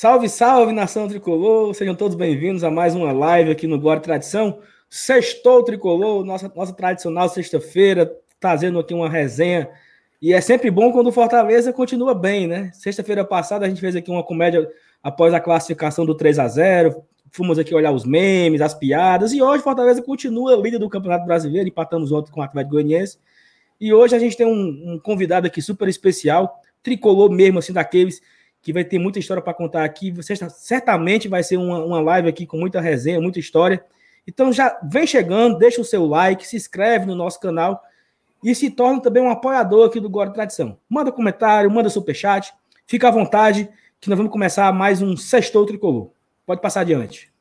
Salve, salve, nação tricolor! Sejam todos bem-vindos a mais uma live aqui no Glória Tradição. Sextou tricolor, nossa, nossa tradicional sexta-feira, trazendo aqui uma resenha. E é sempre bom quando o Fortaleza continua bem, né? Sexta-feira passada a gente fez aqui uma comédia após a classificação do 3 a 0 Fomos aqui olhar os memes, as piadas. E hoje o Fortaleza continua líder do Campeonato Brasileiro. Empatamos ontem com o Atlético Goianiense. E hoje a gente tem um, um convidado aqui super especial, tricolor mesmo, assim, daqueles que vai ter muita história para contar aqui. Você certamente vai ser uma, uma live aqui com muita resenha, muita história. Então já vem chegando, deixa o seu like, se inscreve no nosso canal e se torna também um apoiador aqui do Guarda Tradição. Manda comentário, manda superchat, fica à vontade que nós vamos começar mais um Sextou Tricolor. Pode passar adiante.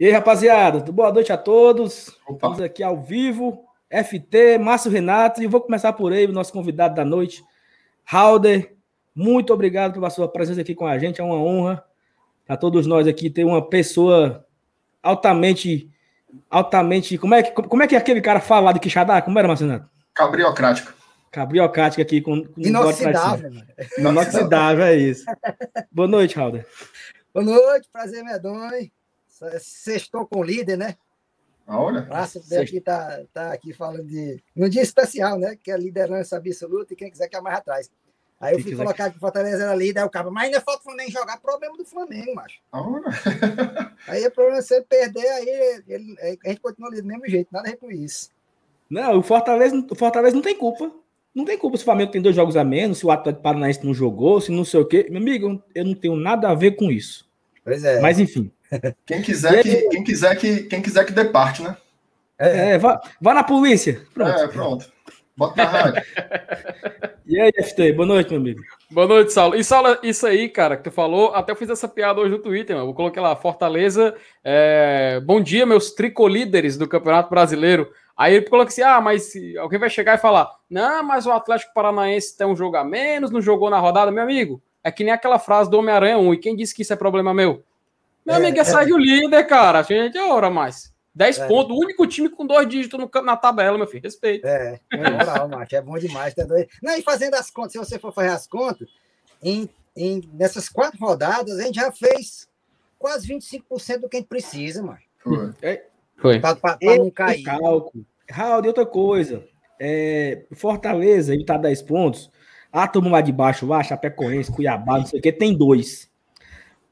E aí, rapaziada, boa noite a todos. Opa. Estamos aqui ao vivo. FT, Márcio Renato, e vou começar por ele, nosso convidado da noite, Halder. Muito obrigado pela sua presença aqui com a gente, é uma honra para todos nós aqui ter uma pessoa altamente, altamente. Como é que, como é, que aquele cara fala de Quixadá? Como era, Márcio Renato? Cabriocrático. Cabriocrático aqui com. com Inoxidável. Inoxidável, é isso. Boa noite, Halder. Boa noite, prazer medonho. Sextou com o líder, né? Olha. Márcio aqui tá, tá aqui falando de. Um dia especial, né? Que é liderança absoluta e quem quiser que é mais atrás. Aí eu fui colocar que o Fortaleza era líder, aí o cara, mas ainda falta o Flamengo jogar, problema do Flamengo, macho. Olha. aí o problema é você perder, aí ele, a gente continua ali do mesmo jeito, nada a ver com isso. Não, o Fortaleza, o Fortaleza não tem culpa. Não tem culpa se o Flamengo tem dois jogos a menos, se o Atlético Paranaense não jogou, se não sei o quê. Meu amigo, eu não tenho nada a ver com isso. Pois é. Mas enfim. Quem quiser, que, quem quiser que quem quiser que dê parte, né? É, é vá, vá na polícia. Pronto. É, pronto. Bota na rádio. e aí, FT, boa noite, meu amigo. Boa noite, Saulo. E Saulo, isso aí, cara, que tu falou, até eu fiz essa piada hoje no Twitter, mano. Eu coloquei lá, Fortaleza, é... bom dia, meus tricolíderes do Campeonato Brasileiro. Aí ele coloca assim: ah, mas alguém vai chegar e falar: não, mas o Atlético Paranaense tem um jogo a menos, não jogou na rodada, meu amigo. É que nem aquela frase do Homem-Aranha 1. E quem disse que isso é problema meu? Meu é, amigo, é, é. o líder, cara. A gente é hora mais. 10 é. pontos, o único time com dois dígitos no, na tabela, meu filho. Respeito. É, é moral, macho. É bom demais. Tá doido. Não, e fazendo as contas, se você for fazer as contas, em, em, nessas quatro rodadas, a gente já fez quase 25% do que a gente precisa, mano. Foi. É, Foi. Pra, pra, pra não cair. Cálculo. Raul, outra coisa. É, Fortaleza, ele tá 10 pontos. A turma lá de baixo, lá, Chapecoense, Cuiabá, não sei o que, tem dois.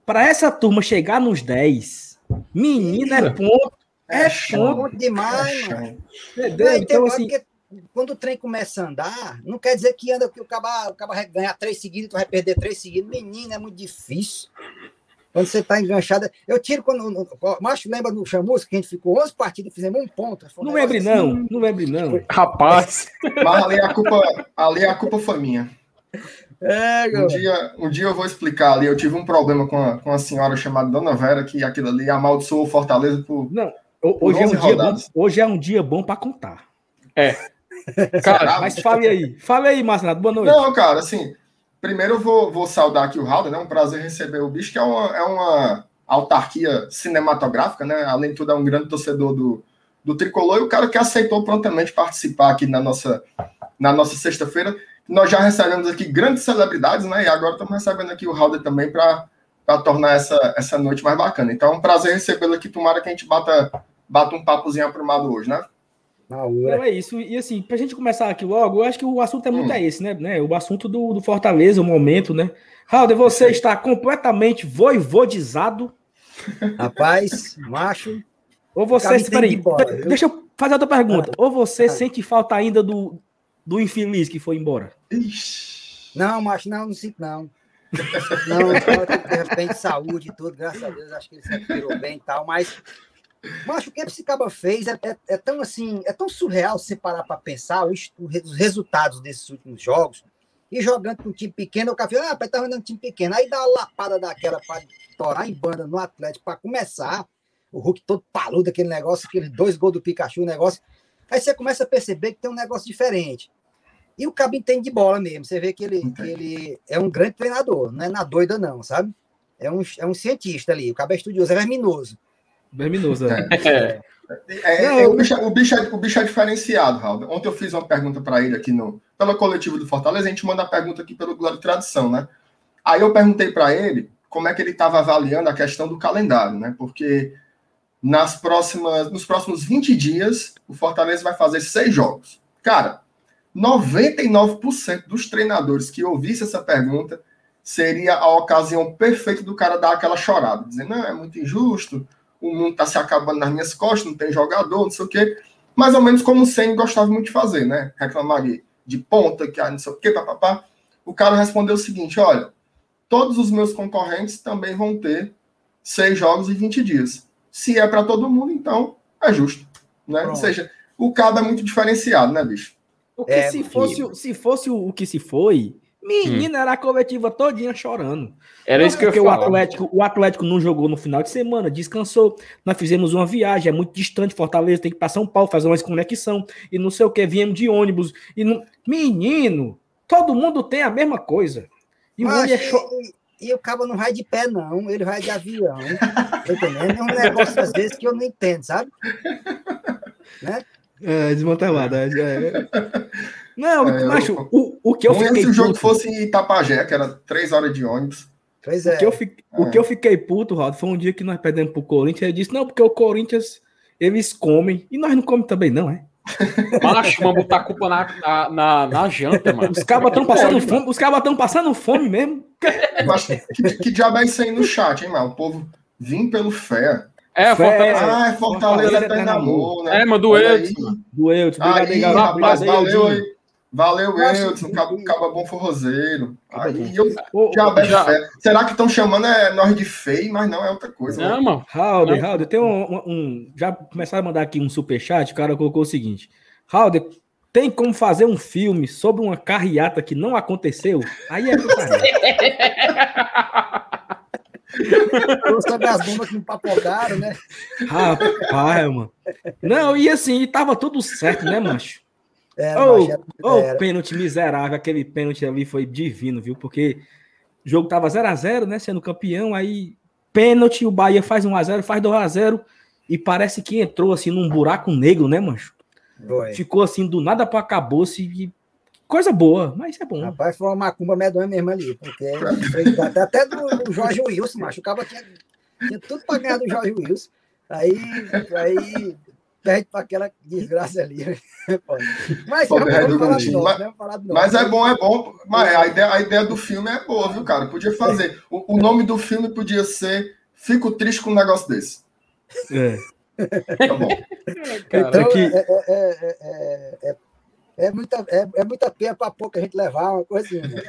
Para essa turma chegar nos 10, menina é ponto. É, é ponto demais, é mano. Entendeu? Então, assim. Quando o trem começa a andar, não quer dizer que anda que o cara, o vai ganhar três seguidos, tu vai perder três seguidos. Menino, é muito difícil. Quando você está enganchado. Eu tiro quando. Macho, lembra no Chamusca que a gente ficou 11 partidas e fizemos um ponto. Um não lembre, assim, não. Não lembre, não. Rapaz. Mas ali a culpa, ali a culpa foi minha. É, um, dia, um dia eu vou explicar ali. Eu tive um problema com a, com a senhora chamada Dona Vera, que aquilo ali amaldiçoou Fortaleza por. Não, hoje, é um, dia bom, hoje é um dia bom para contar. É. Cara, mas fale aí. Fale aí, Marcelo. Boa noite. Não, cara, assim. Primeiro eu vou, vou saudar aqui o Raul, né? É um prazer receber o bicho, que é uma, é uma autarquia cinematográfica, né? Além de tudo, é um grande torcedor do, do tricolor e o cara que aceitou prontamente participar aqui na nossa, na nossa sexta-feira. Nós já recebemos aqui grandes celebridades, né? E agora estamos recebendo aqui o Halder também para tornar essa, essa noite mais bacana. Então é um prazer recebê-lo aqui. Tomara que a gente bata, bata um papozinho aprumado hoje, né? Não, é isso. E assim, para a gente começar aqui logo, eu acho que o assunto é muito hum. é esse, né? né? O assunto do, do Fortaleza, o momento, né? Halder, você é. está completamente voivodizado. Rapaz, macho. Ou você. Espera aí, deixa eu fazer outra pergunta. Ou você ah. sente falta ainda do, do infeliz que foi embora? Não, macho, não, não sinto, não. Não, de repente, saúde e tudo, graças a Deus, acho que ele se recuperou bem e tal, mas. Macho, o que esse Caba fez é, é, é, tão assim, é tão surreal se parar para pensar os, os, resultados desses últimos jogos. E jogando com um time pequeno, o cara fala, ah, tá jogando um time pequeno. Aí dá uma lapada daquela para torar em banda no Atlético para começar. O Hulk todo paludo, aquele negócio, aqueles dois gols do Pikachu, o negócio. Aí você começa a perceber que tem um negócio diferente. E o Cabo entende de bola mesmo. Você vê que ele, que ele é um grande treinador, não é na doida, não, sabe? É um, é um cientista ali. O Cabo é estudioso, é verminoso. Verminoso, é. é. É, é, o, bicho, o, bicho é, o bicho é diferenciado, Raul. Ontem eu fiz uma pergunta para ele aqui no, pela coletiva do Fortaleza, a gente manda a pergunta aqui pelo Glória e Tradição, né? Aí eu perguntei para ele como é que ele estava avaliando a questão do calendário, né? Porque nas próximas, nos próximos 20 dias, o Fortaleza vai fazer seis jogos. Cara, 99% dos treinadores que ouvissem essa pergunta seria a ocasião perfeita do cara dar aquela chorada, dizendo, não, é muito injusto, o mundo está se acabando nas minhas costas, não tem jogador, não sei o quê. Mais ou menos como o Senna gostava muito de fazer, né? Reclamar de, de ponta, que ah, não sei o quê, papapá. O cara respondeu o seguinte, olha, todos os meus concorrentes também vão ter seis jogos e 20 dias. Se é para todo mundo, então é justo. Né? Ou seja, o cabo é muito diferenciado, né, bicho? Porque é, se, fosse, se fosse o que se foi, menina, hum. era a coletiva todinha chorando. Era isso que eu. O Atlético, o Atlético não jogou no final de semana, descansou. Nós fizemos uma viagem, é muito distante, Fortaleza tem que ir para São Paulo fazer uma desconexão e não sei o que, viemos de ônibus. e não... Menino, todo mundo tem a mesma coisa. E o Mas, é cho... e, e, o cabo não vai de pé, não, ele vai de avião. entendendo? É um negócio, às vezes, que eu não entendo, sabe? Né? É, desmantelado. É, é. Não, é, macho, eu, o, o que eu fiquei. se o jogo puto, fosse em Itapajé, que era três horas de ônibus. Pois é. O que eu, fi, é. o que eu fiquei puto, Rod, foi um dia que nós perdemos pro Corinthians. Ele disse: não, porque o Corinthians eles comem. E nós não comemos também, não, é? Macho, vamos botar a culpa na, na, na, na janta, mano. Os cabas estão passando fome, os cabas estão passando fome mesmo. Mas que, que diabo é isso aí no chat, hein, mano? O povo vim pelo fé. É, Fortaleza. Ah, é Fortaleza, Fortaleza tá amor, né? É, mano, do Eudes. Do Eudes. Obrigado, aí, rapaz, valeu aí. Valeu, Eudes, cabo, cabo bom forrozeiro. Aí eu já, já. Será que estão chamando é, nós de feio, mas não é outra coisa. Não, né? mano. Raul, Raul, tem um, um, um, Já começaram a mandar aqui um superchat, o cara colocou o seguinte. Raul, tem como fazer um filme sobre uma carreata que não aconteceu? Aí é putaria. sobre as bombas que não papocaram, né? Rapaz, mano. Não, e assim, tava tudo certo, né, macho? Era, oh, macho, oh, pênalti miserável, aquele pênalti ali foi divino, viu? Porque o jogo tava 0x0, né? Sendo campeão, aí pênalti, o Bahia faz 1x0, faz 2x0, e parece que entrou assim num buraco negro, né, mancho? Foi. Ficou assim do nada para acabou-se e Coisa boa, mas é bom. Rapaz, foi uma macumba medonha mesmo ali, porque até, do Jorge Wilson, macho. O cara tinha, tinha tudo para ganhar do Jorge Wilson. Aí, aí perde para aquela desgraça ali. Mas, Pô, é do mas, mas, mas é bom, é bom. Mas a ideia, a ideia do filme é boa, viu, cara? Podia fazer. O, o nome do filme podia ser Fico Triste com um negócio desse. É. Tá bom. Cara, então, que... é, é, é, é é muita, é, é muita pena para pouca gente levar, uma coisa assim, né?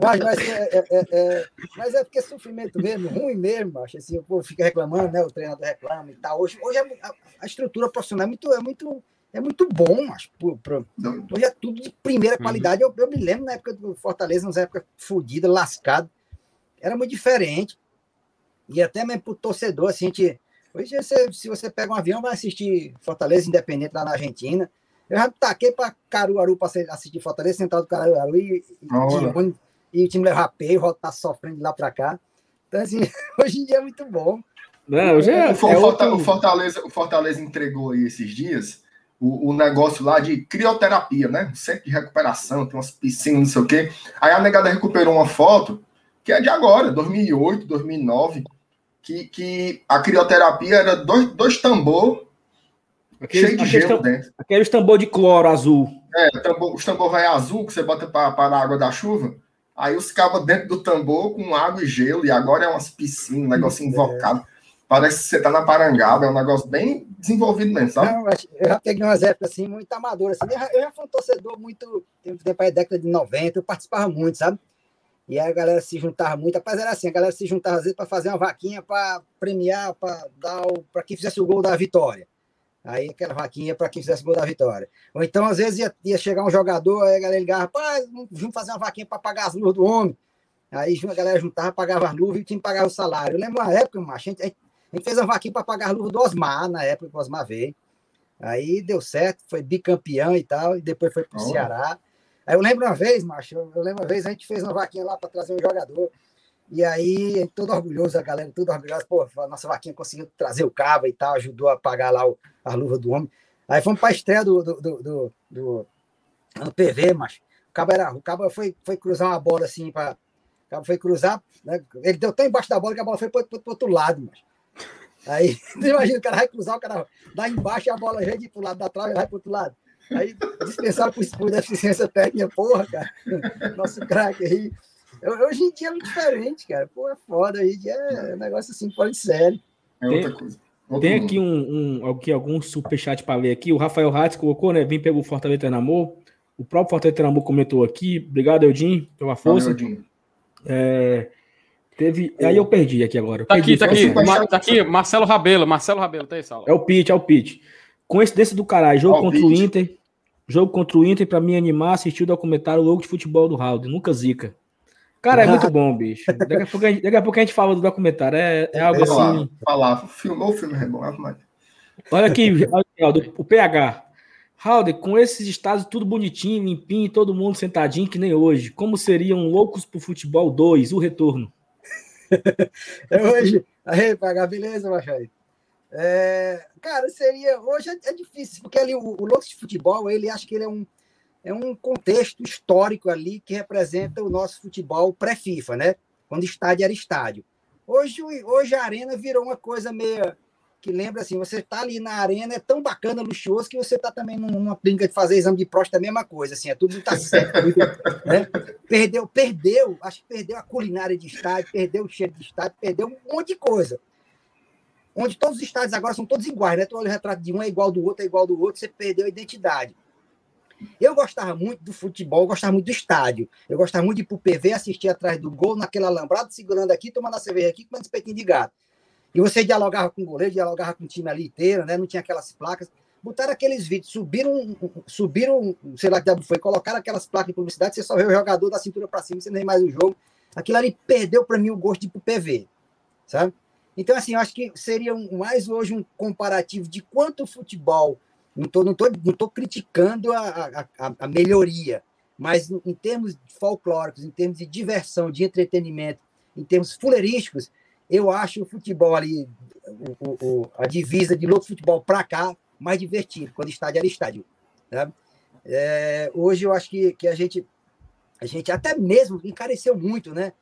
Mas, mas, é, é, é, é, mas é porque sofrimento mesmo, ruim mesmo, acho assim, o povo fica reclamando, né? O treinador reclama e tal. Hoje, hoje a, a estrutura profissional é muito, é muito, é muito bom, acho. Pro, pro, hoje é tudo de primeira uhum. qualidade. Eu, eu me lembro na época do Fortaleza, nas épocas fodidas, lascado. Era muito diferente. E até mesmo pro torcedor, assim, a gente. Hoje, você, se você pega um avião, vai assistir Fortaleza Independente lá na Argentina eu já taquei para Caruaru para assistir Fortaleza, Central do Caruaru e, e, e, o time levar peio, voltar sofrendo de lá para cá. Então, assim, hoje em dia é muito bom. Não, já é, o, é outro... o, Fortaleza, o Fortaleza entregou aí esses dias o, o, negócio lá de crioterapia, né? Centro de recuperação, tem umas piscinas, não sei o quê. Aí a negada recuperou uma foto que é de agora, 2008, 2009, que, que a crioterapia era dois, dois tambor Aqueles, cheio de gelo tam, dentro. Aqueles tambor de cloro azul. É, tambor, os tambor vai azul que você bota para a água da chuva. Aí os cabos dentro do tambor com água e gelo, e agora é umas piscinas, um negócio invocado. É. Parece que você tá na Parangaba, é um negócio bem desenvolvido mesmo, sabe? Não, eu já peguei umas épocas assim, muito amadoras. Assim, eu já fui um torcedor muito. Tempo, tempo aí, década de 90, eu participava muito, sabe? E aí a galera se juntava muito. Rapaz, era assim: a galera se juntava às vezes para fazer uma vaquinha para premiar, para dar para quem fizesse o gol da vitória. Aí aquela vaquinha para quem fizesse gol da vitória. Ou então, às vezes, ia, ia chegar um jogador, aí a galera ligava, rapaz, vamos fazer uma vaquinha para pagar as luzes do homem. Aí a galera juntava, pagava as luvas e o time pagava o salário. Eu lembro uma época, macho, a, gente, a gente fez uma vaquinha para pagar as luvas do Osmar, na época que o Osmar veio. Aí deu certo, foi bicampeão e tal, e depois foi para o. Ceará. Aí eu lembro uma vez, macho, eu lembro uma vez, a gente fez uma vaquinha lá para trazer um jogador. E aí, todo orgulhoso, a galera toda orgulhosa, pô, a nossa vaquinha conseguiu trazer o cabo e tal, ajudou a pagar lá o, a luva do homem. Aí fomos para a estreia do, do, do, do, do, PV, mas o cabo, era, o cabo foi, foi cruzar uma bola assim para. O cabo foi cruzar, né? ele deu tão embaixo da bola que a bola foi para o outro lado, mas. Aí, imagina, o cara vai cruzar, o cara dá embaixo e a bola vem para o lado da trave e vai para o outro lado. Aí dispensaram por, por deficiência técnica, porra, cara. Nosso craque aí. Hoje em dia é muito diferente, cara. Pô, é foda. Hoje em dia é um negócio assim, fora de sério. É outra coisa. Tem aqui um, um aqui, algum superchat para ler aqui. O Rafael Hatz colocou, né? Vim pelo Fortaleza Namor. O próprio Fortaleza Namor comentou aqui. Obrigado, Eudin, pela força. Valeu, é, teve. Aí eu perdi aqui agora. Tá aqui, tá aqui. tá aqui, Marcelo Rabelo. Marcelo Rabelo, tá aí, Sala. É o pitch, é o pitch. Coincidência do caralho. Jogo oh, contra pitch. o Inter. Jogo contra o Inter, para mim animar, assistir o documentário Logo de Futebol do Raul. Nunca zica. Cara, é muito bom, bicho. Daqui a pouco a gente, daqui a pouco a gente fala do documentário. É, é algo assim. Falar, filmou o filme é bom, Olha aqui, olha, o PH. Halder, com esses estados tudo bonitinho, limpinho, todo mundo sentadinho que nem hoje. Como seriam loucos pro futebol 2, o retorno? é hoje. Aí, PH, beleza, Machado? É, cara, seria. Hoje é, é, difícil, porque ali o, o Loucos de Futebol, ele acha que ele é um, é um contexto histórico ali que representa o nosso futebol pré-FIFA, né? Quando estádio era estádio. Hoje, hoje a arena virou uma coisa meio que lembra assim, você está ali na arena, é tão bacana, luxuoso, que você está também numa clínica de fazer exame de próstata, é a mesma coisa, assim, é tudo está certo. Né? Perdeu, perdeu, acho que perdeu a culinária de estádio, perdeu o cheiro de estádio, perdeu um monte de coisa onde todos os estádios agora são todos iguais, né? Tu olha o retrato de um é igual do outro, é igual do outro, você perdeu a identidade. Eu gostava muito do futebol, gostava muito do estádio. Eu gostava muito de ir pro PV, assistir atrás do gol, naquele alambrado, segurando aqui, tomando a cerveja aqui, comendo espetinho de gato. E você dialogava com o goleiro, dialogava com o time ali inteiro, né? Não tinha aquelas placas. Botaram aqueles vídeos, subiram, subiram, sei lá que foi, colocaram aquelas placas de publicidade, você só vê o jogador da cintura para cima, você nem mais o jogo. Aquilo ali perdeu para mim o gosto de ir pro PV, sabe? Então, assim, eu acho que seria mais hoje um comparativo de quanto o futebol. Não estou não tô, não tô criticando a, a, a melhoria, mas em termos folclóricos, em termos de diversão, de entretenimento, em termos fuleirísticos, eu acho o futebol ali, o, o, a divisa de louco futebol para cá, mais divertido, quando estádio era estádio. Né? É, hoje eu acho que, que a gente a gente até mesmo encareceu muito, né?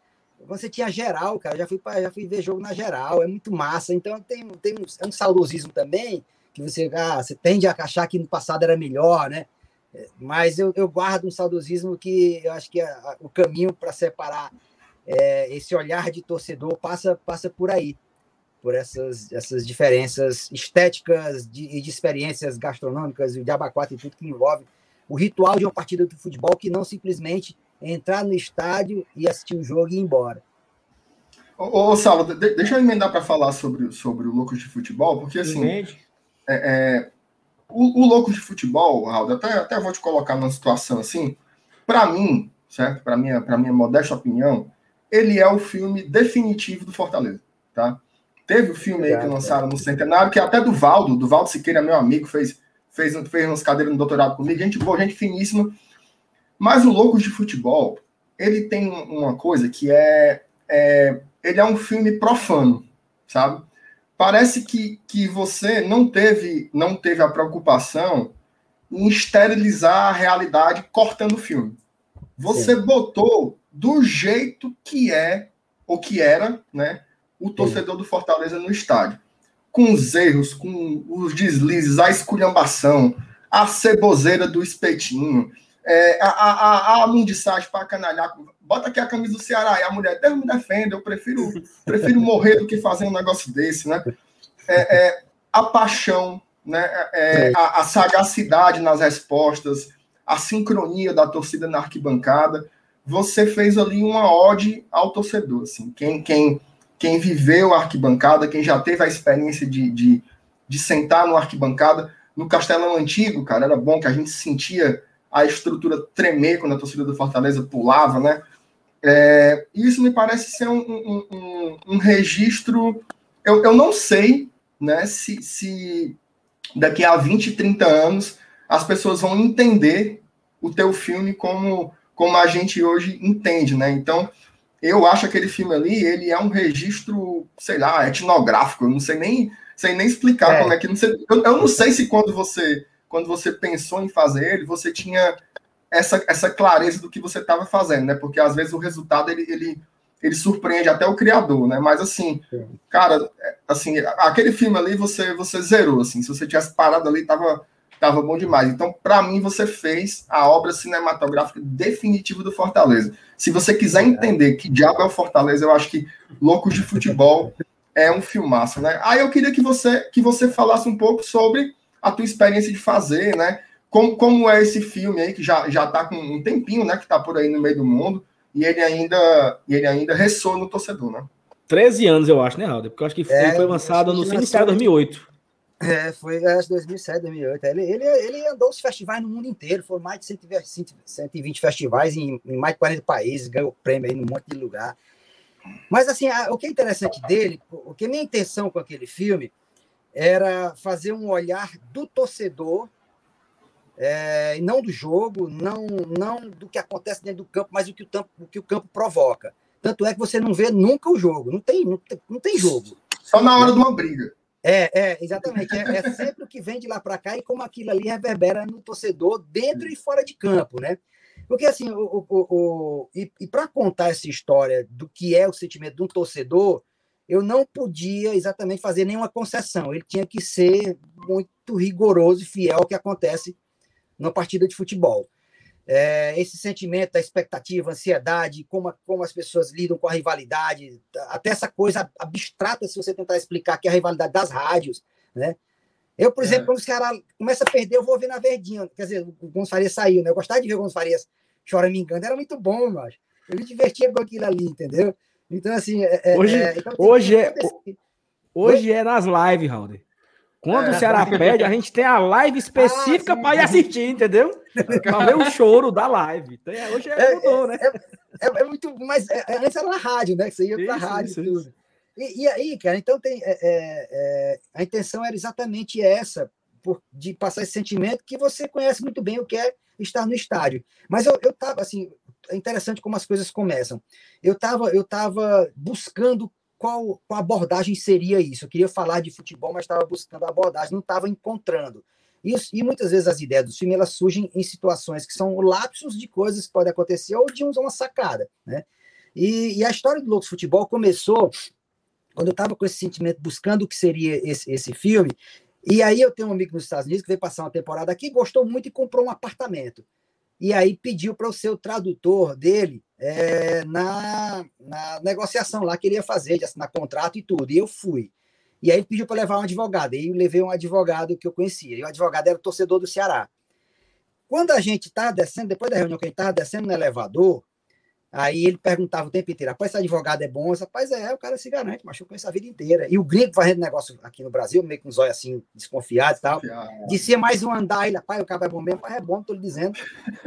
você tinha geral, cara. Já fui, pra, já fui ver jogo na geral, é muito massa. Então tem, tem um, é um saudosismo também, que você, ah, você tende a achar que no passado era melhor, né? É, mas eu, eu guardo um saudosismo que eu acho que a, a, o caminho para separar é, esse olhar de torcedor passa, passa por aí, por essas, essas diferenças estéticas de, e de experiências gastronômicas e de abacate e tudo que envolve o ritual de uma partida de futebol que não simplesmente entrar no estádio e assistir o jogo e ir embora. Ô, ô Saulo, de, deixa eu emendar para falar sobre, sobre o Loucos de Futebol, porque assim. É, é, o, o Loucos de Futebol, Raul, até, até vou te colocar numa situação assim. Para mim, certo? Para minha, para minha modesta opinião, ele é o filme definitivo do Fortaleza, tá? Teve o filme aí que lançaram no Centenário, que é até do Valdo, do Valdo Siqueira, meu amigo, fez, fez, fez umas cadeiras no doutorado comigo, gente boa, gente finíssima. Mas o Loucos de Futebol, ele tem uma coisa que é, é ele é um filme profano, sabe? Parece que, que você não teve não teve a preocupação em esterilizar a realidade cortando o filme. Você Sim. botou do jeito que é ou que era, né, o torcedor do Fortaleza no estádio, com os erros, com os deslizes, a esculhambação, a ceboseira do espetinho, é, a, a, a mundiçagem para canalhar. Bota aqui a camisa do Ceará e a mulher, Deus me defenda, eu prefiro, prefiro morrer do que fazer um negócio desse, né? É, é, a paixão, né? É, é, a, a, sagacidade nas respostas, a sincronia da torcida na arquibancada. Você fez ali uma ode ao torcedor, assim. Quem, quem, quem viveu a arquibancada, quem já teve a experiência de, de, de sentar no arquibancada, no Castelão Antigo, cara, era bom que a gente sentia a estrutura tremer quando a torcida do Fortaleza pulava, né? É, isso me parece ser um, um, um, um registro. Eu, eu não sei né, se, se daqui a 20, 30 anos as pessoas vão entender o teu filme como, como a gente hoje entende, né? Então, eu acho aquele filme ali, ele é um registro, sei lá, etnográfico, eu não sei nem, sei nem explicar é. como é que, não sei, eu, eu não sei se quando você, quando você pensou em fazer ele, você tinha essa, essa clareza do que você estava fazendo, né? Porque às vezes o resultado ele, ele, ele surpreende até o criador, né? Mas assim, cara, assim, aquele filme ali você você zerou, assim. Se você tivesse parado ali, tava tava bom demais. Então, para mim, você fez a obra cinematográfica definitiva do Fortaleza. Se você quiser entender que diabo é o Fortaleza, eu acho que Loucos de Futebol é um filmaço, né? Aí eu queria que você que você falasse um pouco sobre a tua experiência de fazer, né? Como, como é esse filme aí, que já, já tá com um tempinho, né? Que tá por aí no meio do mundo, e ele ainda, ele ainda ressoa no torcedor, né? 13 anos, eu acho, né, Raul? Porque eu acho que foi, é, foi lançado no Cine 2008. É, foi acho 2007, 2008. Ele, ele, ele andou os festivais no mundo inteiro, foram mais de 120, 120 festivais em, em, mais de 40 países, ganhou prêmio aí num monte de lugar. Mas, assim, a, o que é interessante dele, o que minha intenção com aquele filme era fazer um olhar do torcedor é, não do jogo, não, não do que acontece dentro do campo, mas o que o, campo, o que o campo provoca. Tanto é que você não vê nunca o jogo, não tem, não tem, não tem jogo. Só na hora de uma briga. É, é exatamente. É, é sempre o que vem de lá para cá e como aquilo ali reverbera no torcedor, dentro e fora de campo, né? Porque, assim, o, o, o e, e para contar essa história do que é o sentimento de um torcedor, eu não podia exatamente fazer nenhuma concessão. Ele tinha que ser muito rigoroso e fiel ao que acontece numa partida de futebol. É, esse sentimento da expectativa, ansiedade, como, como as pessoas lidam com a rivalidade, até essa coisa abstrata, se você tentar explicar, que é a rivalidade das rádios, né? Eu, por exemplo, é. quando os caras começam a perder, eu vou ver na verdinha. Quer dizer, o Gonçalves Farias saiu, né? Eu gostava de ver o Gonçalves Farias engano, era muito bom, mas eu me divertia com aquilo ali, entendeu? Então, assim. É, é hoje é, então, hoje, é, hoje é nas lives, Raul. Quando é, o Ceará pede, a gente tem a live específica ah, para ir assistir, entendeu? Para ver o choro da live. Então, é, hoje é, mudou, né? É, é, muito. Mas antes era na rádio, né? Que você ia para rádio isso, tudo. E, e, aí, cara, então tem. a intenção era exatamente essa, por, de passar esse sentimento que você conhece muito bem o que é estar no estádio. Mas eu, eu tava assim, é interessante como as coisas começam. Eu estava eu tava buscando qual, qual abordagem seria isso. Eu queria falar de futebol, mas estava buscando a abordagem, não estava encontrando. E, e, muitas vezes as ideias do filme elas surgem em situações que são lapsos de coisas que podem acontecer ou de uma sacada. Né? E, e a história do Loucos Futebol começou quando eu estava com esse sentimento buscando o que seria esse, esse filme. E aí eu tenho um amigo nos Estados Unidos que veio passar uma temporada aqui, gostou muito e comprou um apartamento e aí pediu para o seu tradutor dele é, na, na negociação lá que ele ia fazer, de assinar contrato e tudo. E eu fui. E aí ele pediu para levar um advogado. E eu levei um advogado que eu conhecia. E o advogado era o torcedor do Ceará. Quando a gente está descendo, depois da reunião que a gente estava descendo no elevador, Aí ele perguntava o tempo inteiro, rapaz, esse advogado é bom? Rapaz, é, o cara se garante, mas eu conheço a vida inteira. E o gringo fazendo negócio aqui no Brasil, meio com os olhos assim, desconfiados e tal, dizia mais um andar, ele, rapaz, o cara é bom mesmo, rapaz, é bom, tô lhe dizendo.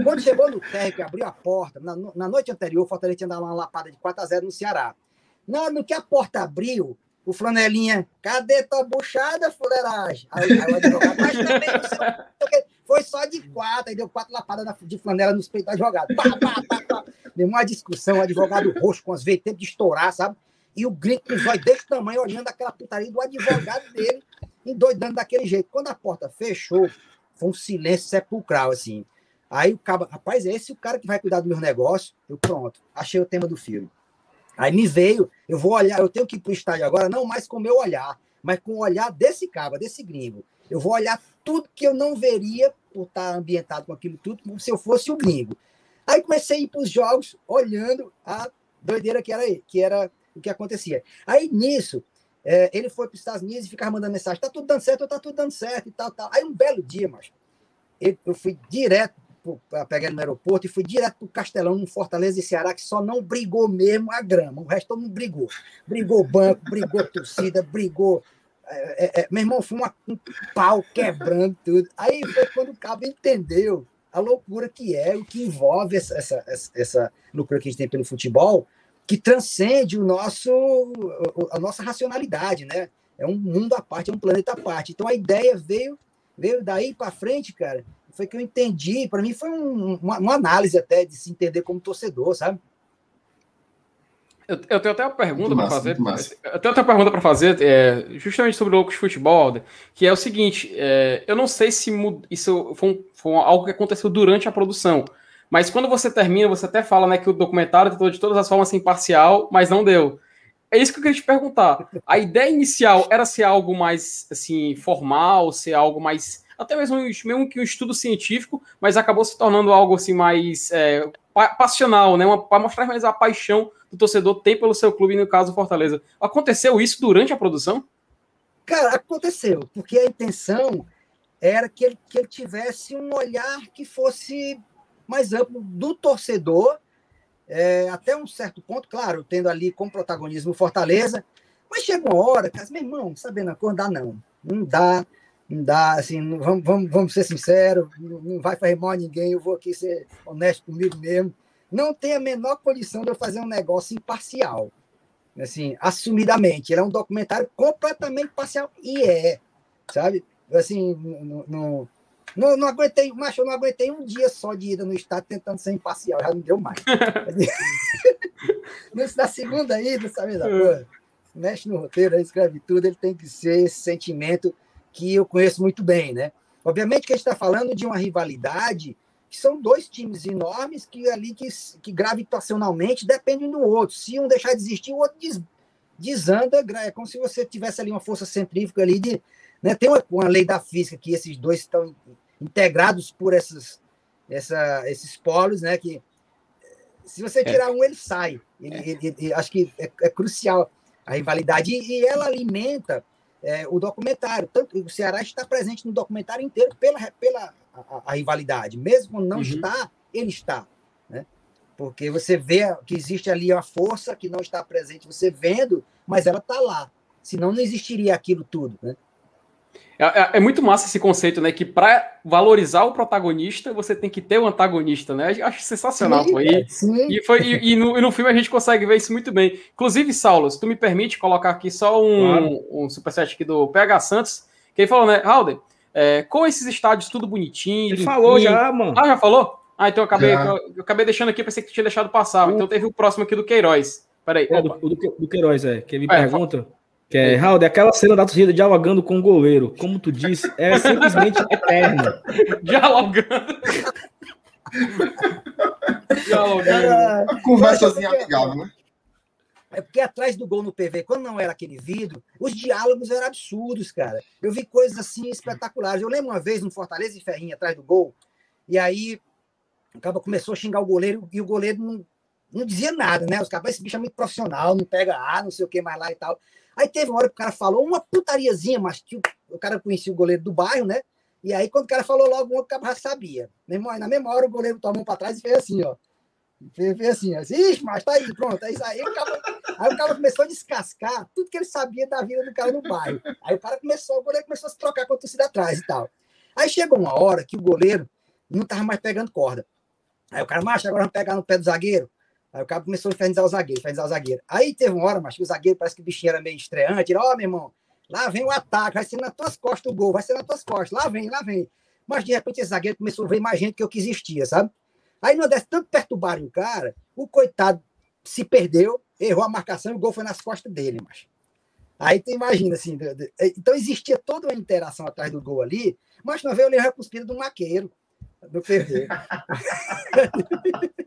Quando chegou no térreo, que abriu a porta, na, na noite anterior, o Fortaleza tinha dado uma lapada de 4 a 0 no Ceará. Na hora no que a porta abriu, o flanelinha, cadê tua buchada, fuleiragem? Aí, aí o advogado, mas também não sei foi só de quatro, aí deu quatro lapadas de flanela nos peitos da jogada. Pá, pá, pá, pá. Deu uma discussão, advogado roxo com as veias, tempo de estourar, sabe? E o grito com os olhos desse tamanho, olhando aquela putaria do advogado dele, endoidando daquele jeito. Quando a porta fechou, foi um silêncio sepulcral, assim. Aí o cara, rapaz, é esse o cara que vai cuidar do meu negócio? Eu, pronto, achei o tema do filme. Aí me veio, eu vou olhar, eu tenho que ir para o estádio agora, não mais com o meu olhar, mas com o olhar desse cara, desse gringo. Eu vou olhar tudo que eu não veria por estar ambientado com aquilo tudo, como se eu fosse o gringo. Aí comecei a ir para os jogos olhando a doideira que era, que era o que acontecia. Aí nisso, é, ele foi para os Estados Unidos e ficava mandando mensagem: tá tudo dando certo, tá tudo dando certo e tal, tal. Aí um belo dia, mas eu fui direto para pegar no aeroporto e fui direto para o Castelão, no Fortaleza e Ceará, que só não brigou mesmo a grama. O resto todo mundo brigou. Brigou banco, brigou torcida, brigou é, é, é, meu irmão, foi uma, um pau quebrando tudo. Aí foi quando o cabo entendeu a loucura que é, o que envolve essa, essa, essa loucura que a gente tem pelo futebol, que transcende o nosso, a nossa racionalidade, né? É um mundo à parte, é um planeta à parte. Então a ideia veio, veio daí para frente, cara. Foi que eu entendi. Para mim foi um, uma, uma análise até de se entender como torcedor, sabe? Eu, eu, tenho até uma pergunta para fazer. Eu tenho até uma pergunta para fazer, é, justamente sobre o Loucos Futebol, que é o seguinte: é, eu não sei se isso foi, um, foi, algo que aconteceu durante a produção, mas quando você termina, você até fala né, que o documentário tentou de todas as formas ser imparcial, mas não deu. É isso que eu queria te perguntar. A ideia inicial era ser algo mais assim formal, ser algo mais até mesmo, mesmo que um estudo científico, mas acabou se tornando algo assim mais é, passional, né? Para mostrar mais a paixão do torcedor tem pelo seu clube, no caso Fortaleza. Aconteceu isso durante a produção? Cara, aconteceu, porque a intenção era que ele, que ele tivesse um olhar que fosse mais amplo do torcedor, é, até um certo ponto, claro, tendo ali como protagonismo Fortaleza, mas chega uma hora, cara, meu irmão, sabendo a cor, dá não. Não dá não dá, assim, vamos, vamos, vamos ser sinceros, não, não vai fazer mal a ninguém, eu vou aqui ser honesto comigo mesmo. Não tem a menor condição de eu fazer um negócio imparcial, assim, assumidamente. Ele é um documentário completamente parcial, e é, sabe? Assim, não, não, não, não aguentei, macho, eu não aguentei um dia só de ida no estado tentando ser imparcial, já não deu mais. Na segunda ida, sabe da coisa? Mexe no roteiro, escreve tudo, ele tem que ser esse sentimento que eu conheço muito bem, né? Obviamente que a gente está falando de uma rivalidade que são dois times enormes que ali que, que gravitacionalmente dependem do outro. Se um deixar de existir, o outro des, desanda. É como se você tivesse ali uma força centrífuga ali de, né? Tem uma, uma lei da física que esses dois estão integrados por essas, essa, esses polos, né? Que se você é. tirar é. um, ele sai. Ele, é. ele, ele, acho que é, é, crucial a rivalidade e, e ela alimenta é, o documentário. Tanto, o Ceará está presente no documentário inteiro pela, pela a, a rivalidade. Mesmo não uhum. está, ele está. Né? Porque você vê que existe ali uma força que não está presente, você vendo, mas ela está lá. Senão não existiria aquilo tudo. Né? É, é, é, muito massa esse conceito, né? Que para valorizar o protagonista, você tem que ter o um antagonista, né? Eu acho sensacional. Sim, e, sim. e, foi, e, e, no, e, no, filme a gente consegue ver isso muito bem. Inclusive, Saulo, se tu me permite colocar aqui só um, claro. um superchat aqui do PH Santos, que ele falou, né? Halder, é, com esses estádios tudo bonitinho. Ele falou já, mano. Ah, já falou? Ah, então eu acabei, eu, eu, acabei deixando aqui, pensei que tinha deixado passar. Então teve o próximo aqui do Queiroz. Peraí. É, do, do, do, Queiroz, é. Que ele é, pergunta. Que é, Raul, aquela cena da torcida dialogando com o goleiro, como tu disse, é simplesmente eterna. dialogando. dialogando. Conversazinha amigável, né? É porque atrás do gol no PV, quando não era aquele vidro, os diálogos eram absurdos, cara. Eu vi coisas assim espetaculares. Eu lembro uma vez no Fortaleza e Ferrinha atrás do gol, e aí o cara começou a xingar o goleiro e o goleiro não, não dizia nada, né? Os caras, esse bicho é muito profissional, não pega A, não sei o que mais lá e tal. Aí teve uma hora que o cara falou uma putariazinha, mas que o, cara conhecia o goleiro do bairro, né? E aí, quando o cara falou logo, o cara já sabia. Na mesma hora, o goleiro tomou a mão para trás e fez assim, ó. Fez, fez assim, ó. Ixi, mas tá aí, pronto. É isso aí. O cara, aí o cara começou a descascar tudo que ele sabia da vida do cara no bairro. Aí o cara começou, o goleiro começou a se trocar com a torcida atrás e tal. Aí chegou uma hora que o goleiro não tava mais pegando corda. Aí o cara, macho, agora vamos pegar no pé do zagueiro. Aí o cara começou a infernizar o zagueiro, infernizar o zagueiro. Aí teve uma hora, mas que o zagueiro parece que o bichinho era meio estreante. Ó, oh, meu irmão, lá vem o ataque, vai ser nas tuas costas o gol, vai ser nas tuas costas, lá vem, lá vem. Mas de repente esse zagueiro começou a ver mais gente que eu que existia, sabe? Aí não desse tanto perturbar o cara, o coitado se perdeu, errou a marcação e o gol foi nas costas dele, mas. Aí tu imagina, assim, então existia toda uma interação atrás do gol ali, mas não veio o cuspido do maqueiro do PV.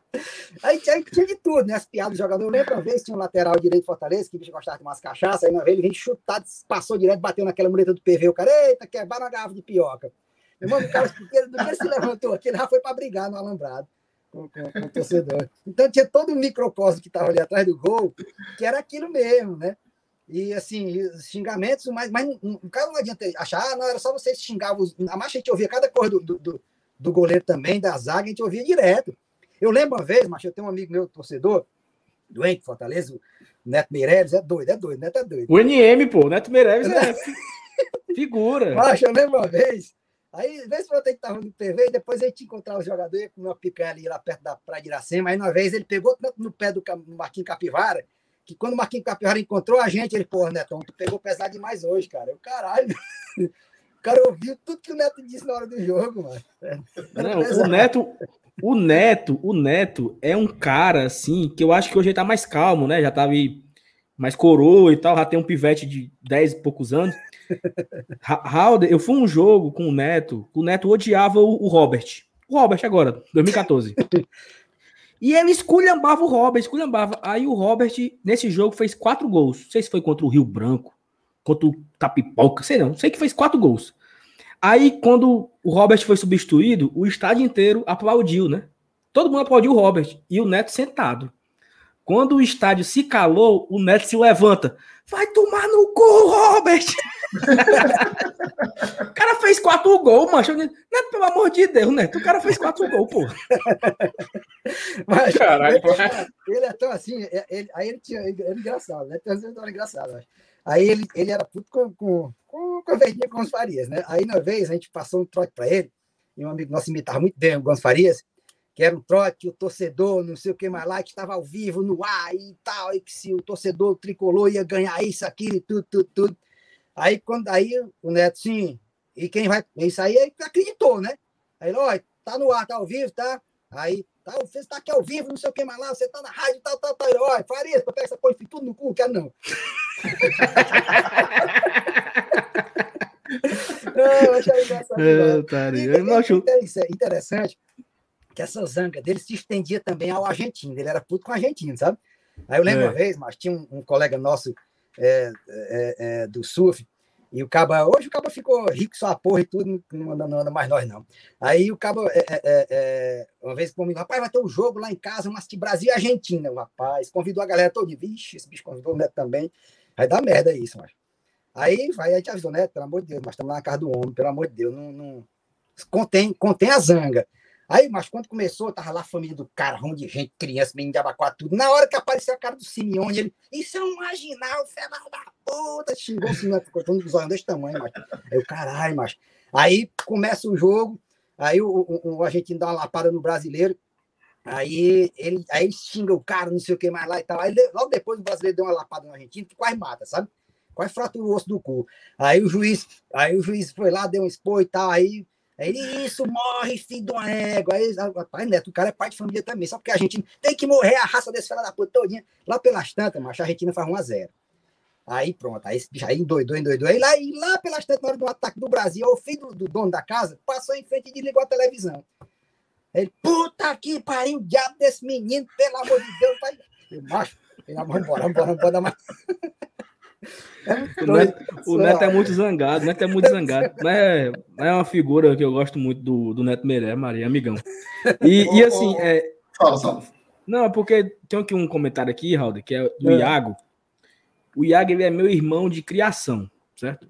aí, tinha, tinha de tudo, né? As piadas do jogador. Eu lembro uma vez, tinha um lateral direito Fortaleza, que bicho gostava de umas cachaças, aí uma vez ele vem chutar, passou direto, bateu naquela muleta do PV. O cara, eita, quebraram uma garrafa de pioca. Meu irmão, o cara, do que ele se levantou aqui, ele já foi para brigar no alambrado. Com, com, com, o torcedor. Então tinha todo um microcosmo que estava ali atrás do gol, que era aquilo mesmo, né? E assim, xingamentos, mas, mas o cara não adianta achar, ah, não, era só você xingar os. A mais a gente ouvia cada coisa do, do, do goleiro também, da zaga, a gente ouvia direto. Eu lembro uma vez, mas eu tenho um amigo meu, torcedor, doente, Fortaleza, o Neto Meireles, é doido, é doido, Neto é doido. O NM, pô, o Neto Meireles é figura. Mas eu lembro uma vez, aí, vez por outra que tava no TV, e depois a gente encontrava o jogador, com uma picanha ali lá perto da Praia de Iracema, aí uma vez ele pegou tanto no pé do Marquinhos Capivara, que quando o Marquinhos Capivara encontrou a gente, ele, pô, Netão, tu pegou pesado demais hoje, cara. Eu, caralho. O cara ouviu tudo que o Neto disse na hora do jogo, mano. Não, o Neto, o Neto, o Neto é um cara, assim, que eu acho que hoje ele tá mais calmo, né? Já tava mais coroa e tal, já tem um pivete de 10 e poucos anos. Halder, eu fui um jogo com o Neto, o Neto odiava o, o Robert. O Robert agora, 2014. e ele esculhambava o Robert, esculhambava. Aí o Robert, nesse jogo, fez quatro gols. Não sei se foi contra o Rio Branco, contra o Tapipoca, sei não. Sei que fez quatro gols. Aí, quando o Robert foi substituído, o estádio inteiro aplaudiu, né? Todo mundo aplaudiu o Robert e o Neto sentado. Quando o estádio se calou, o Neto se levanta. Vai tomar no cu, Robert! o cara fez quatro gols, macho. Neto, pelo amor de Deus, Neto. O cara fez quatro gols, pô. Mas, Caralho, ele, ele é tão assim. É, ele, aí ele tinha. Ele, ele engraçado, né? Tem uma engraçado, acho. Aí ele, ele era puto com, com, com, com a verdinha com os Farias, né? Aí, uma vez, a gente passou um trote para ele, e um amigo nosso imitava muito bem o Gonçalo Farias, que era um trote, o torcedor, não sei o que mais lá, que estava ao vivo no ar e tal, e que se o torcedor tricolor ia ganhar isso, aquilo e tudo, tudo, tudo. Aí, quando, aí o Neto, sim, e quem vai. Isso aí acreditou, né? Aí ele, olha, tá no ar, tá ao vivo, tá? Aí, tá, você está aqui ao vivo, não sei o que mais lá, você tá na rádio, tal, tal, tal. Olha, Farias, pega essa porra tudo no cu, quero não. não, eu achei engraçado. É, tá, e, eu não acho... interessante que essa zanga dele se estendia também ao argentino, ele era puto com o argentino, sabe? Aí eu lembro é. uma vez, mas tinha um, um colega nosso é, é, é, do surf, e o Caba, hoje o Caba ficou rico só a porra e tudo, não anda, não anda mais nós, não. Aí o Caba, é, é, é, uma vez comigo, rapaz, vai ter um jogo lá em casa, mas de Brasil e Argentina, o rapaz. Convidou a galera toda, vixe, esse bicho convidou o Neto também. Vai dar merda isso, mas. Aí vai, a gente avisou, Neto, pelo amor de Deus, mas estamos lá na casa do homem, pelo amor de Deus, não, não... Contém, contém a zanga. Aí, mas quando começou, tava lá a família do cara, um de gente, criança, menino de abacate, tudo. Na hora que apareceu a cara do Simeone, ele, isso é um marginal, filho da puta, xingou o Simeone, ficou todo zóio desse tamanho, mas. Aí o caralho, mas. Aí começa o jogo, aí o, o, o argentino dá uma lapada no brasileiro, aí ele, aí ele xinga o cara, não sei o que mais lá e tal. Aí logo depois o brasileiro deu uma lapada no argentino, que quase mata, sabe? Quase fratura o osso do cu. Aí o juiz, aí o juiz foi lá, deu um expor e tal, aí Aí ele, isso, morre, filho de uma égua. Aí, pai Neto, o cara é pai de família também. Só porque a gente tem que morrer a raça desse filho da puta todinha. Lá pelas tantas, mas a Argentina faz 1x0. Aí pronto, aí esse bicho aí endoidou, endoidou. Aí lá, e lá pelas tantas, na hora do ataque do Brasil, o filho do, do, dono da casa passou em frente e desligou a televisão. Ele, puta que pariu, o diabo desse menino, pelo amor de Deus. Pai. Eu, macho, vamos embora, vamos embora, vamos embora. É o Neto, o Neto é muito zangado, o Neto é muito zangado. Não é, não é uma figura que eu gosto muito do, do Neto Meré, Maria, amigão. E, e assim, é, fala, fala. Não, é porque tem aqui um comentário aqui, Raul, que é do é. Iago. O Iago ele é meu irmão de criação, certo?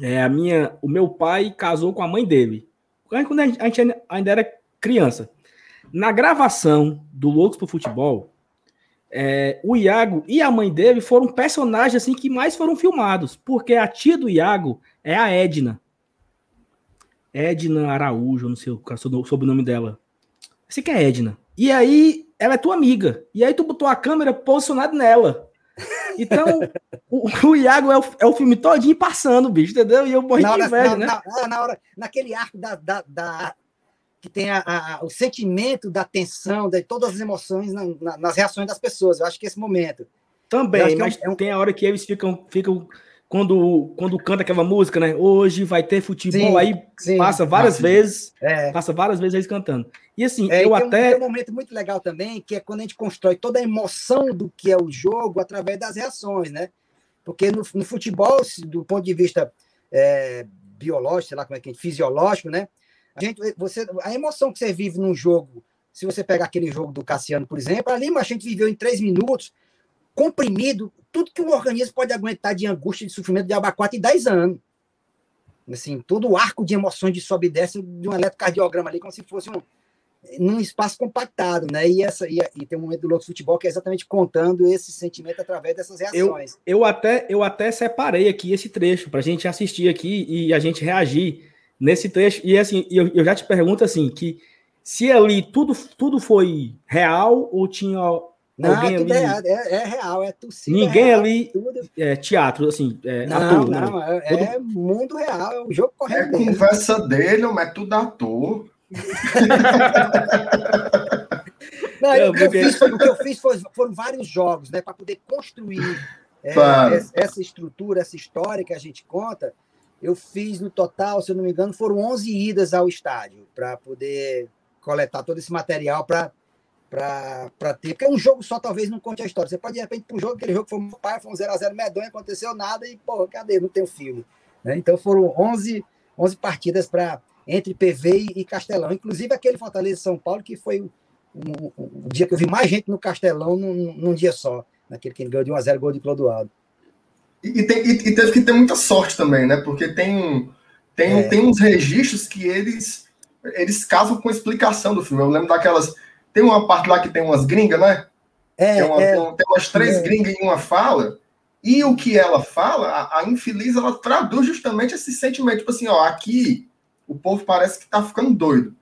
É a minha, o meu pai casou com a mãe dele. Quando a gente ainda era criança. Na gravação do Loucos pro Futebol, é, o Iago e a mãe dele foram personagens assim que mais foram filmados, porque a tia do Iago é a Edna. Edna Araújo, não sei o sobrenome dela. Sei que é Edna. E aí, ela é tua amiga. E aí, tu botou a câmera posicionada nela. Então, o, o, Iago é o, é o filme todinho passando, bicho, entendeu? E eu morri de inveja, na, né? Na, na, hora, naquele arco da, da, da que tem a, a, o sentimento da tensão, de todas as emoções na, na, nas reações das pessoas. Eu acho que esse momento. Também, mas é um, tem a hora que eles ficam, ficam quando, quando canta aquela música, né? Hoje vai ter futebol, sim, aí sim, passa várias sim. vezes, é. passa várias vezes eles cantando. E assim, é, eu e até. Um, tem um momento muito legal também, que é quando a gente constrói toda a emoção do que é o jogo através das reações, né? Porque no, no futebol, do ponto de vista é, biológico, sei lá como é que é, fisiológico, né? A, gente, você, a emoção que você vive num jogo, se você pegar aquele jogo do Cassiano, por exemplo, ali a gente viveu em três minutos, comprimido, tudo que o organismo pode aguentar de angústia, de sofrimento de abacate em 10 anos. Assim, todo o arco de emoções de sobe e desce de um eletrocardiograma ali, como se fosse um, num espaço compactado, né? E, essa, e, e tem um momento do Louco Futebol que é exatamente contando esse sentimento através dessas reações. Eu, eu, até, eu até separei aqui esse trecho para a gente assistir aqui e a gente reagir nesse trecho. E assim, eu, eu já te pergunto assim, que se ali tudo, tudo foi real ou tinha não, alguém ali... É, é, é, real, é torcida. Ninguém é real, ali tudo. é teatro, assim, é não, ator, né? Não, é, tudo... é, mundo real, é um jogo correto. É conversa dele, mas é tudo ator. Não, eu, o, que eu fiz, o que eu fiz foi, foram vários jogos, né? Para poder construir é, claro. essa estrutura, essa história que a gente conta. Eu fiz no total, se eu não me engano, foram 11 idas ao estádio para poder coletar todo esse material para para ter. Porque um jogo só talvez não conte a história. Você pode, de repente, para um jogo, aquele jogo foi um pai, foi um 0x0 medonho, aconteceu nada e, pô, cadê? Não tem o um filme. Né? Então foram 11, 11 partidas para entre PV e Castelão. Inclusive aquele Fortaleza São Paulo, que foi o, o, o, dia que eu vi mais gente no Castelão num, num dia só, naquele que ele ganhou de 1x0 gol de Clodoaldo. E, e, tem, e, e, teve que ter muita sorte também, né? Porque tem, tem, é. tem uns registros que eles, eles casam com a explicação do filme. Eu lembro daquelas. Tem uma parte lá que tem umas gringas, né? É, tem, uma, é, tem umas três é. gringas em uma fala. E o que ela fala, a, a infeliz, ela traduz justamente esse sentimento. Tipo assim, ó, aqui o povo parece que tá ficando doido.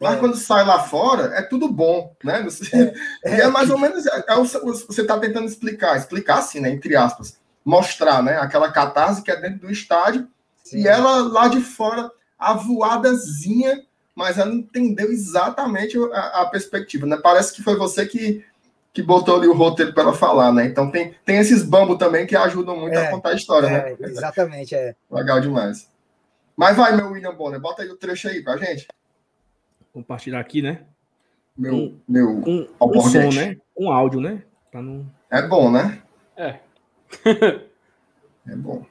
Mas é. quando sai lá fora, é tudo bom, né? É. E é mais ou menos. É, é você está tentando explicar, explicar assim, né? Entre aspas, mostrar, né? Aquela catarse que é dentro do estádio Sim. e ela lá de fora, a voadazinha, mas ela entendeu exatamente a, a, perspectiva, né? Parece que foi você que, que botou ali o roteiro para ela falar, né? Então tem, tem esses bambos também que ajudam muito é, a contar a história, né? Exatamente, é. Legal demais. Mas vai, meu William Bonner, bota aí o trecho aí pra gente. Compartilhar aqui, né? Meu, um, meu um, um som, né? Um áudio, né? Pra não... É bom, né? É. é bom.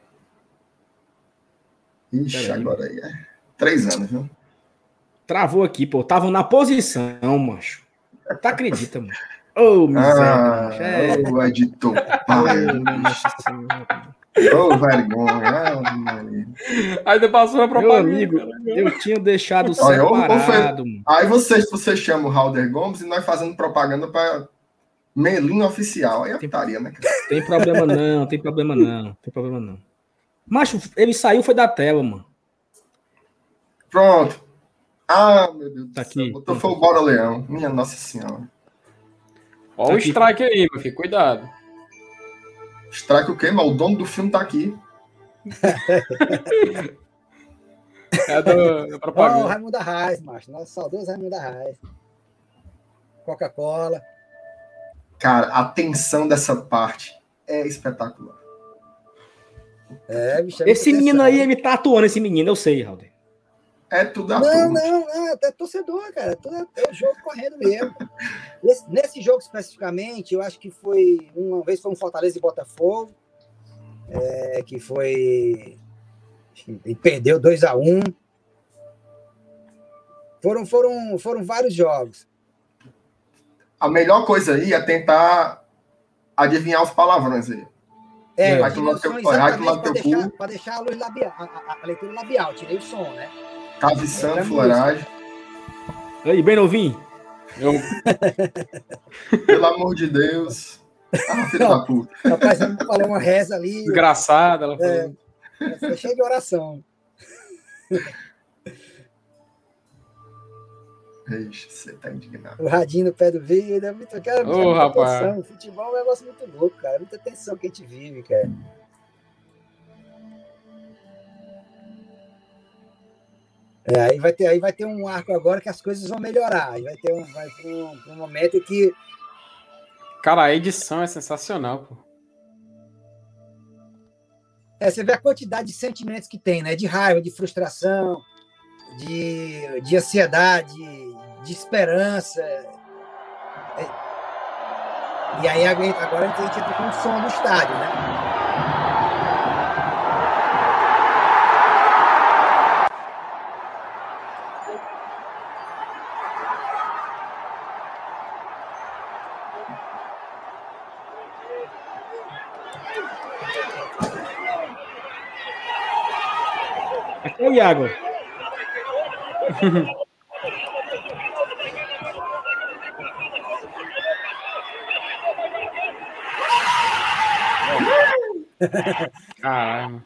Ixi, agora aí é três anos, viu? Travou aqui, pô. Tava na posição, macho. Tu acredita, mano? Ô, oh, miséria, ah, é. Ô, editor. Ô, vergonha. Ainda passou a propaganda. Meu amigo, eu tinha deixado separado. Aí você, você chama o Halder Gomes e nós fazendo propaganda para Melinho Oficial. Aí é putaria, né? Tem problema não, tem problema não, tem problema não. Macho, ele saiu foi da tela, mano. Pronto. Ah, meu Deus tá aqui. Botou foi o Bora Leão. Minha Nossa Senhora. Olha tá o aqui. strike aí, meu filho. Cuidado. Strike o quê? Mas o dono do filme tá aqui. é do, do propaganda. Oh, Raimundo Arraes, macho. Nosso saudoso Raimundo Arraes. Coca-Cola. Cara, a tensão dessa parte é espetacular. É, bicho, é esse menino aí, ele tá atuando, esse menino, eu sei, Raul. É tudo a Não, não, não, é torcedor, cara. É, é o jogo correndo mesmo. Nesse, nesse, jogo especificamente, eu acho que foi. Uma vez foi um Fortaleza e Botafogo, é, que foi. E perdeu 2 a 1 um. Foram, foram, foram vários jogos. A melhor coisa aí é tentar adivinhar os palavrões aí. É, vai tomar teu, vai tomar teu deixar, Para deixar a luz labial, a, a, a leitura labial, tirei o som, né? Caviçando, floragem. Aí, bem novinho. Eu... Pelo amor de Deus. Ah, filho da puta. Rapaz, falou uma reza ali. Engraçada, ela falou. É, cheio de oração. Ixi, você tá indignado. O radinho no pé do vidro, é muito, cara, Ô, rapaz. Atenção. Futebol é um negócio muito louco, cara. É muita tensão que a gente vive, cara. É, aí, vai ter, aí vai ter um arco agora que as coisas vão melhorar. Aí vai ter um, vai ter um, um momento que. Cara, a edição é sensacional, pô. É, você vê a quantidade de sentimentos que tem, né? De raiva, de frustração, de, de ansiedade, de esperança. É... E aí agora a gente entra com o som do estádio, né? Ô, Iago.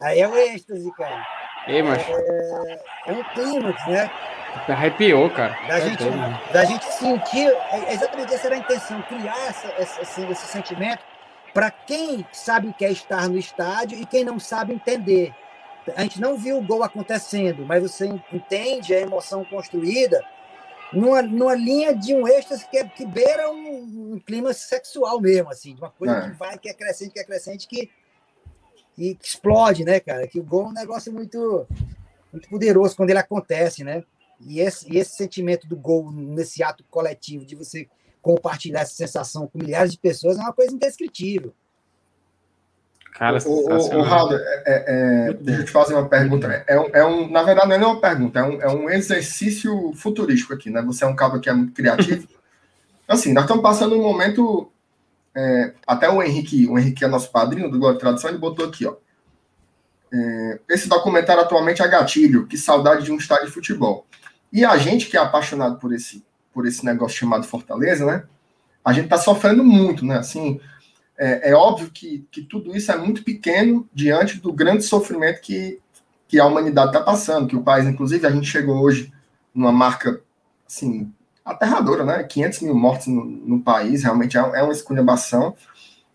Aí é o êxtase, cara. Ei, mas... é, é um clímax, né? Arrepiou, cara. Da, é gente, da gente sentir, é exatamente essa era a intenção, criar essa, esse, esse sentimento para quem sabe o que é estar no estádio e quem não sabe entender a gente não viu o gol acontecendo, mas você entende a emoção construída numa, numa linha de um êxtase que, é, que beira um, um, clima sexual mesmo, assim, de uma coisa é. que vai, que é crescente, que é crescente, que, que, que explode, né, cara? Que o gol é um negócio muito, muito poderoso quando ele acontece, né? E esse, e esse sentimento do gol nesse ato coletivo, de você compartilhar essa sensação com milhares de pessoas, é uma coisa indescritível. Cara, o, o, o Raul, é, é, é, deixa eu te fazer uma pergunta. É um, é um, na verdade, não é uma pergunta, é um, é um exercício futurístico aqui, né? Você é um cabo que é muito criativo. assim, nós estamos passando um momento. É, até o Henrique, o Henrique é nosso padrinho do Glória Tradição, ele botou aqui, ó. É, esse documentário atualmente é gatilho, que saudade de um estádio de futebol. E a gente que é apaixonado por esse, por esse negócio chamado Fortaleza, né? A gente tá sofrendo muito, né? Assim, é, é, óbvio que, que tudo isso é muito pequeno diante do grande sofrimento que, que a humanidade está passando, que o país, inclusive, a gente chegou hoje numa marca, assim, aterradora, né? 500 mil mortes no, no país, realmente é, é uma esculhambação,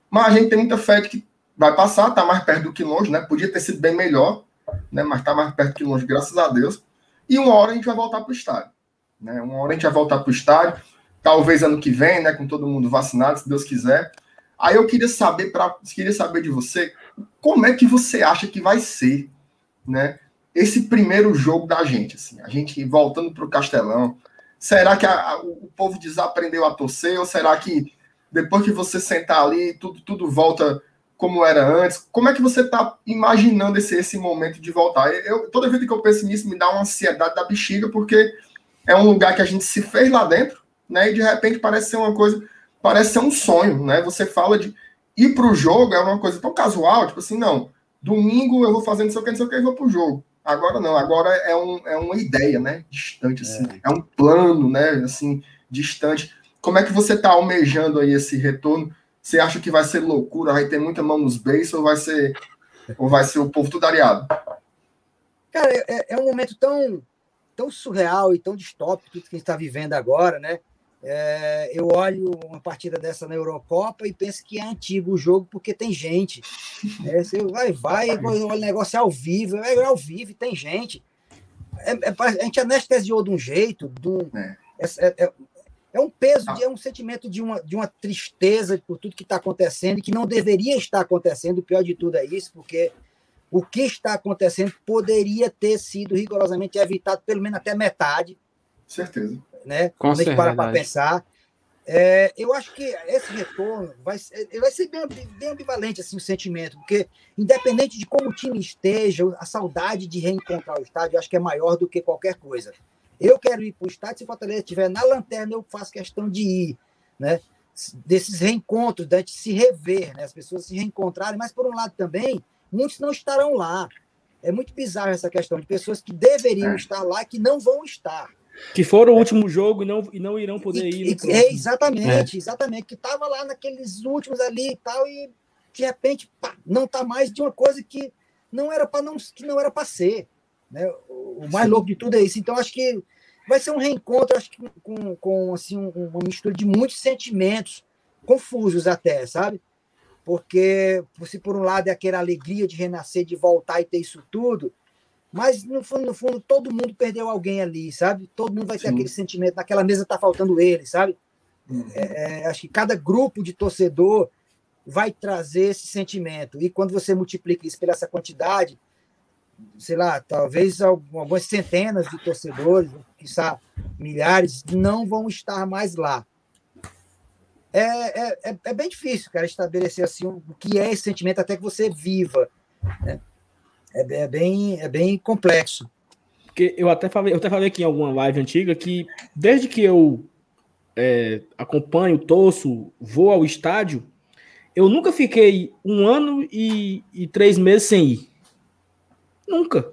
mas a gente tem muita fé de que vai passar, está mais perto do que longe, né? Podia ter sido bem melhor, né? Mas está mais perto do que longe, graças a Deus. E uma hora a gente vai voltar para o estádio, né? Uma hora a gente vai voltar para o estádio, talvez ano que vem, né? Com todo mundo vacinado, se Deus quiser. Aí eu queria saber para queria saber de você como é que você acha que vai ser, né? Esse primeiro jogo da gente, assim, a gente voltando para o Castelão. Será que a, a, o povo desaprendeu a torcer ou será que depois que você sentar ali tudo tudo volta como era antes? Como é que você está imaginando esse, esse momento de voltar? Eu, toda vez que eu penso nisso me dá uma ansiedade da bexiga porque é um lugar que a gente se fez lá dentro, né? E de repente parece ser uma coisa parece ser um sonho, né? Você fala de ir para o jogo é uma coisa tão casual, tipo assim, não, domingo eu vou fazendo não sei o que, não sei o que, e vou para o jogo. Agora não, agora é, um, é uma ideia, né? Distante, assim. É. é um plano, né? Assim, distante. Como é que você está almejando aí esse retorno? Você acha que vai ser loucura, vai ter muita mão nos beijos ou vai ser ou vai ser o povo tudo areado? Cara, é, é um momento tão, tão surreal e tão distópico tudo que a gente está vivendo agora, né? É, eu olho uma partida dessa na Eurocopa e penso que é antigo o jogo porque tem gente. É, você vai, vai, olha o negócio é ao vivo, é ao vivo, tem gente. É, é, a gente anestesiou de um jeito, de um, é. É, é, é um peso, é um sentimento de uma, de uma tristeza por tudo que está acontecendo e que não deveria estar acontecendo. O pior de tudo é isso, porque o que está acontecendo poderia ter sido rigorosamente evitado, pelo menos até metade. Certeza né? Com Quando a gente para para pensar. É, eu acho que esse retorno vai, vai ser bem, bem ambivalente assim, o sentimento, porque independente de como o time esteja, a saudade de reencontrar o estádio acho que é maior do que qualquer coisa. Eu quero ir para o estádio, se o Fortaleza estiver na lanterna, eu faço questão de ir, né? Desses reencontros, da gente se rever, né? As pessoas se reencontrarem, mas por um lado também, muitos não estarão lá. É muito bizarro essa questão de pessoas que deveriam é. estar lá que não vão estar. Que foram o último jogo e não, e não irão poder e, ir. é, exatamente, é. exatamente. Que estava lá naqueles últimos ali e tal, e de repente pá, não está mais de uma coisa que não era para não que não era para ser. Né? O mais Sim. louco de tudo é isso. Então, acho que vai ser um reencontro, acho que com, com assim, uma mistura de muitos sentimentos confusos até, sabe? Porque se por um lado é aquela alegria de renascer, de voltar e ter isso tudo, mas, no fundo, no fundo, todo mundo perdeu alguém ali, sabe? Todo mundo vai ter Sim. aquele sentimento, naquela mesa está faltando ele, sabe? Uhum. É, é, acho que cada grupo de torcedor vai trazer esse sentimento. E quando você multiplica isso pela essa quantidade, sei lá, talvez algumas centenas de torcedores, quizá milhares, não vão estar mais lá. É, é, é, é bem difícil, cara, estabelecer assim o que é esse sentimento até que você viva. Né? É, é, bem, é bem complexo. Porque eu até falei, eu até falei aqui em alguma live antiga que desde que eu é, acompanho, torço, vou ao estádio, eu nunca fiquei um ano e, e três meses sem ir. Nunca.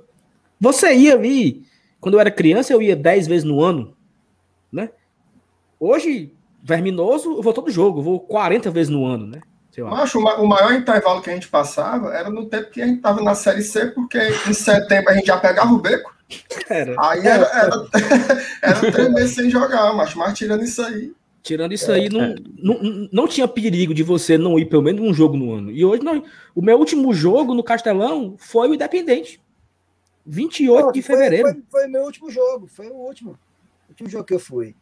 Você ia ir. Quando eu era criança, eu ia dez vezes no ano. Né? Hoje, verminoso, eu vou todo jogo, eu vou 40 vezes no ano, né? Eu acho. o maior intervalo que a gente passava era no tempo que a gente estava na Série C, porque em setembro a gente já pegava o beco. Era. Aí era, era, era três meses sem jogar, macho, mas tirando isso aí. Tirando isso é, aí, não, é. não, não tinha perigo de você não ir pelo menos um jogo no ano. E hoje, não, o meu último jogo no Castelão foi o Independente. 28 não, de fevereiro. Foi, foi, foi meu último jogo, foi o último. O último jogo que eu fui.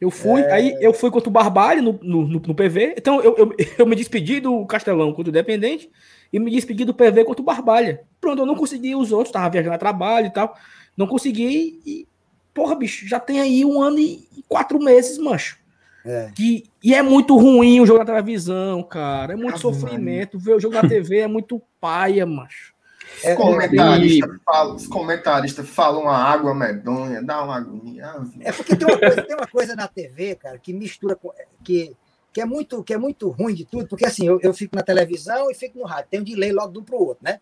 Eu fui, é... aí eu fui contra o Barbalho no, no, no, no PV. Então eu, eu, eu, me despedi do Castelão contra o Independente e me despedi do PV contra o Barbalha. Pronto, eu não consegui os outros, tava viajando a trabalho e tal. Não consegui e, porra, bicho, já tem aí um ano e quatro meses, mancho. É. Que, e é muito ruim o jogo na televisão, cara. É muito ah, sofrimento. Ver o jogo na TV é muito paia, macho. Os, é, comentaristas e... falam, os comentaristas falam uma água medonha, dá uma agonia. É porque tem uma, coisa, tem uma coisa na TV, cara, que mistura com. Que, que, é muito, que é muito ruim de tudo, porque assim, eu, eu fico na televisão e fico no rádio, tem um delay logo de um para o outro, né?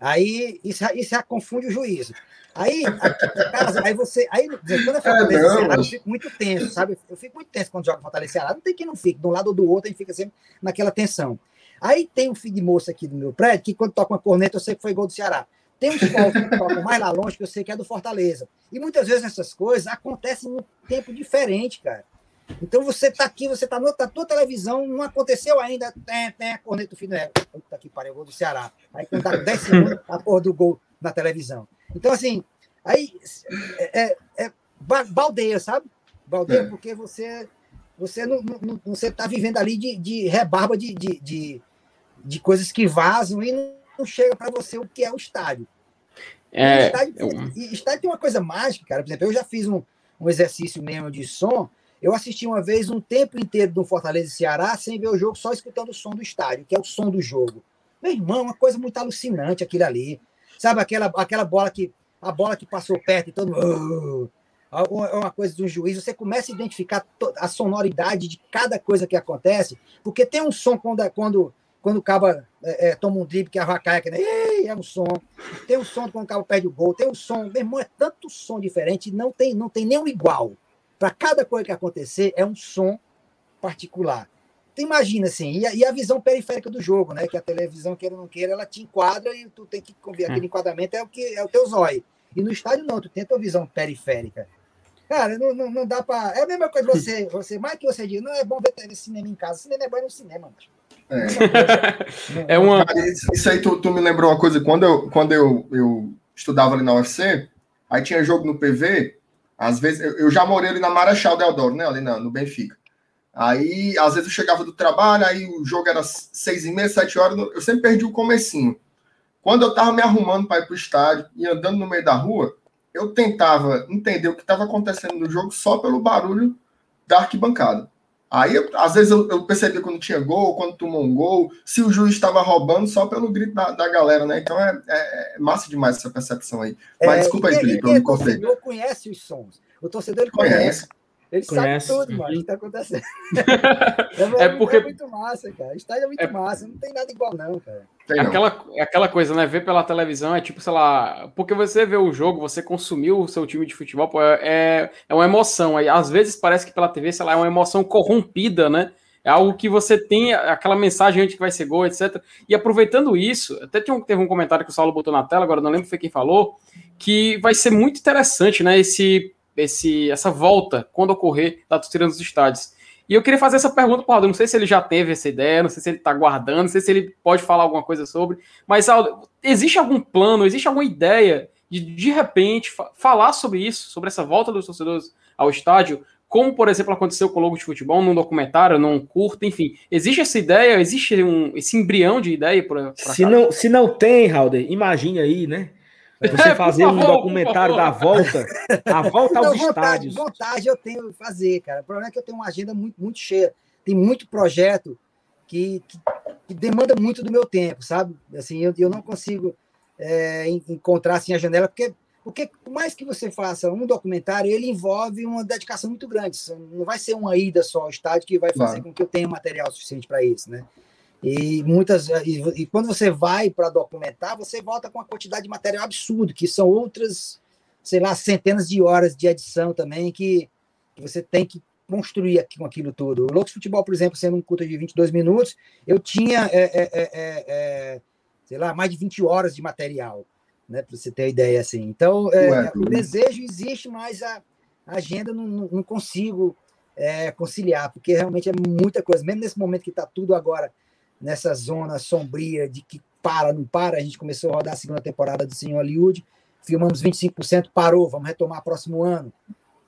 Aí isso, isso já confunde o juízo. Aí, aqui casa, aí você. Aí, quando eu Fortaleza é, Ceará, eu fico muito tenso, sabe? Eu fico muito tenso quando joga Fortaleza Ceará. Não tem quem não fique, de um lado ou do outro, a gente fica sempre naquela tensão. Aí tem um filho de moça aqui do meu prédio que, quando toca uma corneta, eu sei que foi gol do Ceará. Tem um sol que toca mais lá longe, que eu sei que é do Fortaleza. E muitas vezes essas coisas acontecem num tempo diferente, cara. Então você está aqui, você está na tua televisão, não aconteceu ainda, tem, tem a corneta do filho é. Puta que pariu, gol do Ceará. Aí quando dá 10 segundos, a porra do gol na televisão. Então, assim, aí é, é, é baldeia, sabe? Baldeia é. porque você você não, não, você está vivendo ali de, de rebarba de, de, de, de, coisas que vazam e não, chega para você o que é o estádio. É, estádio, eu... estádio tem uma coisa mágica, cara. Por exemplo, eu já fiz um, um exercício mesmo de som eu assisti uma vez um tempo inteiro do Fortaleza e Ceará sem ver o jogo, só escutando o som do estádio, que é o som do jogo. Meu irmão, uma coisa muito alucinante aquilo ali. Sabe aquela, aquela bola que a bola que passou perto e todo mundo. é uma coisa um juiz. Você começa a identificar a sonoridade de cada coisa que acontece, porque tem um som quando, quando, quando o caba é, é, toma um drible que a vaca é, né? é um som. Tem um som quando o cabo perde o gol. Tem um som. Meu irmão, é tanto som diferente, não tem, não tem nenhum igual. Para cada coisa que acontecer, é um som particular. Tu imagina assim, e a, e a, visão periférica do jogo, né? Que a televisão, queira ou não queira, ela te enquadra e tu tem que ver aquele é. enquadramento, é o que é o teu zóio. E no estádio não, tu tem a tua visão periférica. Cara, não, não, não dá para. É a mesma coisa você, você, mais que você diz, não é bom ver cinema em casa. Cinema é bom no cinema, É, é uma. Isso aí tu, tu, me lembrou uma coisa. Quando eu, quando eu, eu estudava ali na UFC, aí tinha jogo no PV, às vezes, eu, eu já morei ali na Marechal Deodoro, né? Ali na, no Benfica. Aí, às vezes, eu chegava do trabalho, aí o jogo era seis e meia, sete horas, eu sempre perdi o comecinho. Quando eu tava me arrumando para ir pro estádio e andando no meio da rua, eu tentava entender o que estava acontecendo no jogo só pelo barulho da arquibancada. Aí, eu, às vezes, eu, eu percebia quando tinha gol, quando tomou um gol, se o juiz estava roubando só pelo grito da, da galera, né? Então é, é, é, massa demais essa percepção aí. Mas é, desculpa aí, Felipe, eu não cortei. O torcedor conhece os sons. O torcedor ele conhece. conhece. Ele Conhece. sabe tudo, mano, o que está acontecendo. é, é, porque... é muito massa, cara. Estádio é muito é... massa, não tem nada igual, não, cara. É aquela, é aquela coisa, né? Ver pela televisão é tipo, sei lá, porque você vê o jogo, você consumiu o seu time de futebol, pô, é, é uma emoção. Aí, às vezes parece que pela TV, sei lá, é uma emoção corrompida, né? É algo que você tem, aquela mensagem antes que vai ser gol, etc. E aproveitando isso, até teve um comentário que o Saulo botou na tela, agora não lembro foi quem falou, que vai ser muito interessante, né? Esse esse, essa volta quando ocorrer da torcida nos estádios. E eu queria fazer essa pergunta para o. Não sei se ele já teve essa ideia, não sei se ele está guardando, não sei se ele pode falar alguma coisa sobre. Mas, Aldo, existe algum plano, existe alguma ideia de, de repente, fa falar sobre isso, sobre essa volta dos torcedores ao estádio, como, por exemplo, aconteceu com o Logo de Futebol, num documentário, num curto, enfim. Existe essa ideia, existe um, esse embrião de ideia? Pra, pra se, não, se não tem, Halder, imagine aí, né? Você é, fazer favor, um documentário da volta, a volta aos não, estádios. Vontade eu tenho de fazer, cara. O problema é que eu tenho uma agenda muito, muito cheia. Tem muito projeto que, que, que demanda muito do meu tempo, sabe? Assim, eu, eu não consigo é, encontrar assim, a janela, porque, porque por mais que você faça um documentário, ele envolve uma dedicação muito grande. Não vai ser uma ida só ao estádio que vai fazer claro. com que eu tenha material suficiente para isso, né? E muitas e, e quando você vai para documentar, você volta com uma quantidade de material absurdo, que são outras, sei lá, centenas de horas de edição também que, que você tem que construir aqui com aquilo tudo. O Loucos Futebol, por exemplo, sendo um culto de 22 minutos, eu tinha, é, é, é, sei lá, mais de 20 horas de material, né, para você ter ideia assim. Então, Ué, o desejo existe, mas a, a agenda não, não, consigo é, conciliar, porque realmente é muita coisa. Mesmo nesse momento que está tudo agora nessa zona sombria de que para, não para. A gente começou a rodar a segunda temporada do Senhor Hollywood, filmamos 25%, parou, vamos retomar próximo ano.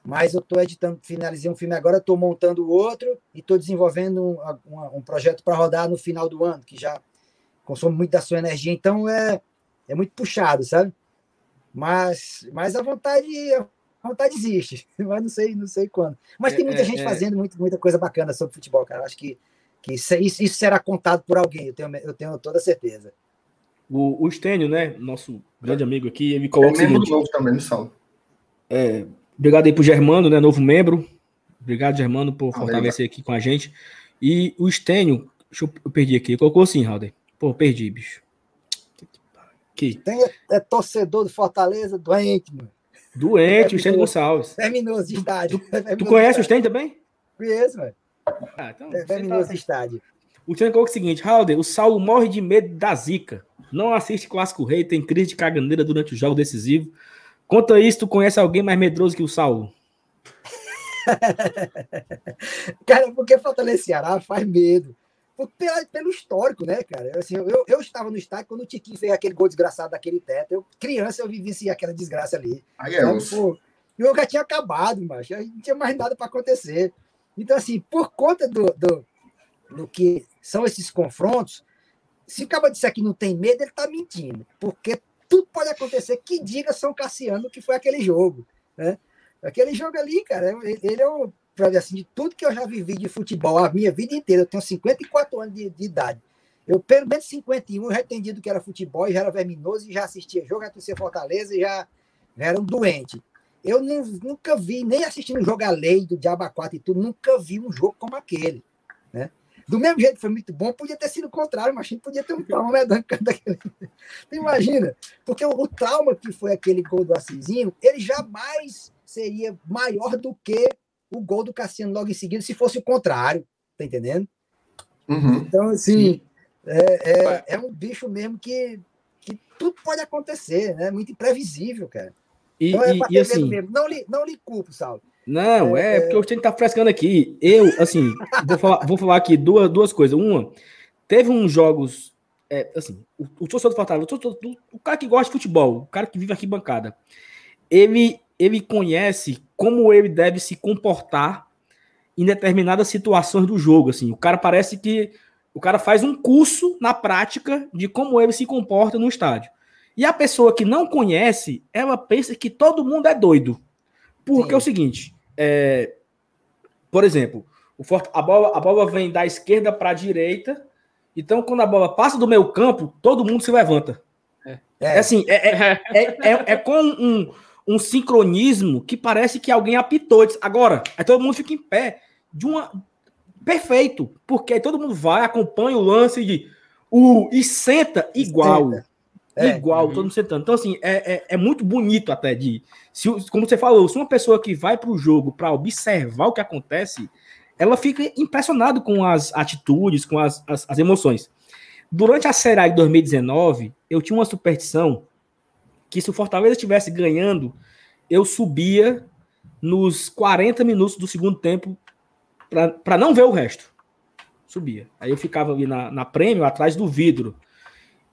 mas eu estou editando, finalizei um filme agora, estou montando outro e estou desenvolvendo um, um, um projeto para rodar no final do ano, que já consome muito da sua energia, então é, é muito puxado, sabe? Mas, mas a vontade a vontade existe, mas não sei, não sei quando. Mas tem muita é, gente é. fazendo muito, muita coisa bacana sobre futebol, cara. Acho que, que isso, isso será contado por alguém, eu tenho, eu tenho toda certeza. O, o Stênio, né, nosso grande amigo aqui, ele coloca é o seguinte... novo também, no É, obrigado aí pro Germano, né, novo membro. Obrigado, Germano, por fortalecer aqui com a gente. E o Stênio, deixa eu, eu perdi aqui, colocou assim, Raul. Pô, perdi, bicho. Que... Tem, é torcedor do Fortaleza doente, mano. Doente, o Stênio Gonçalves. Verminoso de estádio. Tu, tu conhece o Stênio também? Conheço, velho. Ah, então, é verminoso tá... estádio. O Stênio colocou o seguinte, Raul, o Saulo morre de medo da zica. Não assiste Clássico Rei, tem crise de caganeira durante o jogo decisivo. Conta isso, tu conhece alguém mais medroso que o Saulo? Cara, porque Fortaleza Ceará faz medo pelo, pelo histórico, né, cara? Assim, eu, eu estava no estádio quando o Tiquinho fez aquele gol desgraçado daquele teto. Eu, criança, eu vivi aquela desgraça ali. Aí é Pô, o jogo já tinha acabado, mas não tinha mais nada para acontecer. Então, assim, por conta do, do, do que são esses confrontos, se o cara disser que não tem medo, ele está mentindo. Porque tudo pode acontecer que diga São Cassiano que foi aquele jogo, né? Aquele jogo ali, cara, ele é o assim, de tudo que eu já vivi de futebol a minha vida inteira, eu tenho 54 anos de, de idade. Eu, pelo menos 51, eu já entendi do que era futebol, já era verminoso, já assistia jogo, já torcia Fortaleza, já, já era um doente. Eu nunca vi, nem assistindo o jogo a lei do Diaba 4 e tudo, nunca vi um jogo como aquele. Né? Do mesmo jeito que foi muito bom, podia ter sido o contrário, mas podia ter um trauma medonho daquele. Tu imagina? Porque o, o, trauma que foi aquele gol do Assisinho, ele jamais seria maior do que o gol do Cassiano logo em seguida, se fosse o contrário, tá entendendo? Uhum. Então, assim, é, é, é, um bicho mesmo que, que tudo pode acontecer, né? Muito imprevisível, cara. E, então, é e, e assim, mesmo. Não lhe, não lhe culpo, Saulo. Não, é, é porque o time tá frescando aqui. Eu, assim, vou, falar, vou falar aqui duas, duas coisas. Uma, teve uns jogos. É, assim, o, o torcedor do Fortaleza, o, o, o, cara que gosta de futebol, o cara que vive aqui bancada, ele ele conhece como ele deve se comportar em determinadas situações do jogo. Assim, o cara parece que o cara faz um curso na prática de como ele se comporta no estádio. E a pessoa que não conhece, ela pensa que todo mundo é doido. Porque Sim. é o seguinte, é, por exemplo, o a, bola, a bola vem da esquerda para a direita, então quando a bola passa do meio campo, todo mundo se levanta. É, é assim, é, é, é, é, é com um, um sincronismo que parece que alguém apitou. Agora, aí todo mundo fica em pé. De uma. Perfeito. Porque aí todo mundo vai, acompanha o lance de. Uh, e senta igual. Senta. É. Igual, todo mundo sentando. Então, assim, é, é, é, muito bonito até de. Se, como você falou, se uma pessoa que vai para o jogo para observar o que acontece, ela fica impressionada com as atitudes, com as, as, as emoções. Durante a Série de 2019, eu tinha uma superstição que se o Fortaleza estivesse ganhando, eu subia nos 40 minutos do segundo tempo para não ver o resto. Subia. Aí eu ficava ali na, na prêmio, atrás do vidro.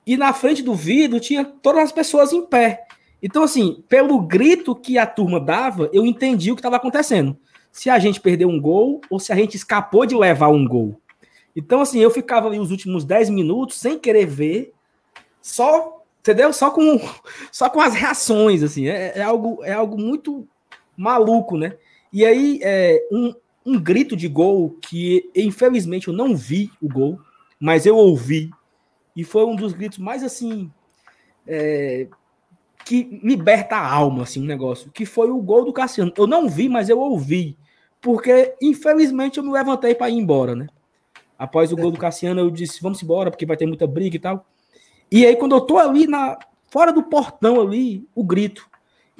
E na frente do vidro tinha todas as pessoas em pé. Então, assim, pelo grito que a turma dava, eu entendi o que estava acontecendo. Se a gente perdeu um gol ou se a gente escapou de levar um gol. Então, assim, eu ficava ali os últimos 10 minutos sem querer ver, só entendeu? Só com, só com as reações, assim, é, é algo, é algo muito maluco, né? E aí, é, um, um grito de gol que, infelizmente, eu não vi o gol, mas eu ouvi, e foi um dos gritos mais, assim, é, que liberta a alma, assim, um negócio, que foi o gol do Cassiano. Eu não vi, mas eu ouvi, porque, infelizmente, eu me levantei para ir embora, né? Após o gol do Cassiano, eu disse, vamos embora, porque vai ter muita briga e tal. E aí, quando eu tô ali na, fora do portão ali, o grito.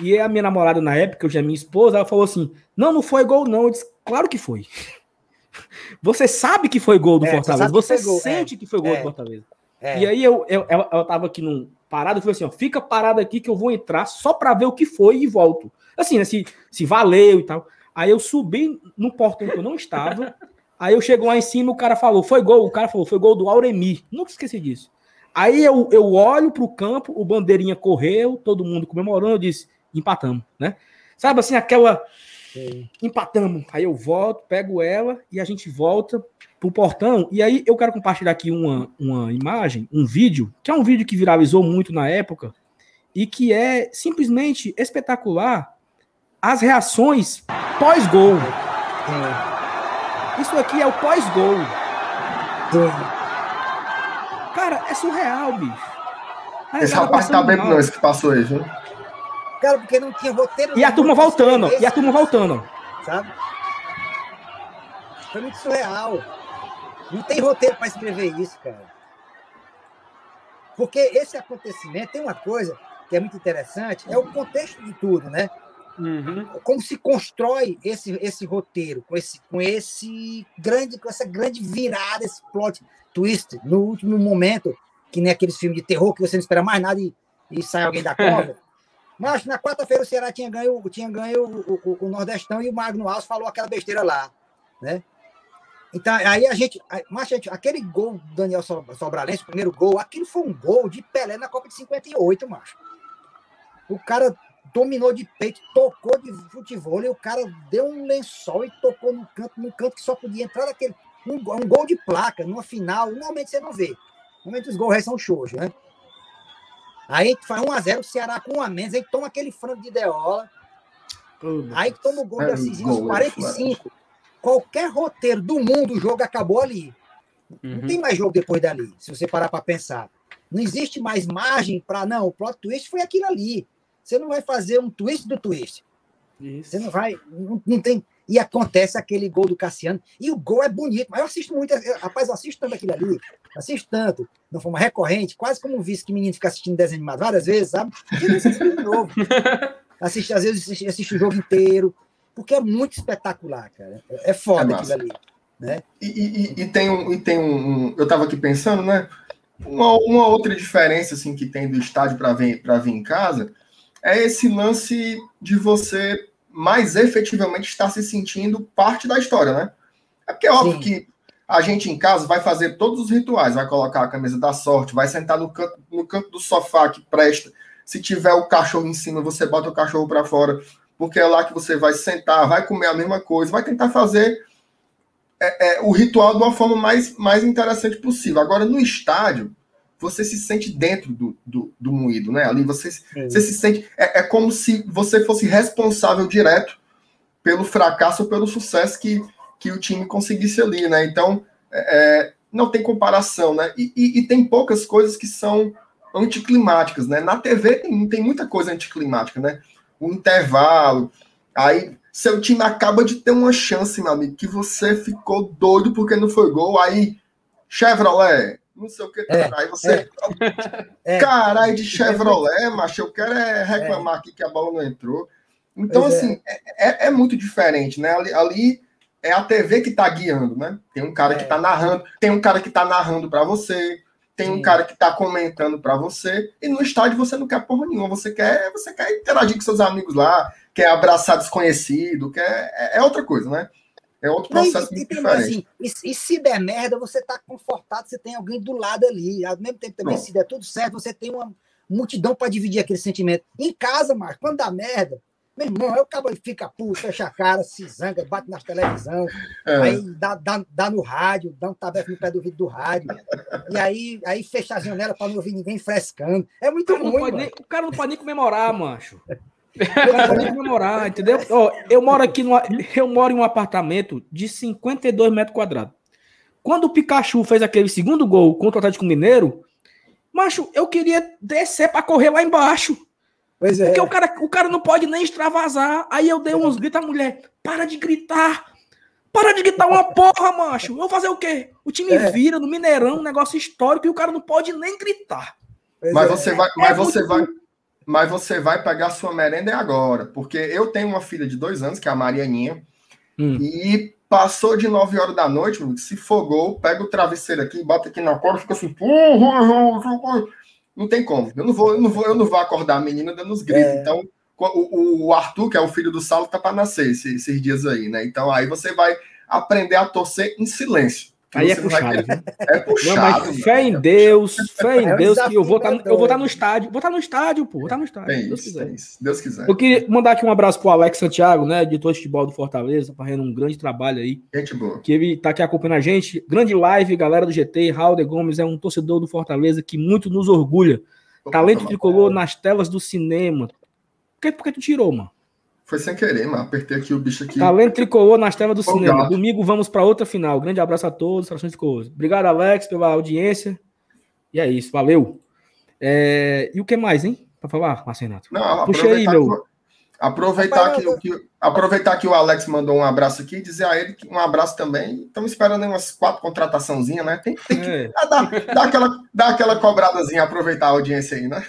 E a minha namorada na época, hoje é minha esposa, ela falou assim: Não, não foi gol, não. Eu disse, claro que foi. Você sabe que foi gol do é, Fortaleza. Você, você sente é, que foi gol é, do Fortaleza. É. E aí eu, eu, ela, ela tava aqui num parado, eu falei assim: ó, fica parado aqui que eu vou entrar só para ver o que foi e volto. Assim, né, se, se valeu e tal. Aí eu subi no portão que eu não estava. aí eu chego lá em cima, o cara falou: Foi gol. O cara falou: Foi gol do Auremi. Nunca esqueci disso. Aí eu, eu olho para o campo, o bandeirinha correu, todo mundo comemorando, eu disse, empatamos, né? Sabe assim, aquela Sim. Empatamos. Aí eu volto, pego ela e a gente volta pro portão. E aí eu quero compartilhar aqui uma, uma imagem, um vídeo, que é um vídeo que viralizou muito na época e que é simplesmente espetacular as reações pós-gol. Isso aqui é o pós-gol. Cara, é surreal, bicho. Esse rapaz tá bem não, esse que passou aí, viu? Cara, porque não tinha roteiro. E a turma voltando, e a turma voltando. Sabe? Foi muito surreal. Não tem roteiro para escrever isso, cara. Porque esse acontecimento tem uma coisa que é muito interessante, é o contexto de tudo, né? Uhum. Como se constrói esse, esse roteiro com esse, com esse grande, com essa grande virada, esse plot twist no último momento, que nem aqueles filmes de terror que você não espera mais nada e, e sai alguém da cova. Mas na quarta-feira o Ceará tinha ganho, tinha ganho o, o, o, Nordestão e o Magno Alves falou aquela besteira lá, né? Então, aí a gente, mas gente, aquele gol do Daniel Sobralense, o primeiro gol, aquilo foi um gol de Pelé na Copa de 58, macho. O cara dominou de peito, tocou de futebol e o cara deu um lençol e tocou no canto, no canto que só podia entrar naquele. Um, um gol de placa, numa final, normalmente você não vê. Normalmente os gols são shows, né? Aí a gente faz 1x0, o Ceará com um a menos, aí toma aquele frango de deola. aí toma o gol é, de Assis aos 45. Qualquer roteiro do mundo, o jogo acabou ali. Uhum. Não tem mais jogo depois dali, se você parar para pensar. Não existe mais margem para. Não, o plot twist foi aquilo ali. Você não vai fazer um twist do twist. Isso. Você não vai. Não, não, tem. E acontece aquele gol do Cassiano. E o gol é bonito. Mas eu assisto muito. Eu, rapaz, eu assisto tanto aquilo ali. Assisto tanto. De forma recorrente. Quase como um vice que menino fica assistindo desenho animado várias vezes, sabe? E assiste de novo. Assiste, às vezes assiste, assiste, o jogo inteiro. Porque é muito espetacular, cara. É foda é aquilo ali. Né? E, e, e, tem um. E tem um, um eu estava aqui pensando, né? Uma, uma, outra diferença assim que tem do estádio para vir, vir em casa é esse lance de você mais efetivamente estar se sentindo parte da história, né? É porque é óbvio Sim. que a gente em casa vai fazer todos os rituais, vai colocar a camisa da sorte, vai sentar no canto, no canto do sofá que presta. Se tiver o cachorro em cima, você bota o cachorro para fora, porque é lá que você vai sentar, vai comer a mesma coisa, vai tentar fazer é, é, o ritual de uma forma mais, mais interessante possível. Agora, no estádio, você se sente dentro do, do, do moído, né? Ali você, é. você se sente. É, é, como se você fosse responsável direto pelo fracasso ou pelo sucesso que, que o time conseguisse ali, né? Então, é, é, não tem comparação, né? E, e, e, tem poucas coisas que são anticlimáticas, né? Na TV tem, tem muita coisa anticlimática, né? O intervalo, aí seu time acaba de ter uma chance, meu amigo, que você ficou doido porque não foi gol, aí Chevrolet, não sei o que. É, aí você. É, Caralho, de Chevrolet, macho, eu quero é reclamar é. aqui que a bola não entrou. Então, pois é. assim, é. é. é, muito diferente, né? Ali, ali, é a TV que tá guiando, né? Tem um cara que tá narrando, tem um cara que tá narrando para você, tem Sim. um cara que tá comentando para você, e no estádio você não quer porra nenhuma, você quer, você quer interagir com seus amigos lá, quer abraçar desconhecido, quer, é outra coisa, né? É outro processo Mas, muito diferente. Assim, e, e, se der merda, você está confortado, você tem alguém do lado ali. Ao mesmo tempo também, se der tudo certo, você tem uma multidão para dividir aquele sentimento. Em casa, Marcos, quando dá merda, meu irmão, aí o cabo fica puto, fecha a cara, se zanga, bate na televisão, é. aí dá, dá, dá no rádio, dá um tabefe no pé do vidro do rádio, e aí, aí fecha a janela para não ouvir ninguém frescando. É muito ruim. Nem, o cara não pode nem comemorar, macho. Eu comemorar, entendeu? Ó, eu moro aqui numa, eu moro em um apartamento de 52 metros quadrados. Quando o Pikachu fez aquele segundo gol contra o Atlético Mineiro, macho, eu queria descer para correr lá embaixo. Pois é. Porque o cara, o cara não pode nem extravasar. Aí eu dei uns gritos à mulher: para de gritar. Para de gritar uma porra, macho. Eu vou fazer o quê? O time é. vira no Mineirão, um negócio histórico, e o cara não pode nem gritar. mas é. você vai, mas é você vai, mas você vai pegar sua merenda agora, porque eu tenho uma filha de dois anos, que é a Marianinha, hum. e passou de 9 horas da noite, se fogou, pega o travesseiro aqui, bota aqui na corda, fica assim, não tem como. Eu não vou, eu não vou, eu não vou acordar a menina dando os gritos. É. Então, o, o, Arthur, que é o filho do Saulo, tá para nascer esses, esses, dias aí, né? Então aí você vai aprender a torcer em silêncio. Aí é puxado. É puxado. Não, mas fé em Deus, fé em é Deus que eu vou estar tá, eu vou tá no estádio. Vou estar tá no estádio, pô. Vou estar no estádio. É Deus quiser. É Deus quiser. Eu queria mandar aqui um abraço pro Alex Santiago, né? Editor de futebol do Fortaleza, fazendo um grande trabalho aí. Gente boa. Que ele tá aqui acompanhando a gente. Grande live, galera do GT. Raul Gomes é um torcedor do Fortaleza que muito nos orgulha. Talento tricolor nas telas do cinema. Por que, por que tu tirou, mano? Foi sem querer, mas apertei aqui o bicho aqui. Talento tricolor nas telas do cinema. Domingo vamos para outra final. Grande abraço a todos, Frações Tricolores. Obrigado, Alex, pela audiência. E é isso, valeu. É... E o que mais, hein? Para falar, Marcenato? Não, Puxa aí, meu. Aproveitar que, que, aproveitar que o Alex mandou um abraço aqui e dizer a ele que um abraço também. Estamos esperando umas quatro contrataçãozinhas, né? Tem, tem que é. dar, dar, aquela, dar aquela cobradazinha, aproveitar a audiência aí, né?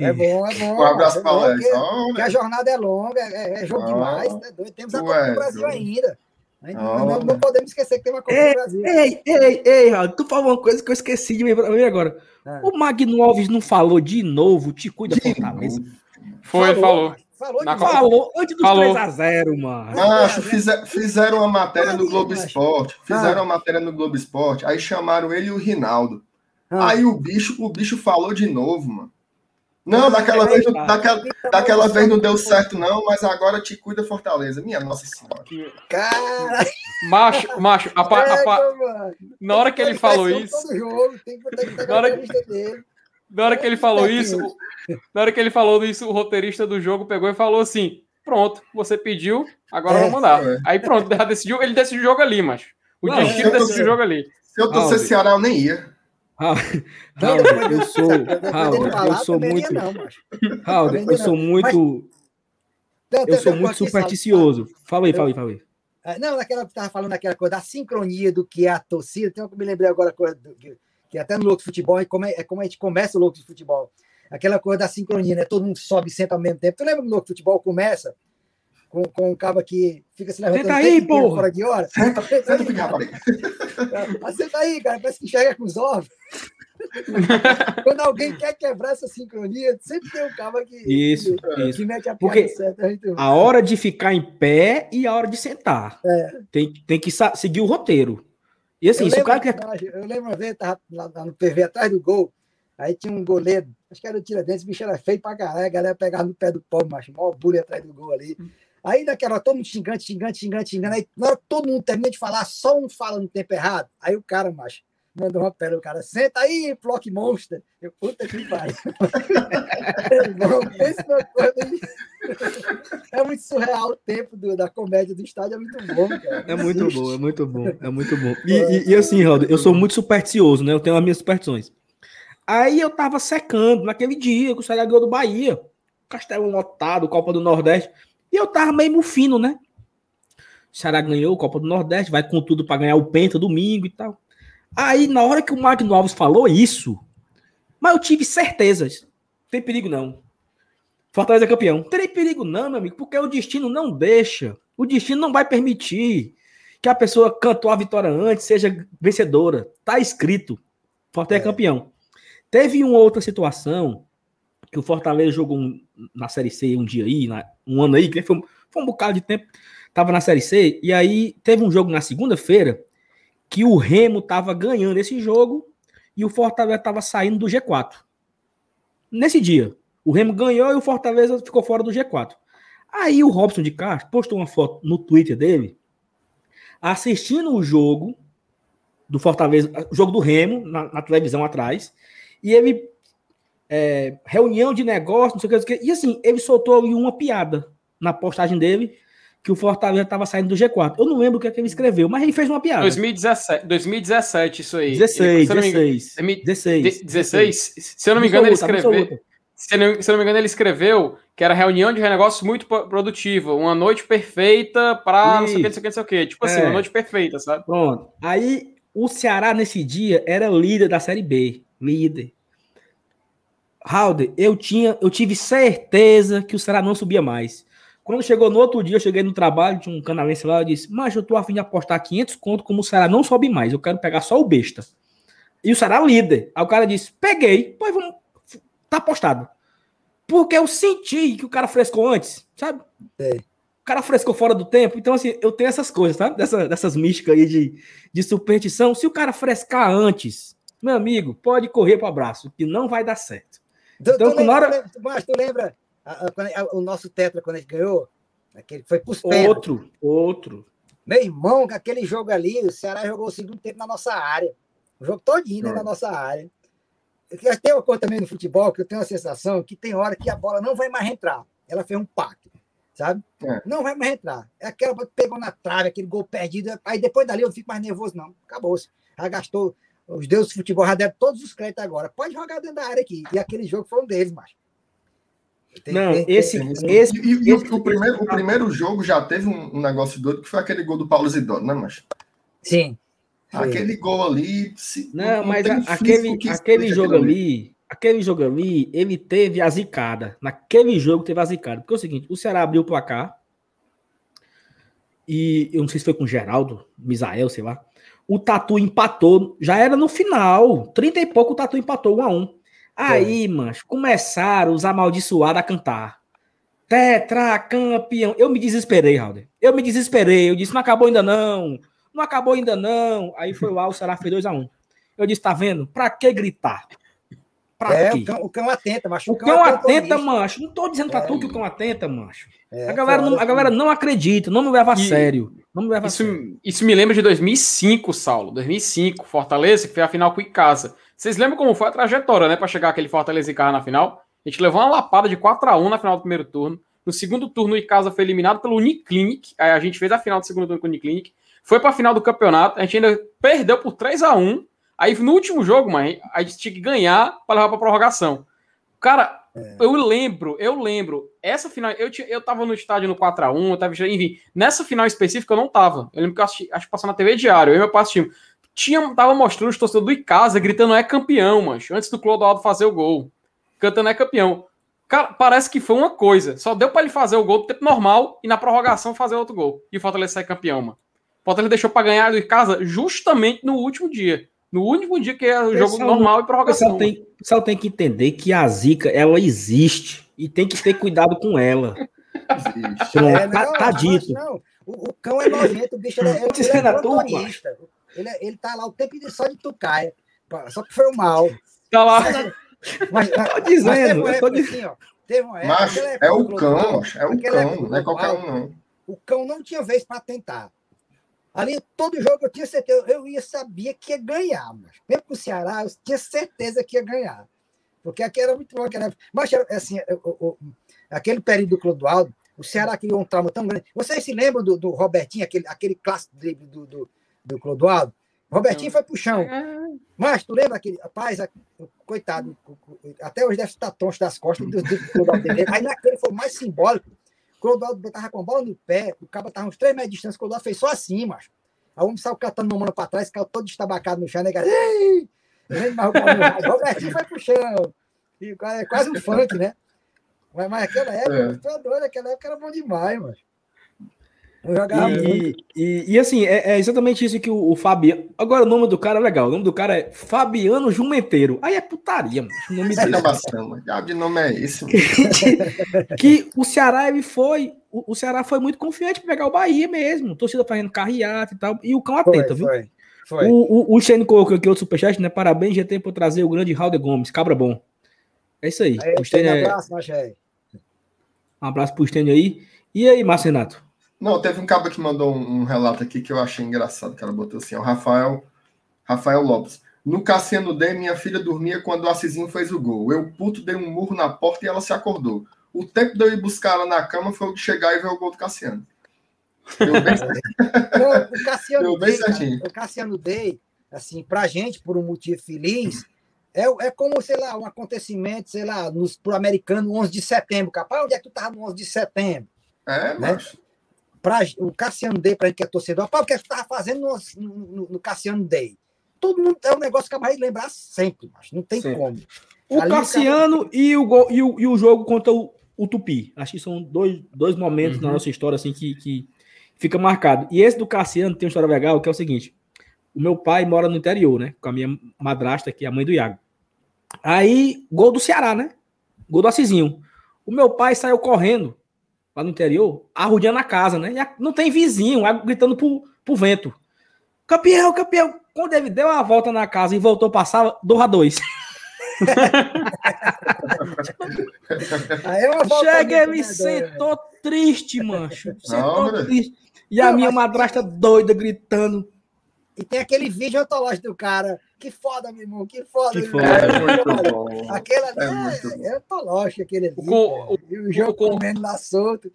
É bom, é bom. Um abraço é para o Alex. Porque, a jornada é longa, é, é jogo oh, demais, né? Temos a Copa do Brasil ainda. Oh. Não, não, podemos esquecer que tem uma Copa ei, do Brasil. Ei, ei, ei, Raul, tu falou uma coisa que eu esqueci de ver agora. É. O Magno Alves não falou de novo, te cuida, Fortaleza. Foi, falou. falou. Falou, de falou antes dos falou. 3x0, mano. Macho, fizer, fizeram uma matéria no Globo Esporte. Fizeram ah. uma matéria no Globo Esporte. Aí chamaram ele e o Rinaldo. Ah. Aí o bicho, o bicho falou de novo, mano. Não, daquela, é vez, daquela, daquela vez não deu certo, não, mas agora te cuida Fortaleza. Minha Nossa Senhora. Cara! Macho, macho, a, a, a, na hora que ele falou isso. Na hora, na hora que ele falou isso, na hora que ele falou isso, o roteirista do jogo pegou e falou assim: pronto, você pediu, agora é, vamos mandar. É. Aí pronto, decidiu, ele decidiu o jogo ali, mas o não, destino decidiu o jogo ali. Se eu torcer Ceará, eu nem ia. Raul, eu sou, Raul, eu sou muito, Raul, eu sou muito, eu sou muito supersticioso. Fala aí, fala aí, fala aí. Ah, não, naquela que estava falando daquela coisa da sincronia do que é a torcida, tem uma que me lembrei agora coisa do, que, que até no louco de futebol é como, é como a gente começa o louco de futebol aquela coisa da sincronia, né? Todo mundo sobe e senta ao mesmo tempo. Tu lembra quando o futebol começa? Com, com um cabo que fica se levantando senta aí, porra. fora de hora. Senta, senta, senta, senta, senta aí, cara. Parece que enxerga com os ovos. Quando alguém quer quebrar essa sincronia, sempre tem um cabo que, isso, que, isso. que mete a Porque certa. A hora de ficar em pé e a hora de sentar. É. Tem, tem que seguir o roteiro. E assim, eu se lembro, o cara quer. Eu lembro uma vez, estava lá no PV atrás do gol, aí tinha um goleiro acho que era o Tiradentes, o bicho era feio pra caralho, a galera pegava no pé do pau, macho, maior bullying atrás do gol ali. Aí naquela todo mundo xingando, xingando, xingando, xingando, aí na hora que todo mundo termina de falar, só um fala no tempo errado, aí o cara, macho, mandou uma pedra, o cara, senta aí, Flock Monster. Eu, puta que pariu. é muito surreal o tempo do, da comédia do estádio, é muito bom, cara. É muito bom, é muito bom, é muito bom. E, e, e assim, Raul, eu sou muito supersticioso, né? Eu tenho as minhas superstições. Aí eu tava secando naquele dia, com o Ceará ganhou do Bahia. Castelo lotado, Copa do Nordeste. E eu tava meio mufino, né? O Ceará ganhou Copa do Nordeste, vai com tudo para ganhar o Penta domingo e tal. Aí, na hora que o Magno Alves falou isso, mas eu tive certezas. Tem perigo não. Fortaleza é campeão. Não tem perigo não, meu amigo, porque o destino não deixa. O destino não vai permitir que a pessoa cantou a vitória antes seja vencedora. Tá escrito. Fortaleza é, é campeão. Teve uma outra situação que o Fortaleza jogou um, na Série C um dia aí, na, um ano aí, que foi, foi um bocado de tempo, tava na Série C, e aí teve um jogo na segunda-feira que o Remo tava ganhando esse jogo e o Fortaleza tava saindo do G4. Nesse dia, o Remo ganhou e o Fortaleza ficou fora do G4. Aí o Robson de Castro postou uma foto no Twitter dele, assistindo o jogo do Fortaleza, jogo do Remo na, na televisão atrás, e ele. É, reunião de negócio, não sei o que, E assim, ele soltou uma piada na postagem dele que o Fortaleza estava saindo do G4. Eu não lembro o que, é que ele escreveu, mas ele fez uma piada. 2017, 2017 isso aí. 16, ele, 16, engano, 16, 16. Se eu não me engano, ele escreveu. Se não, se não me engano, ele escreveu que era reunião de negócio muito produtivo, uma noite perfeita para não sei o que, não sei o que, não sei o que. Tipo assim, é. uma noite perfeita, sabe? Pronto. Aí o Ceará nesse dia era líder da Série B líder. Halder, eu tinha, eu tive certeza que o Ceará não subia mais. Quando chegou no outro dia, eu cheguei no trabalho, tinha um canalense lá, eu disse, mas eu tô afim de apostar 500 conto como o Ceará não sobe mais, eu quero pegar só o besta. E o Ceará líder. Aí o cara disse, peguei, pois vamos, tá apostado. Porque eu senti que o cara frescou antes, sabe? É. O cara frescou fora do tempo. Então, assim, eu tenho essas coisas, tá? Dessa, dessas místicas aí de, de superstição. Se o cara frescar antes, meu amigo, pode correr para o abraço, que não vai dar certo. Tu, então, tu lembra, hora... Mas tu lembra a, a, o nosso tetra quando a gente ganhou? Aquele, foi pros Outro, outro. Meu irmão, aquele jogo ali, o Ceará jogou o segundo tempo na nossa área. O jogo todinho né, na nossa área. Tem uma coisa também no futebol que eu tenho a sensação que tem hora que a bola não vai mais entrar. Ela fez um pacto, sabe? É. Não vai mais entrar. É aquela que pegou na trave, aquele gol perdido. Aí depois dali eu não fico mais nervoso, não. Acabou-se. Já gastou. Os deuses do futebol já deram todos os créditos agora. Pode jogar dentro da área aqui. E aquele jogo foi um deles, macho. Tem, não, tem, esse, tem, esse, e, e, esse, o, primeiro, o primeiro jogo já teve um, um, negócio doido que foi aquele gol do Paulo Zidoro, né, macho? Sim. Aquele gol ali. Se, não, não, mas aquele, aquele jogo ali, aquele jogo ali, ele teve a zicada. Naquele jogo teve a zicada. Porque é o seguinte: o Ceará abriu o placar. E eu não sei se foi com o Geraldo, Misael, sei lá. O Tatu empatou, já era no final. 30 e pouco o Tatu empatou 1 a 1 Aí, é. mas começaram os amaldiçoados a cantar. Tetra campeão. Eu me desesperei, Raul. Eu me desesperei. Eu disse: não acabou ainda não. Não acabou ainda não. Aí foi lá, o Ceará fez 2x1. Um. Eu disse, tá vendo? Pra que gritar? Pra é, quê? O cão, o cão atenta, macho. O cão, o cão atenta, macho. Não tô dizendo pra é. tu que o cão atenta, macho. É, a, galera não, a galera não acredita, não me leva a e, sério. Não me leva isso, a sério. Isso me lembra de 2005, Saulo. 2005, Fortaleza, que foi a final com o Icasa. Vocês lembram como foi a trajetória, né, para chegar aquele Fortaleza e Icasa na final? A gente levou uma lapada de 4 a 1 na final do primeiro turno. No segundo turno, o Icasa foi eliminado pelo Uniclinic. Aí a gente fez a final do segundo turno com o Uniclinic. Foi para a final do campeonato, a gente ainda perdeu por 3 a 1 Aí no último jogo, mãe, a gente tinha que ganhar para levar para prorrogação. Cara, é. eu lembro, eu lembro, essa final, eu, tinha, eu tava no estádio no 4x1, eu tava, enfim, nessa final específica eu não tava. Eu lembro que eu assisti, acho que passou na TV diário, eu e meu pai assistimos. Tinha, tava mostrando os torcedores do Icasa gritando é campeão, mancho, antes do Clodoaldo fazer o gol. Cantando é campeão. Cara, parece que foi uma coisa. Só deu para ele fazer o gol do tempo normal e na prorrogação fazer outro gol. E o Fortaleza sai campeão, mano. Fortaleza deixou para ganhar em casa justamente no último dia. No único dia que é o jogo normal e prorrogação. O pessoal, tem, o pessoal tem que entender que a zica, ela existe. E tem que ter cuidado com ela. Existe. Pronto, é, tá, não, tá dito. Não, o, o, cão é nojento, o bicho é, ele, ele é motorista. Ele, é, ele tá lá o tempo só de tucaia. Só que foi o mal. Tá lá. Mas, tô dizendo. Mas teve assim, ó. Teve uma época, mas é o cão, é o cão, não é qualquer um, não. O cão não tinha vez para tentar. Ali, todo jogo eu tinha certeza, eu ia sabia que ia ganhar, mas mesmo com o Ceará, eu tinha certeza que ia ganhar. Porque aqui era muito bom, aquela Mas assim, aquele período do Clodoaldo, o Ceará criou um trauma tão grande. Vocês se lembram do, do Robertinho, aquele, aquele clássico drible do, do, do Clodoaldo? Robertinho foi pro chão. Mas tu lembra aquele rapaz, coitado, até hoje deve estar troncho das costas do, do Clodoaldo. Aí naquele foi mais simbólico, Clodoaldo botava com a bola no pé, o cabo tava uns 3 metros de distância, o Clodoaldo fez só assim, macho. Aí o homem saiu catando uma mão para trás, caiu todo estabacado no chão, né, cara? Robertinho foi pro chão. E, é quase um funk, né? Mas, mas aquela época, é. tô doido, aquela época era bom demais, mano. Eu jogava e, muito. E, e assim, é, é, exatamente isso que o, o Fabiano. Agora, o nome do cara é legal. O nome do cara é Fabiano Jumenteiro. Aí é putaria, mano. O nome dele. Já de nome é esse. que o Ceará ele foi. O, o Ceará foi muito confiante para pegar o Bahia mesmo. Torcida fazendo carreata e tal. E o cão atenta, viu? Foi. Foi. O, o, o Shane colocou aqui outro superchat, né? Parabéns, GT, por trazer o grande Raul de Gomes. Cabra bom. É isso aí. aí um é... abraço, Magé. Um abraço pro Stênio aí. E aí, Márcio Renato? Não, teve um cabo que mandou um, um, relato aqui que eu achei engraçado. O cara botou assim: o Rafael, Rafael Lopes. No Cassiano D, minha filha dormia quando o Assisinho fez o gol. Eu, puto, dei um murro na porta e ela se acordou. O tempo de eu ir buscar ela na cama foi o de chegar e ver o gol do Cassiano. Deu bem, o Cassiano Deu bem Day, o Cassiano Day, assim, pra gente, por um motivo feliz, é, é como, sei lá, um acontecimento, sei lá, nos, pro americano, 11 de setembro. Capaz, onde é que tu tava no 11 de setembro? É, né? mas pra, o Cassiano Day, para gente que é torcedor, o que você estava fazendo no, no, no, Cassiano Day? Todo mundo é um negócio que vai lembrar sempre, mas não tem sempre. como. O Ali Cassiano cara... e, o gol, e, o, e o jogo contra o, o Tupi. Acho que são dois, dois momentos uhum. na nossa história assim que, que fica marcado. E esse do Cassiano tem uma história legal que é o seguinte: o meu pai mora no interior, né? Com a minha madrasta, que é a mãe do Iago. Aí, gol do Ceará, né? Gol do Assisinho. O meu pai saiu correndo lá no interior, arrudeando a casa, né? E não tem vizinho, gritando pro, pro vento. Campeão, campeão! Quando ele deu a volta na casa e voltou, passava 2 a 2 Chega, ele sentou triste, mancho. Sentou não, triste. E a minha madrasta doida gritando. E tem aquele vídeo antológico do cara. Que foda, meu irmão, que foda. Que foda. É muito bom. Aquele ali é, é, é antológico, aquele ali. O, o, o jogo comendo lá solto.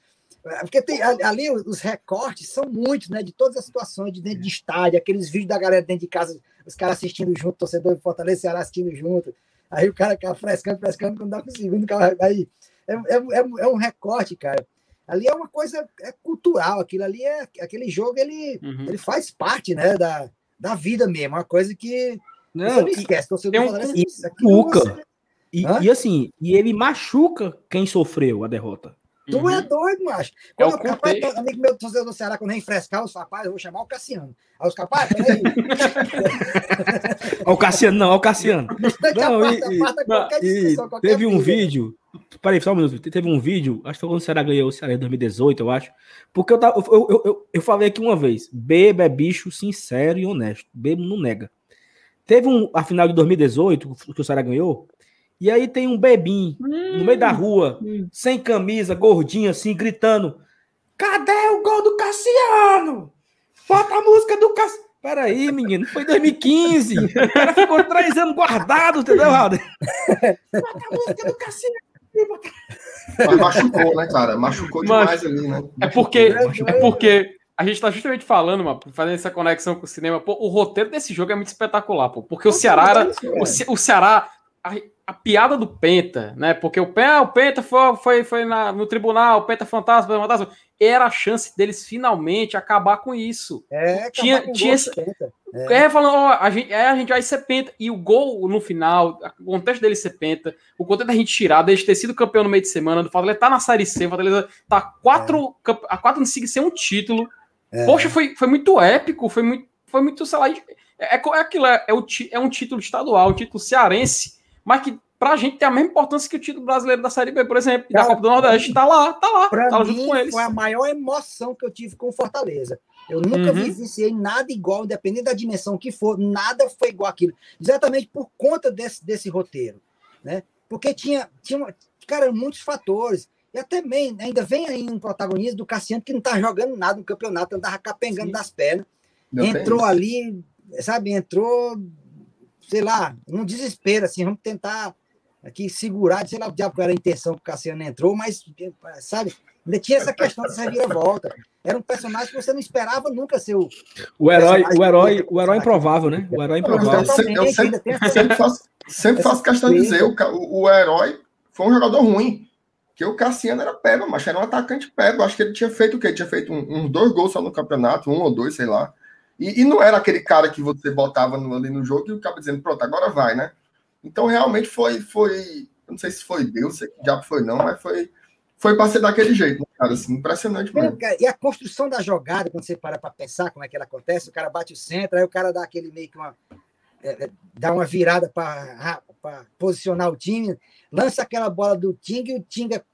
Porque tem, ali os recortes são muitos, né? De todas as situações de dentro de estádio, aqueles vídeos da galera dentro de casa, os caras assistindo junto, torcedor de Fortaleza Ceará assistindo junto. Aí o cara fica frescando, frescando, quando dá o segundo, aí é, é, é, é, um recorte, cara. Ali é uma coisa é cultural, aquilo ali é aquele jogo, ele, uhum. ele faz parte, né, da, da vida mesmo, uma coisa que não, você não esquece. Torcedor um, e, você... e, e assim, e ele machuca quem sofreu a derrota. Tu é uhum. é doido, macho. Quando é o rapaz, amigo meu torcedor do Ceará, quando refrescar os rapazes, eu vou chamar o Cassiano. Aí os rapazes, peraí. o Cassiano, não, o Cassiano. Não, e, e, teve um vídeo. Peraí, só um minuto. Teve um vídeo, acho que foi quando o Ceará ganhou o Ceará em 2018, eu acho. Porque eu, tava, eu, eu, eu, eu falei aqui uma vez: beba é bicho sincero e honesto. Bebo não nega. Teve um, a final de 2018, que o Ceará ganhou, e aí tem um bebim hum, no meio da rua, hum. sem camisa, gordinho assim, gritando: Cadê o gol do Cassiano? Bota a música do Cassiano. Peraí, menino, foi 2015. O cara ficou três anos guardado, entendeu, Raul? Bota a música do Cassiano. Mas machucou, né, cara? Machucou demais Mas, ali, né? É porque, é porque a gente tá justamente falando, mano, fazendo essa conexão com o cinema. Pô, o roteiro desse jogo é muito espetacular, pô. Porque o Ceará, era, o, Ce o Ceará a piada do Penta, né? Porque o, Penta, o Penta foi, foi, foi na, no tribunal, o Penta fantasma, fantasma, era a chance deles finalmente acabar com isso. É, tinha, tinha esse, é. é, falando, ó, a gente, é, a gente vai ser Penta. E o gol no final, o contexto dele ser Penta, o contexto da gente tirar, de ter sido campeão no meio de semana, do Fortaleza tá na Série C, o Fortaleza tá quatro, é. a quatro não seguir ser um título. É. Poxa, foi, foi muito épico, foi muito, foi muito, sei lá, é, é, é aquilo, é, é, o, é um título estadual, um título cearense mas que pra gente tem a mesma importância que o título brasileiro da Série B, por exemplo, Cara, da Copa do Nordeste. Tá lá, tá lá, pra tá lá junto com eles. Foi a maior emoção que eu tive com Fortaleza. Eu nunca uhum. vivenciei nada igual, independente da dimensão que for, nada foi igual aquilo. Exatamente por conta desse, desse roteiro, né? Porque tinha, tinha cara, muitos fatores. E até bem, ainda vem aí um protagonista do Cassiano que não tá jogando nada no campeonato, andava capengando Sim. das pernas. Não entrou ali, sabe, entrou sei lá, num desespero, assim, vamos tentar aqui segurar, sei lá o diabo era a intenção que o Cassiano entrou, mas, sabe, ainda tinha essa questão dessa reviravolta. Era um personagem que você não esperava nunca ser o. O herói, o herói, o herói improvável, né? O herói improvável. Eu sempre, eu sempre, sempre faço, sempre faço questão de dizer, o, o herói foi um jogador ruim. Que o Cassiano era pego, mas era um atacante pego. Acho que ele tinha feito o quê? Ele tinha feito uns um, um, dois gols só no campeonato, um ou dois, sei lá. E, e, não era aquele cara que você botava no, ali no jogo e o cara dizendo, pronto, agora vai, né? Então realmente foi, foi, não sei se foi Deus, se já foi não, mas foi, foi para ser daquele jeito, né, cara, assim, impressionante mesmo. E a construção da jogada, quando você para para pensar como é que ela acontece, o cara bate o centro, aí o cara dá aquele meio que uma é, é dá uma virada para posicionar o time, lança aquela bola do Tinga e o Tinga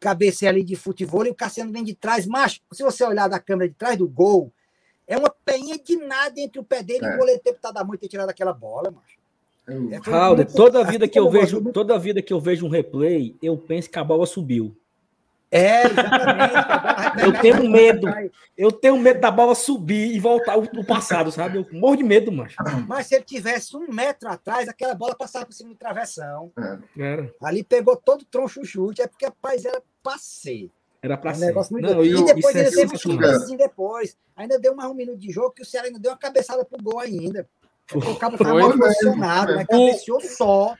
cabeceia ali de futebol e o Cassiano vem de trás, mas se você olhar da câmera de trás do gol, é uma peinha de nada entre o pé dele é. e o goleiro tempo tá da muito ter tirado aquela bola, macho. É, Raul, toda vida que eu vejo, toda vida que eu vejo um replay, eu penso que a bola subiu. É, exatamente. eu tenho medo. Eu tenho medo da bola subir e voltar no passado, sabe? Eu morro de medo, macho. Mas se ele tivesse um metro atrás, aquela bola passava por cima do travessão. É. Era. Ali pegou todo o troncho chute, é porque, rapaz, era passeio. Era para é um ser. Negócio muito não, e, e depois ele é teve um chute depois. Ainda deu mais um minuto de jogo que o Ceará ainda deu uma cabeçada pro gol ainda. O cabo estava mal posicionado, mas cabeceou só.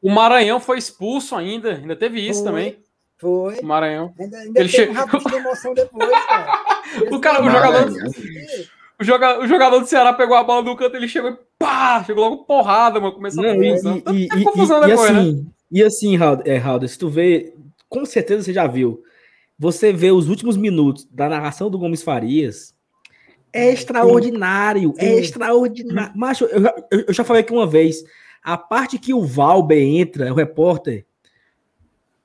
O Maranhão foi expulso ainda, ainda teve isso foi, também. Foi. O Maranhão. Ainda, ainda ele teve che... um de emoção depois, cara. o cara, o jogador. O jogador, o jogador do Ceará pegou a bola do canto, ele chegou e pá! Chegou logo porrada, mano. Começou a confusão. E, e, e, confusão e, depois, assim, né? E assim, Raul, é, Raul, se tu vê, com certeza você já viu você vê os últimos minutos da narração do Gomes Farias, é extraordinário, é extraordinário. Macho, eu, eu, eu, já falei aqui uma vez, a parte que o Valber entra, o repórter,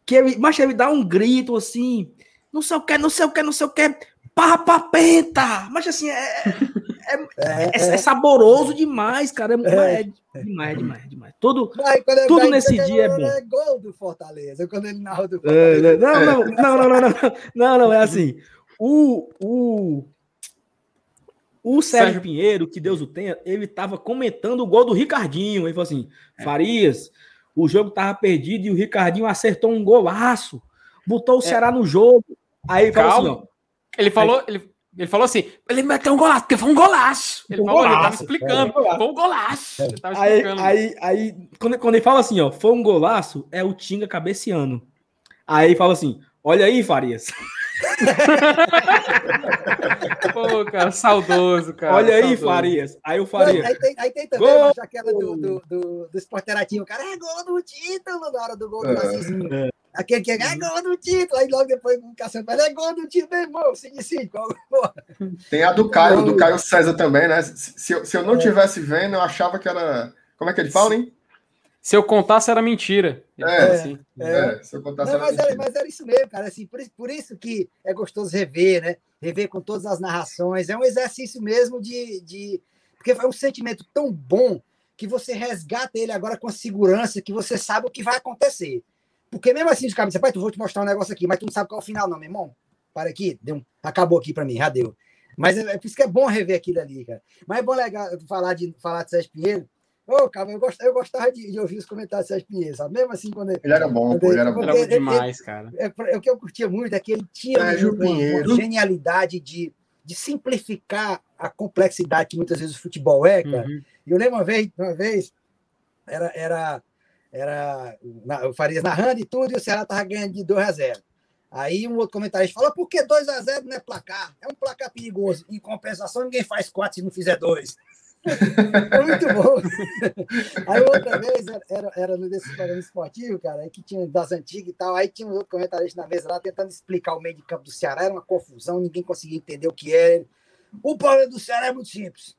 que ele, mas ele dá um grito assim, não sei o que, não sei o que, não sei o que, papapenta, penta! Mas assim, é, é, é, é, é saboroso demais, cara. É, é. é demais, demais, demais. Tudo, tudo nesse dia é bom. É gol do Fortaleza, quando ele narra do Fortaleza. Né? não, não, não, não, não, não, não, é assim. O, o, o Sérgio, Pinheiro, que Deus o tenha, ele tava comentando o gol do Ricardinho. Ele falou assim: Farias o jogo tava perdido e o Ricardinho acertou um golaço, botou o Ceará no jogo. Aí ele falou assim: ele falou, ele, ele falou assim: ele meteu um golaço, porque foi um golaço. Ele, um falou, golaço, ele tava explicando, é, foi um golaço. Ele tava aí, aí, aí quando, quando ele fala assim, ó, foi um golaço, é o Tinga cabeceando. Aí ele fala assim: olha aí, Farias. Pô, cara, saudoso, cara. Olha aí, saudoso. Farias. Aí o Farias. Aí tem, aí tem também gol. aquela do, do, do, do Interativo. Cara, é gol do título na hora do gol do é. é. Aquele que é, é gol do título. Aí logo depois o Cassiano fala, é gol do título, meu irmão. Sim, sim. Tem a do Caio, do Caio César também, né? Se, eu, se eu não estivesse é. vendo, eu achava que era. Como é que ele fala, hein? Se eu contasse era mentira. É, assim. é, é, se eu contasse Não, era mas, mentira. Era, mas era isso mesmo, cara. Assim, por, isso, por isso que é gostoso rever, né? Rever com todas as narrações. É um exercício mesmo de. de... Porque é um sentimento tão bom que você resgata ele agora com a segurança que você sabe o que vai acontecer. Porque mesmo assim, os caras dizem, pai, tu vou te mostrar um negócio aqui, mas tu não sabe qual é o final, não, meu irmão. Para aqui, deu um... acabou aqui para mim, já deu. Mas é, é, por isso que é bom rever aquilo ali, cara. Mas é bom legal falar de, falar de Sérgio Pinheiro, Ô, cara, eu gostava, eu gostava de, de, ouvir os comentários do Sérgio Pinheiro, sabe? Mesmo assim, quando ele. Ele era bom, pô, ele era bom. Era bom demais, ele, cara. É, é, o que eu curtia muito é que ele tinha uma, uma, genialidade de, de simplificar a complexidade que muitas vezes o futebol é, cara. Uhum. E eu lembro uma vez, uma vez, era, era, era o Farias narrando e tudo, e o Ceará tava ganhando de 2 a 0 Aí um outro comentarista falou, por que 2 a 0 não é placar? É um placar perigoso. Em compensação, ninguém faz 4 se não fizer 2. Foi muito bom. Aí outra vez, era, era no desse programa esportivo, cara, que tinha das antigas e tal, aí tinha um outro comentarista na mesa lá tentando explicar o meio de campo do Ceará, era uma confusão, ninguém conseguia entender o que era. O problema do Ceará é muito simples.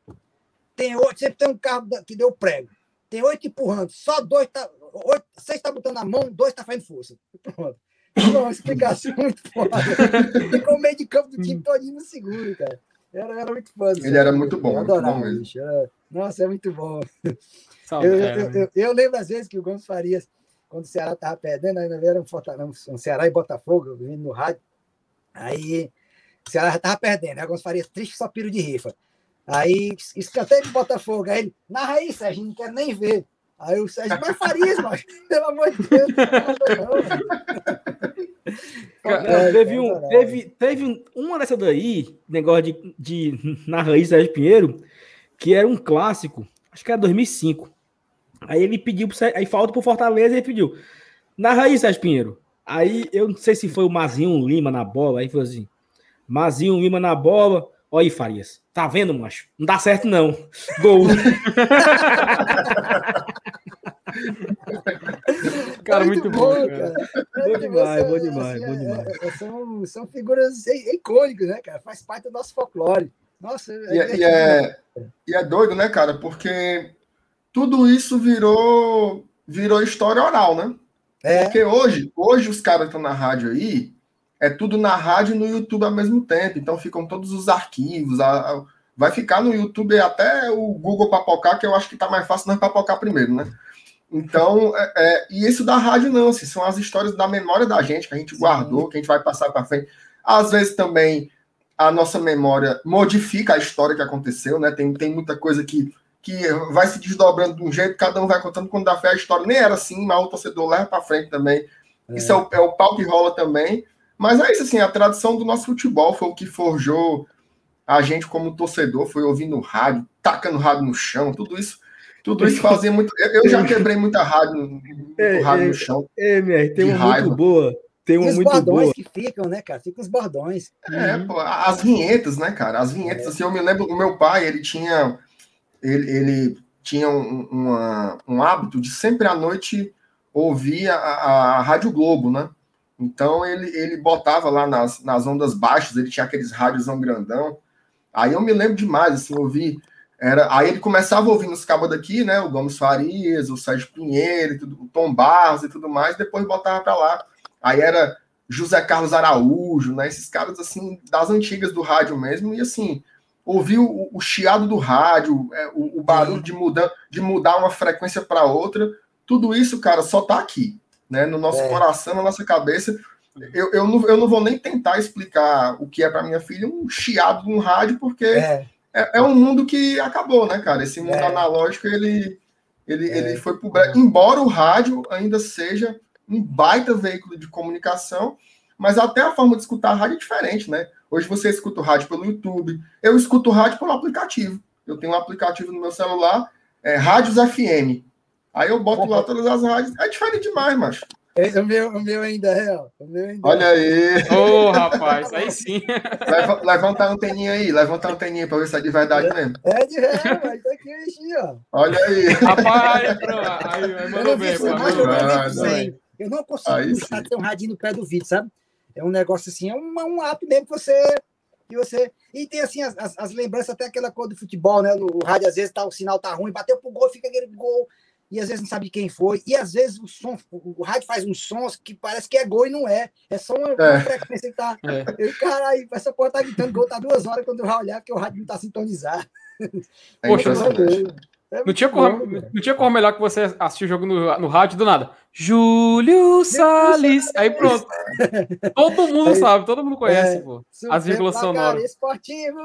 Tem oito, sempre tem um carro que deu prego. Tem oito empurrando, só dois tá. Oito, seis tá botando a mão, dois tá fazendo força. Pronto. Uma explicação muito foda. Ficou o meio de campo do time todinho no seguro, cara. Era, era muito fã. Ele era muito bom. Eu adorava, muito bom bicho. Era... Nossa, é muito bom. eu, eu, eu, eu, lembro às vezes que o Gomes Farias, quando o Ceará estava perdendo, ainda era um, um Ceará e Botafogo, vindo no rádio. Aí o Ceará já estava perdendo. Aí o Gomes Farias, triste, só piro de rifa. Aí escanteio de Botafogo. Aí ele, narra aí, Sérgio, não quero nem ver. Aí o Sérgio, mas Farias, mas, pelo amor de Deus, não, Cara, teve, um, teve, teve uma dessa daí, negócio de, de na raiz Sérgio Pinheiro, que era um clássico, acho que era 2005. Aí ele pediu, aí falta pro Fortaleza, ele pediu, na raiz Sérgio Pinheiro. Aí eu não sei se foi o Mazinho Lima na bola, aí foi assim, Mazinho Lima na bola, olha aí Farias, tá vendo, macho? Não dá certo não, gol. cara, muito, muito bom, cara. Bom demais, bom demais, bom demais. É, é, são, são figuras icônicas, né, cara? Faz parte do nosso folclore. Nossa, é, e, é, e, é, e é doido, né, cara? Porque tudo isso virou virou história oral, né? É. Porque hoje, hoje os caras estão na rádio aí, é tudo na rádio e no YouTube ao mesmo tempo. Então ficam todos os arquivos. A, a, vai ficar no YouTube até o Google papocar, que eu acho que tá mais fácil nós papocar primeiro, né? Então, é, é, e isso da rádio não, assim, são as histórias da memória da gente que a gente guardou, que a gente vai passar para frente. Às vezes também a nossa memória modifica a história que aconteceu, né? Tem, tem muita coisa que, que vai se desdobrando de um jeito, cada um vai contando quando dá fé a história nem era assim, mas o torcedor leva para frente também. É. Isso é o, é o pau que rola também. Mas é isso, assim, a tradição do nosso futebol foi o que forjou a gente como torcedor, foi ouvindo rádio, tacando rádio no chão, tudo isso tudo isso fazia muito. Eu já quebrei muita rádio, muito é, rádio é, no chão. É, é tem uma raiva. muito boa. Tem uma e os muito bordões boa. que ficam, né, cara? Ficam os bordões. É, uhum. pô, as vinhetas, né, cara? As vinhetas, é. assim, eu me lembro do meu pai, ele tinha. Ele, ele tinha um, uma, um hábito de sempre à noite ouvir a, a, a Rádio Globo, né? Então ele, ele botava lá nas, nas ondas baixas, ele tinha aqueles rádios grandão. Aí eu me lembro demais, assim, ouvir era, aí ele começava ouvindo os cabos daqui, né? O Gomes Farias, o Sérgio Pinheiro, tudo, o Tom Barros e tudo mais, depois botava para lá. Aí era José Carlos Araújo, né? Esses caras assim das antigas do rádio mesmo e assim ouvir o, o chiado do rádio, é, o, o, barulho de mudar de mudar uma frequência para outra, tudo isso, cara, só tá aqui, né? No nosso é. coração, na nossa cabeça. Eu, eu, não, eu não vou nem tentar explicar o que é para minha filha um chiado de um rádio, porque é. É, é, um mundo que acabou, né, cara? Esse mundo é. analógico, ele, ele, é. ele foi pro... Embora o rádio ainda seja um baita veículo de comunicação, mas até a forma de escutar a rádio é diferente, né? Hoje você escuta o rádio pelo YouTube, eu escuto o rádio pelo aplicativo. Eu tenho um aplicativo no meu celular, é Rádios FM. Aí eu boto lá todas as rádios. É diferente demais, macho. É, o, meu, o meu ainda é, ó. O meu ainda Olha aí. Ô, oh, rapaz, aí sim. Leva, levanta a anteninha aí, levanta a anteninha pra ver se é de verdade é, mesmo. É de verdade, mas tá aqui, ó. Olha aí. Rapaz, aí, mandou bem, pô. Eu não consigo puxar ter um radinho no pé do vídeo, sabe? É um negócio assim, é um, um app mesmo que você. Que você... E tem assim as, as, as lembranças, até aquela cor do futebol, né? No rádio, às vezes tá, o sinal tá ruim, bateu pro gol, fica aquele gol e às vezes não sabe quem foi, e às vezes o som, o rádio faz uns sons que parece que é gol e não é, é só uma, é. frequência que tá. É. Eu, caralho, essa porra tá gritando gol, tá duas horas quando eu vou olhar, porque o rádio não tá sintonizado. É Poxa, é não, tinha como, não tinha como melhor que você assistir o jogo no, no rádio do nada. Júlio Salles. Aí pronto. todo mundo Aí, sabe, todo mundo conhece, é, pô. As vírgulas sonoras. Esportivo.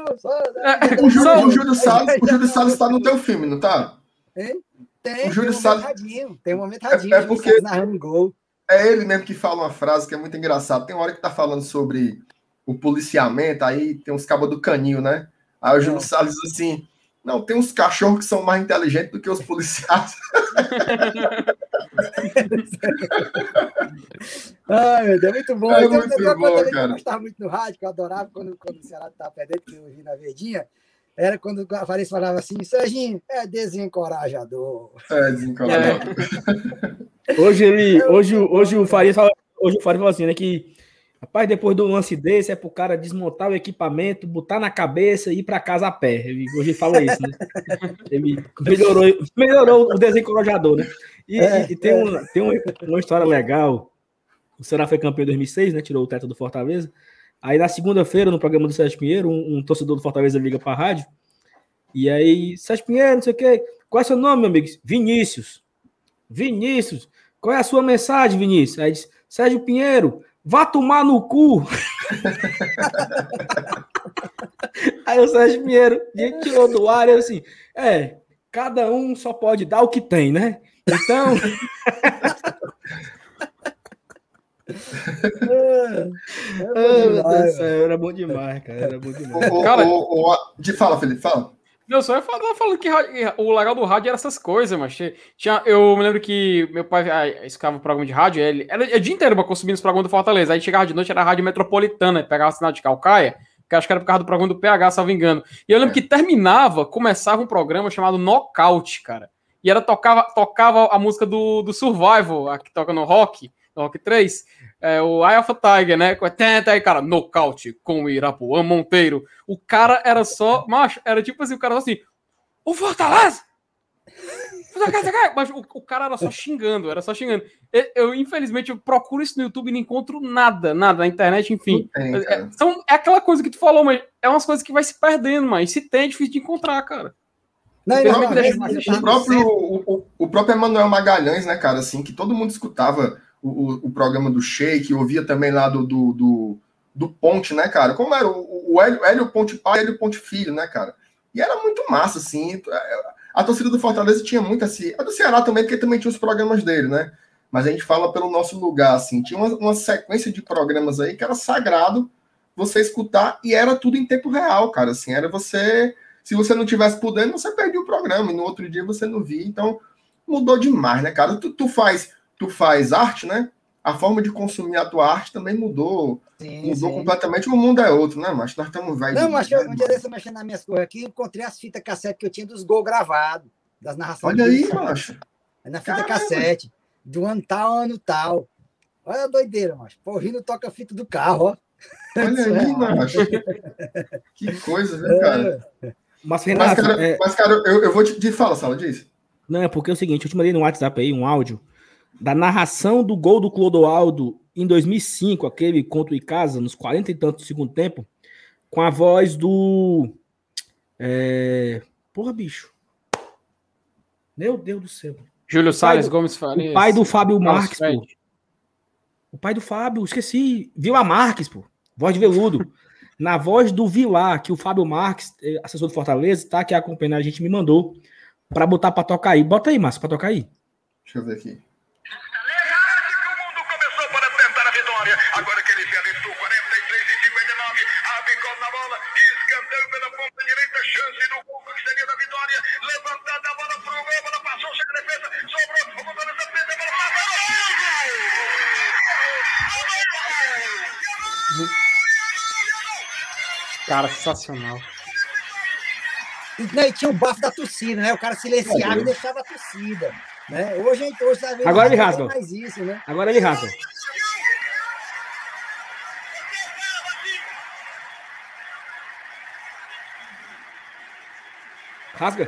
É, o, Júlio, o Júlio Salles, o Júlio Salles tá no teu filme, não tá? Hein? Tem, o Júlio tem um Salles. Radinho, tem um momento radinho, é, é porque narrando gol. É ele mesmo que fala uma frase que é muito engraçada. Tem uma hora que tá falando sobre o policiamento, aí tem uns cabos do canil, né? Aí o Júlio Salles diz assim: não, tem uns cachorros que são mais inteligentes do que os policiais. Ai, meu Deus, muito bom. É então, muito bom, cara. Eu gostava muito no rádio, que eu adorava quando, quando o Ceará estava perdendo, que eu vi na Verdinha era quando o Fares falava assim, Serginho, é desencorajador. É desencorajador. É. Hoje ele, hoje, hoje o Faria fala, hoje o Faria fala assim, né, que rapaz, depois do lance desse é pro cara desmontar o equipamento, botar na cabeça e ir para casa a pé. Ele, hoje ele fala isso, né? Ele melhorou, melhorou o desencorajador, né? E, é, e tem, é. uma, tem uma, uma história legal. O Ceará foi campeão em 2006, né? Tirou o teto do Fortaleza. Aí na segunda-feira, no programa do Sérgio Pinheiro, um, um, torcedor do Fortaleza liga para a rádio. E aí, Sérgio Pinheiro, não sei o quê. Qual é seu nome, meu amigo? Vinícius. Vinícius. Qual é a sua mensagem, Vinícius? Aí diz, Sérgio Pinheiro, vá tomar no cu. aí o Sérgio Pinheiro tirou do ar e assim, é, cada um só pode dar o que tem, né? Então. era bom demais, cara. Era bom demais. O, cara, o, o, de fala, Felipe, fala. Não, só ia falar, falando que o legal do rádio era essas coisas, mas tinha, eu me lembro que meu pai ah, escava o programa de rádio, ele era o dia inteiro consumindo os programas do Fortaleza. Aí chegava de noite, era a rádio metropolitana, pegava o sinal de Calcaia, que acho que era por causa do programa do PH, salvo engano. E eu lembro é. que terminava, começava um programa chamado Knockout, cara. E era tocava, tocava a música do, do Survival, a que toca no rock, Rock 3 é, o Eye of a Tiger, né? Aí, cara, nocaute com o Irapuã Monteiro. O cara era só, macho, era tipo assim, o cara assim, o Fortaleza! Mas o, o, cara era só xingando, era só xingando. Eu, eu, infelizmente, eu procuro isso no YouTube e não encontro nada, nada na internet, enfim. Tem, é, são, é aquela coisa que tu falou, mas é umas coisas que vai se perdendo, mas se tem, é difícil de encontrar, cara. Não, não, não, o, próprio, o, o próprio Emanuel Magalhães, né, cara, assim, que todo mundo escutava o, o, programa do Sheik, ouvia também lá do, do, do, do, Ponte, né, cara? Como era o, o Hélio, Hélio Ponte pai e Hélio Ponte filho, né, cara? E era muito massa, assim. A torcida do Fortaleza tinha muito assim. A do Ceará também, porque também tinha os programas dele, né? Mas a gente fala pelo nosso lugar, assim. Tinha uma, uma sequência de programas aí que era sagrado você escutar e era tudo em tempo real, cara. Assim, era você. Se você não tivesse podendo, você perdia o programa e no outro dia você não via. Então, mudou demais, né, cara? Tu, tu faz tu faz arte, né? A forma de consumir a tua arte também mudou. Sim, mudou sim. completamente. O mundo é outro, né, mas Nós estamos velhos. Não, mas um dia desse mexendo nas minhas coisas aqui, encontrei as fitas cassete que eu tinha dos gol gravados, das narrações. Olha aí, macho. Na fita Caramba. cassete, do ano tal, ano tal. Olha a doideira, macho. Porrinho toca fita do carro, ó. Olha aí, macho. que coisa, viu, cara? É. Mas, Renato, mas, cara, é... mas, cara eu, eu vou te, te fala, Sala, diz. Não, é porque é o seguinte, eu te mandei no WhatsApp aí um áudio da narração do gol do Clodoaldo em 2005, aquele contra o Icasa, nos 40 e tantos do segundo tempo, com a voz do. É... Porra, bicho. Meu Deus do céu. Júlio Salles do, Gomes Farias. O pai do Fábio Marques, pô. O pai do Fábio, esqueci. Vila Marques, pô. Voz de veludo. Na voz do Vilar, que o Fábio Marques, eh, assessor do Fortaleza, tá aqui acompanhando a gente, me mandou para botar para tocar aí. Bota aí, Márcio, para tocar aí. Deixa eu ver aqui. Agora que ele se alentou, 43 e 59. Abicou na bola, escanteio pela ponta direita, chance do gol que seria da vitória. Levantada a bola pro gol, a bola passou, chega a defesa, sobrou, o Fortaleza fez a bola Cara, sensacional. E, né, e tinha o bafo da torcida, né? O cara silenciava e deixava a torcida. Né? Hoje, hoje tá vendo Agora ele rasga. mais isso, né? Agora ele rasga. Rasga.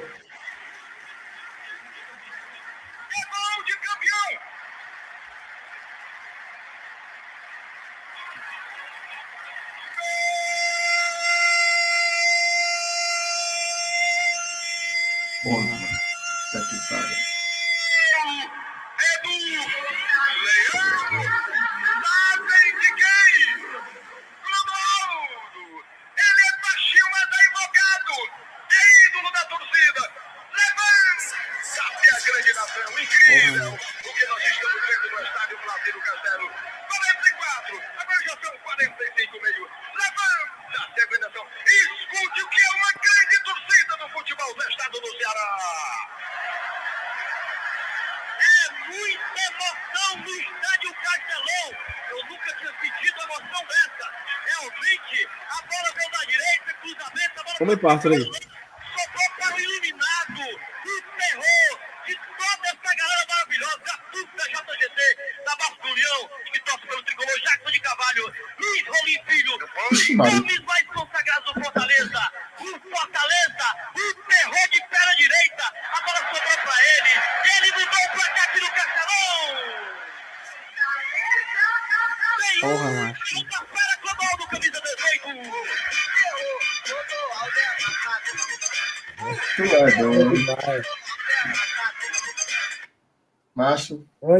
Parte aí?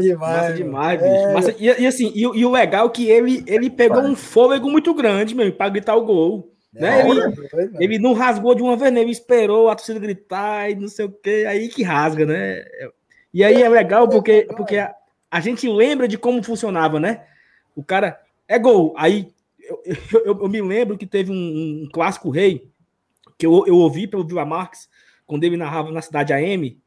Bom demais. Massa demais, bicho. É, Massa- e, e assim, e, o- e o legal é que ele, ele pegou um fôlego muito grande, meu, pra gritar o gol. Né? é, Ele, doido, mano. ele não rasgou de uma vez, né? ele esperou a torcida gritar e não sei o que, aí que rasga, né? E aí é legal porque, porque a, a gente lembra de como funcionava, né? O cara é gol. Aí eu, eu, eu- eu me lembro que teve um, um clássico rei que eu, eu ouvi pelo Vila Marques quando ele narrava na cidade AM,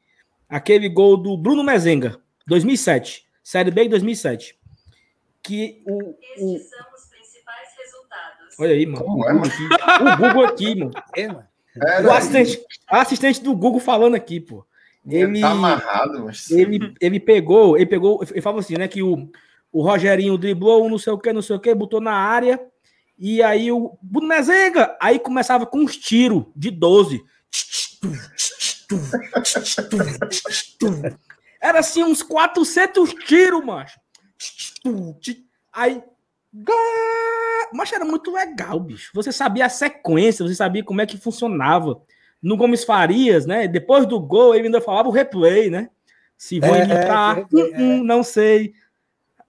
aquele gol do Bruno Mezenga, 2007, Série B de 2007. Que o, o, Estes são os principais resultados. Olha aí, mano. Como é, o, Google aqui, o Google aqui, mano. É, mano. É, O assistente, assistente do Google falando aqui, pô. Ele, Tá amarrado, mas. ele, ele pegou, ele pegou, ele falou assim, né? Que o, o Rogerinho driblou um não sei o que, não sei o que, botou na área, e aí o Bruno Mezenga, aí começava com uns tiros de 12. Era assim, uns 400 tiros, macho. Aí. Mas era muito legal, bicho. Você sabia a sequência, você sabia como é que funcionava. No Gomes Farias, né? Depois do gol, ele ainda falava o replay, né? Se vou É, é, imitar, replay, hum, hum, não sei.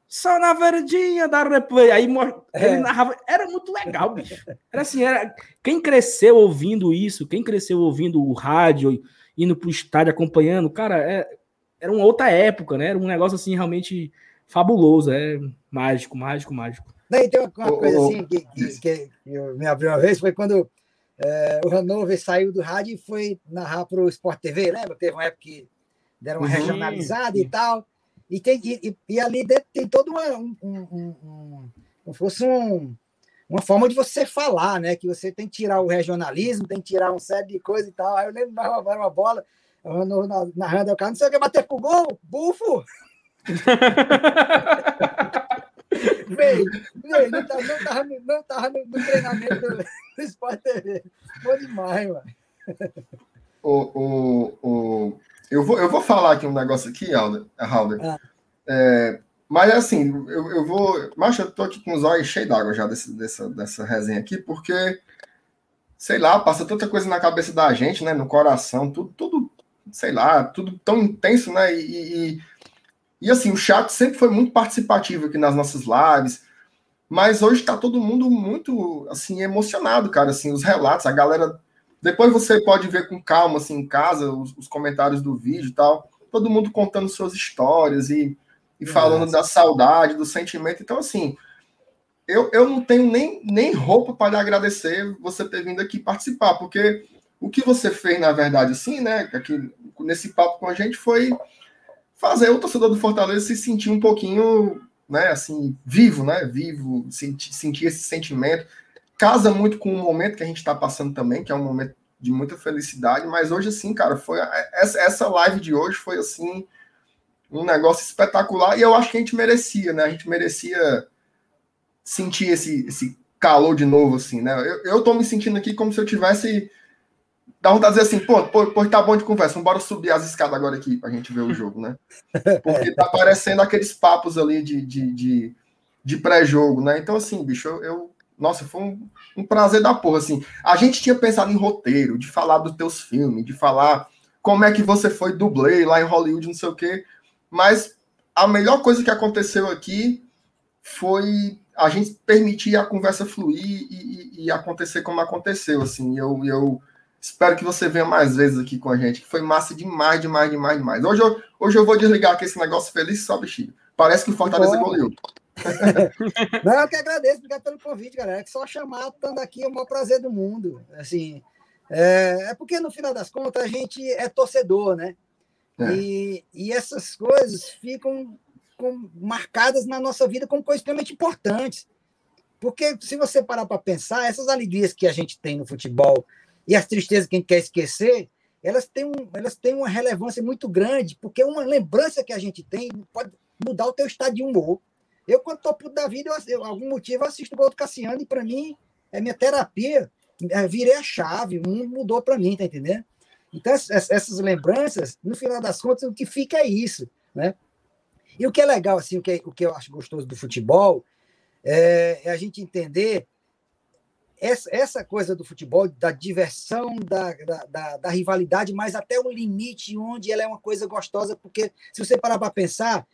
Só na verdinha da replay. Aí É. ele narrava. Era muito legal, bicho. Era assim, era. Quem cresceu ouvindo isso, quem cresceu ouvindo o rádio, indo pro estádio acompanhando, cara, é- era uma outra época, né? Era um negócio assim realmente fabuloso, é mágico, mágico, mágico. Daí tem uma, coisa assim que, que, que me abriu uma vez, foi quando é, o Hanover saiu do rádio e foi narrar para o Sport TV, lembra? Teve uma época que deram uma Uhum. regionalizada e tal. E, tem, e, e- ali dentro tem todo uma, um, um, um- um- como fosse um, uma forma de você falar, né? Que você tem que tirar o regionalismo, tem que tirar uma série de coisas e tal. Aí eu lembro que roubaram uma bola, o Hanover na- narrando, o cara não sei o que, bater pro gol, bufo! Veio, veio, não tava, não tava, no, não tava no, no treinamento do, do Sport TV. Bom demais, mano. O, o, o, eu, vou, eu vou falar aqui um negócio aqui, Alder, Halder. Ah. É, mas assim, eu, eu vou. Mas eu tô aqui com os olhos cheios d'água já desse, dessa, dessa resenha aqui, porque, sei lá, passa tanta coisa na cabeça da gente, né? No coração, tudo, tudo sei lá, tudo tão intenso, né? E, e, e assim, o chat sempre foi muito participativo aqui nas nossas lives. Mas hoje está todo mundo muito assim emocionado, cara. Assim, os relatos, a galera. Depois você pode ver com calma, assim, em casa, os, os comentários do vídeo e tal. Todo mundo contando suas histórias e, e falando da saudade, do sentimento. Então, assim, eu, eu não tenho nem, nem roupa para agradecer você ter vindo aqui participar, porque o que você fez, na verdade, assim, né, aqui, nesse papo com a gente, foi fazer o torcedor do Fortaleza se sentir um pouquinho né, assim, vivo, né, vivo, sentir, sentir esse sentimento. Casa muito com o momento que a gente está passando também, que é um momento de muita felicidade, mas hoje, assim, cara, foi essa, essa live de hoje foi, assim, um negócio espetacular e eu acho que a gente merecia, né, a gente merecia sentir esse, esse calor de novo, assim, né, eu, eu tô me sentindo aqui como se eu tivesse dá vontade de dizer assim, pô, pô, pô, tá bom de conversa, bora subir as escadas agora aqui pra gente ver o jogo, né? Porque tá parecendo aqueles papos ali de, de, de, de pré-jogo, né? Então, assim, bicho, eu, eu nossa, foi um, um, prazer da porra, assim. A gente tinha pensado em roteiro, de falar dos teus filmes, de falar como é que você foi dublê lá em Hollywood, não sei o quê, mas a melhor coisa que aconteceu aqui foi a gente permitir a conversa fluir e, e, e acontecer como aconteceu, assim. Eu, eu Espero que você venha mais vezes aqui com a gente, que foi massa demais, demais, demais, demais. Hoje eu, hoje eu vou desligar aqui esse negócio feliz só, bichinho. Parece que o Fortaleza goleou. Não, eu que agradeço, obrigado pelo convite, galera. Que só chamar, estando aqui, é o maior prazer do mundo. Assim, é, é, porque, no final das contas, a gente é torcedor, né? É. E, e essas coisas ficam com, marcadas na nossa vida como coisas extremamente importantes. Porque, se você parar para pensar, essas alegrias que a gente tem no futebol, e as tristezas que a gente quer esquecer, elas têm, um, elas têm uma relevância muito grande, porque uma lembrança que a gente tem pode mudar o teu estado de humor. Eu, quando estou puto da vida, eu, eu, algum motivo, eu assisto o gol do Cassiano e, para mim, é minha terapia. Eu virei a chave, o mundo mudou para mim, tá entendendo? Então, essas lembranças, no final das contas, o que fica é isso, né? E o que é legal, assim, o que, o que eu acho gostoso do futebol é, é a gente entender essa, essa coisa do futebol, da diversão, da, da, da, da rivalidade, mas até o limite onde ela é uma coisa gostosa, porque se você parar para pensar,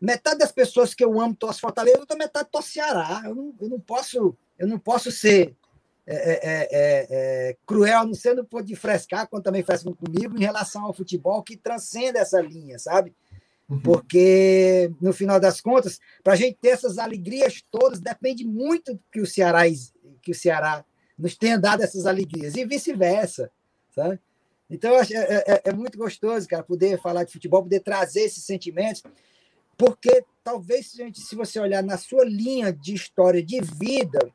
metade das pessoas que eu amo torce Fortaleza, outra metade torce Ceará. Eu não, eu não posso eu não posso ser é, é, é, é, é cruel, não sendo por de frescar, quando também frescam comigo, em relação ao futebol que transcende essa linha, sabe? Uhum. Porque, no final das contas, para a gente ter essas alegrias todas, depende muito que o Ceará que o Ceará nos tenha dado essas alegrias, e vice-versa, sabe? Então, é, é, é, muito gostoso, cara, poder falar de futebol, poder trazer esses sentimentos, porque talvez, gente, se você olhar na sua linha de história de vida,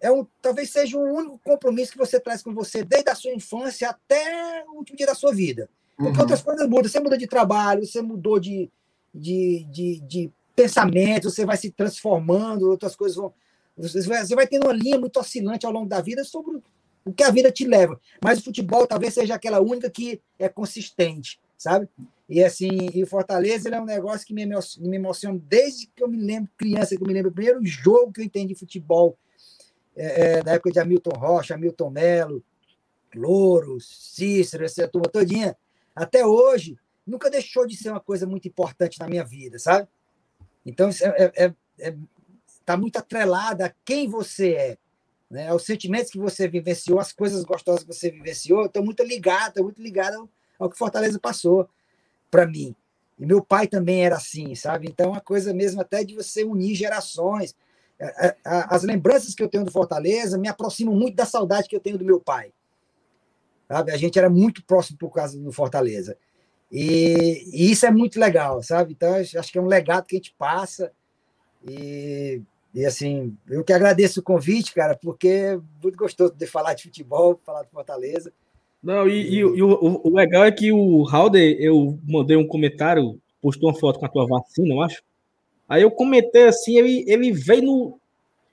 é um, talvez seja o único compromisso que você traz com você desde a sua infância até o último dia da sua vida. Porque uhum. outras coisas mudam. Você mudou de trabalho, você mudou de, de, de, de pensamento, você vai se transformando, outras coisas vão, você vai, tendo uma linha muito oscilante ao longo da vida sobre o que a vida te leva. Mas o futebol talvez seja aquela única que é consistente, sabe? E assim, e o Fortaleza é um negócio que me, emociona desde que eu me lembro criança, que eu me lembro o primeiro jogo que eu entendi de futebol, é, é, da época de Hamilton Rocha, Hamilton Melo, Louro, Cícero, essa turma todinha, até hoje, nunca deixou de ser uma coisa muito importante na minha vida, sabe? Então, é, é, é, está muito atrelada a quem você é, né? aos sentimentos que você vivenciou, as coisas gostosas que você vivenciou, estão muito ligado, muito ligado ao, que Fortaleza passou para mim. E meu pai também era assim, sabe? Então, uma coisa mesmo até de você unir gerações. As lembranças que eu tenho do Fortaleza me aproximam muito da saudade que eu tenho do meu pai. Sabe? A gente era muito próximo por causa do Fortaleza. E, e isso é muito legal, sabe? Então, acho que é um legado que a gente passa. E e assim, eu que agradeço o convite, cara, porque é muito gostoso de falar de futebol, falar de Fortaleza. Não, e, e, e o, o, legal é que o Halder, eu mandei um comentário, postou uma foto com a tua vacina, eu acho. Aí eu comentei assim, ele, ele veio no,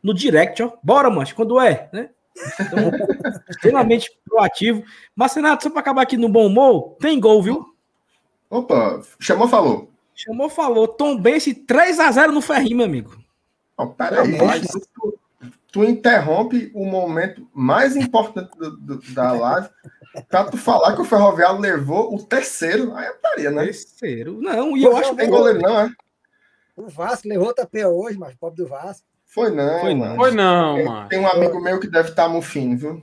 no direct, ó. Bora, mas quando é, né? Então, extremamente proativo. Mas, Renato, só para acabar aqui no bom humor, tem gol, viu? Opa, chamou, falou. Chamou, falou. Tom Bense 3x0 no Ferrinho, meu amigo. Não, peraí, tu, tu- interrompe o momento mais importante do- do- da live pra tu falar que o Ferroviário levou o terceiro. Aí é putaria, né? Terceiro. Não, e eu acho Não tem goleiro, não, é? O Vasco levou tapé hoje, mas pobre do Vasco. Foi não. Foi não. mano. Foi não, Tem- mano. Tem um amigo meu que deve estar mufino, viu?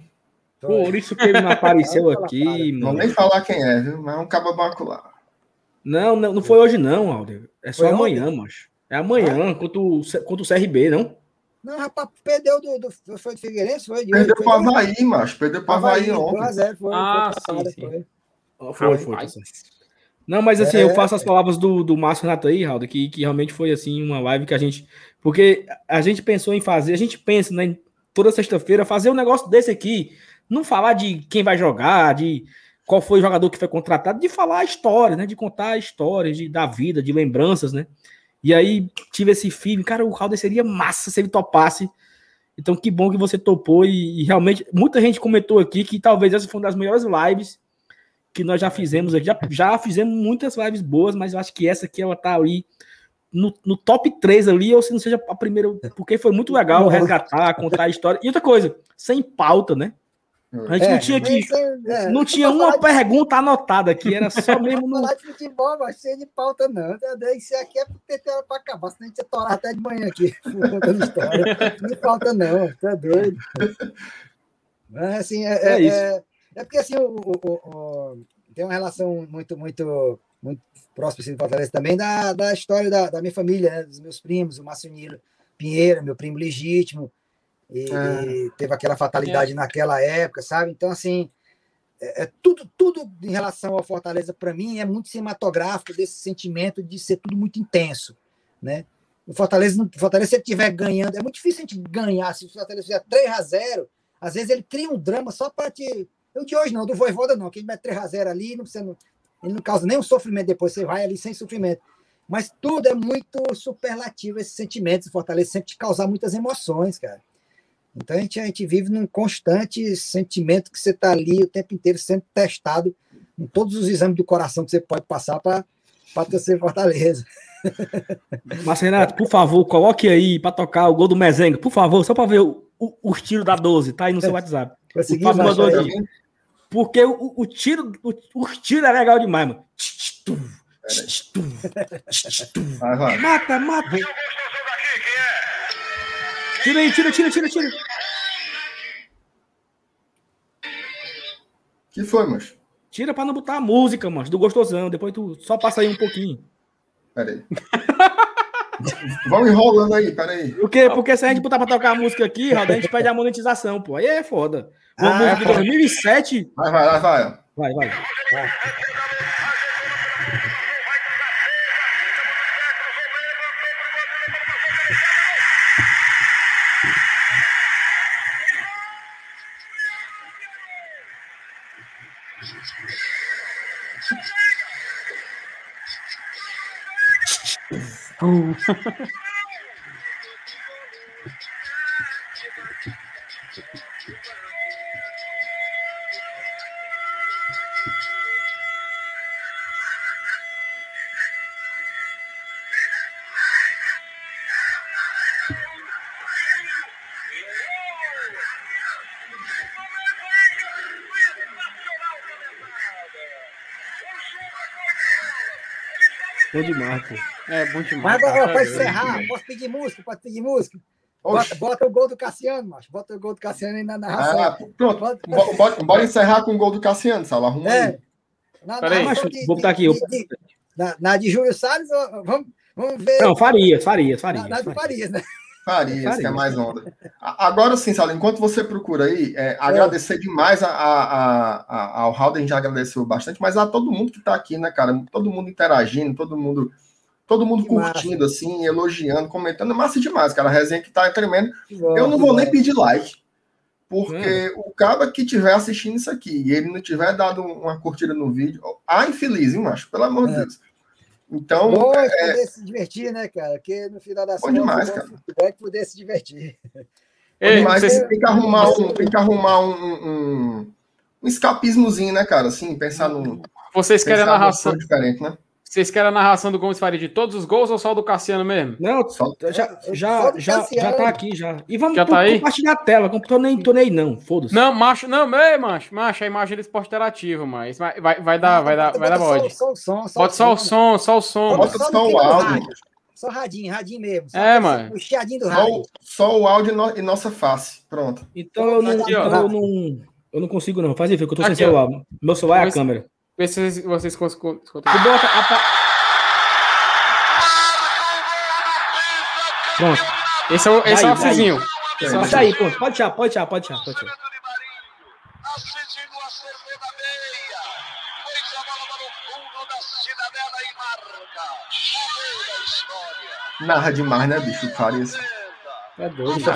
Por isso que ele não apareceu aqui, fala. Não vou mano. nem falar quem é, viu? Mas é um cabo bacular. Não, não, não foi hoje, não, Alder. É só Foi amanhã, macho. É amanhã, contra o, contra o CRB, não? Não, rapaz, perdeu do, do, foi do Figueirense, foi de Perdeu foi pro do- Havaí, macho. Perdeu pro Havaí ontem. 2x0, foi, Ah, foi passada, sim, sim. foi. Foi, Ah, foi. Não, mas assim, É. eu faço as palavras do, do Márcio Renato aí, Raul, que, que realmente foi assim uma live que a gente. Porque a gente pensou em fazer, a gente pensa, né, toda sexta-feira, fazer um negócio desse aqui. Não falar de quem vai jogar, de qual foi o jogador que foi contratado, de falar a história, né? De contar histórias de, da vida, de lembranças, né? E aí tive esse filme, cara, o Calder seria massa se ele topasse. Então, que bom que você topou e, e realmente muita gente comentou aqui que talvez essa foi uma das melhores lives que nós já fizemos aqui. Já, já fizemos muitas lives boas, mas eu acho que essa aqui ela tá ali no, no top 3 ali, ou se não seja a primeira, porque foi muito legal resgatar, contar a história. E outra coisa, sem pauta, né? A gente não tinha mas aqui, isso é- é, não tinha uma de- pergunta anotada aqui, era só mesmo no. falar de futebol, mas cheio de pauta, não. Isso aqui é porque tem hora pra acabar, senão a gente ia torar até de manhã aqui, contando história. Não falta, não, tá doido. Mas, assim, é, É é, isso. é, é porque, assim, o- o- o- tem uma relação muito, muito, muito próxima, assim, do Fortaleza também, da, da história da, da minha família, né, dos meus primos, o Márcio Nilo Pinheiro, meu primo legítimo, e, Ah. e teve aquela fatalidade naquela época, sabe? Então, assim, é, é tudo, tudo em relação ao Fortaleza, para mim, é muito cinematográfico desse sentimento de ser tudo muito intenso, né? O Fortaleza, o Fortaleza, se ele estiver ganhando, é muito difícil a gente ganhar. Se o Fortaleza fizer 3 a 0 às vezes ele cria um drama só para te. Eu de hoje não, do Voivoda não, que ele mete 3 a 0 ali, não precisa, não- ele não causa nenhum sofrimento depois, você vai ali sem sofrimento. Mas tudo é muito superlativo, esses sentimentos. O Fortaleza sempre te causar muitas emoções, cara. Então a gente, a gente vive num constante sentimento que você está ali o tempo inteiro sendo testado em todos os exames do coração que você pode passar para torcer Fortaleza. Mas, Renato, por favor, coloque aí para tocar o gol do Mezenga, por favor, só para ver o, o, os tiros da 12, tá aí no seu WhatsApp. Consegui baixar mandou aí. aqui. Porque o, o tiro, o, os tiros é legal demais, mano. Vai, vai. Mata, mata. Um gostoso daqui, que é Tira aí, tira, tira, tira, tira. que foi, macho? Tira pra não botar a música, mano, do gostosão. Depois tu só passa aí um pouquinho. Pera aí. Vão enrolando aí, pera aí. Por quê? Porque se a gente botar pra tocar a música aqui, Roda, a gente perde a monetização, pô. Aí é foda. Uma Ah, música de 2007. Vai, vai, vai, vai. ó. Vai, vai. Oh. Bom demais, pô. É bom demais. Mas agora, ó, doido. encerrar, posso pedir música? Pode pedir música? Bota, bota o gol do Cassiano, macho. Bota o gol do Cassiano aí na narração. Ah, pronto. Bota- Bo- Bora, bora encerrar com o gol do Cassiano, Sala. Arruma É. aí. Na Peraí, narração deixa eu- vou botar aqui, de- de- na, na de Júlio Salles, vamos, vamos ver. Não, Farias, Farias, Farias. na, na de Paris, né? Farias, Farias. que é mais onda. Agora sim, Sala, enquanto você procura aí, é, agradecer demais a, a, a- ao Raul, a gente já agradeceu bastante, mas a todo mundo que tá aqui, né, cara? Todo mundo interagindo, todo mundo. Todo mundo Que curtindo, assim, elogiando, comentando. É massa demais, cara. A resenha que tá tremendo. Bom, Eu não vou bom. nem pedir like. Porque o cara que tiver assistindo isso aqui e ele não tiver dado uma curtida no vídeo, ah, infeliz, hein, macho? Pelo amor de É. Deus. Então, Bom é poder se divertir, né, cara? Porque no final das Bom demais, cara. é poder se divertir. Ei, mas vocês- tem que arrumar um, tem que arrumar um, um, um escapismozinho, né, cara? Assim, pensar num vocês querem a pensar narração. diferente, né? Vocês querem a narração do Gomes Faria de todos os gols ou só do Cassiano mesmo? Não, Só- já, já, já, já tá aqui, já. E vamos Já tá aí? compartilhar a tela. Não tô nem, tô nem não, foda-se. Não, macho, não, ei, macho, macho, a imagem do esporte interativo, mas vai, vai, vai dar, vai dar, vai dar Bota bode. Só, só o som, só Bota só o som, só o som. Bota só o no áudio. Só radinho, radinho mesmo. Só É, mano. O chiadinho do Só, rádio. o- só o áudio e no- e nossa face. Pronto. Então eu não, Aqui, ó. então eu não, eu não consigo não. Faz aí, que eu tô sem Aqui, ó. celular. Meu celular é a câmera. Vê se vocês, vocês conseguem. Pronto. Esse é o, esse é o. Assisinho. É, Pode sair, pronto. Pode tirar, pode tirar, pode tirar, pode tirar. Assistindo a segunda meia. Põe a bola para o fundo da cidadela e marca. Narra demais, né, bicho? O cara esse. É doido, tá.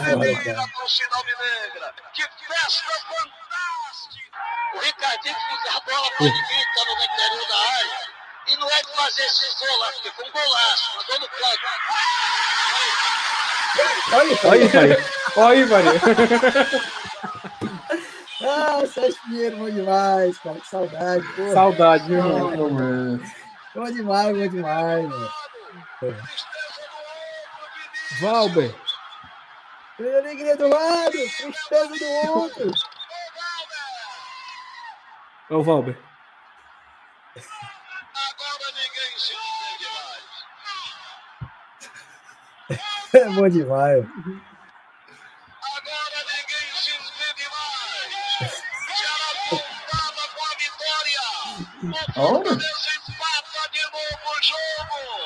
Que festa fantástica. O Ricardinho fica a bola fica no interior da área. E não é de fazer esses golaços, porque foi um golaço. Mandou no canto. Olha, Olha aí. Olha aí, Maria. Ah, Sérgio Pinheiro, bom demais, cara. Que saudade. Pô. Saudade, viu, irmão? Bom demais, bom demais, mano. Valber. Alegria do lado, tristeza do outro. É o Valber. Agora ninguém se entende mais. É bom demais. Agora ninguém se entende mais. Ceará voltava com a vitória. O Olha. Fluminense empata de novo o jogo.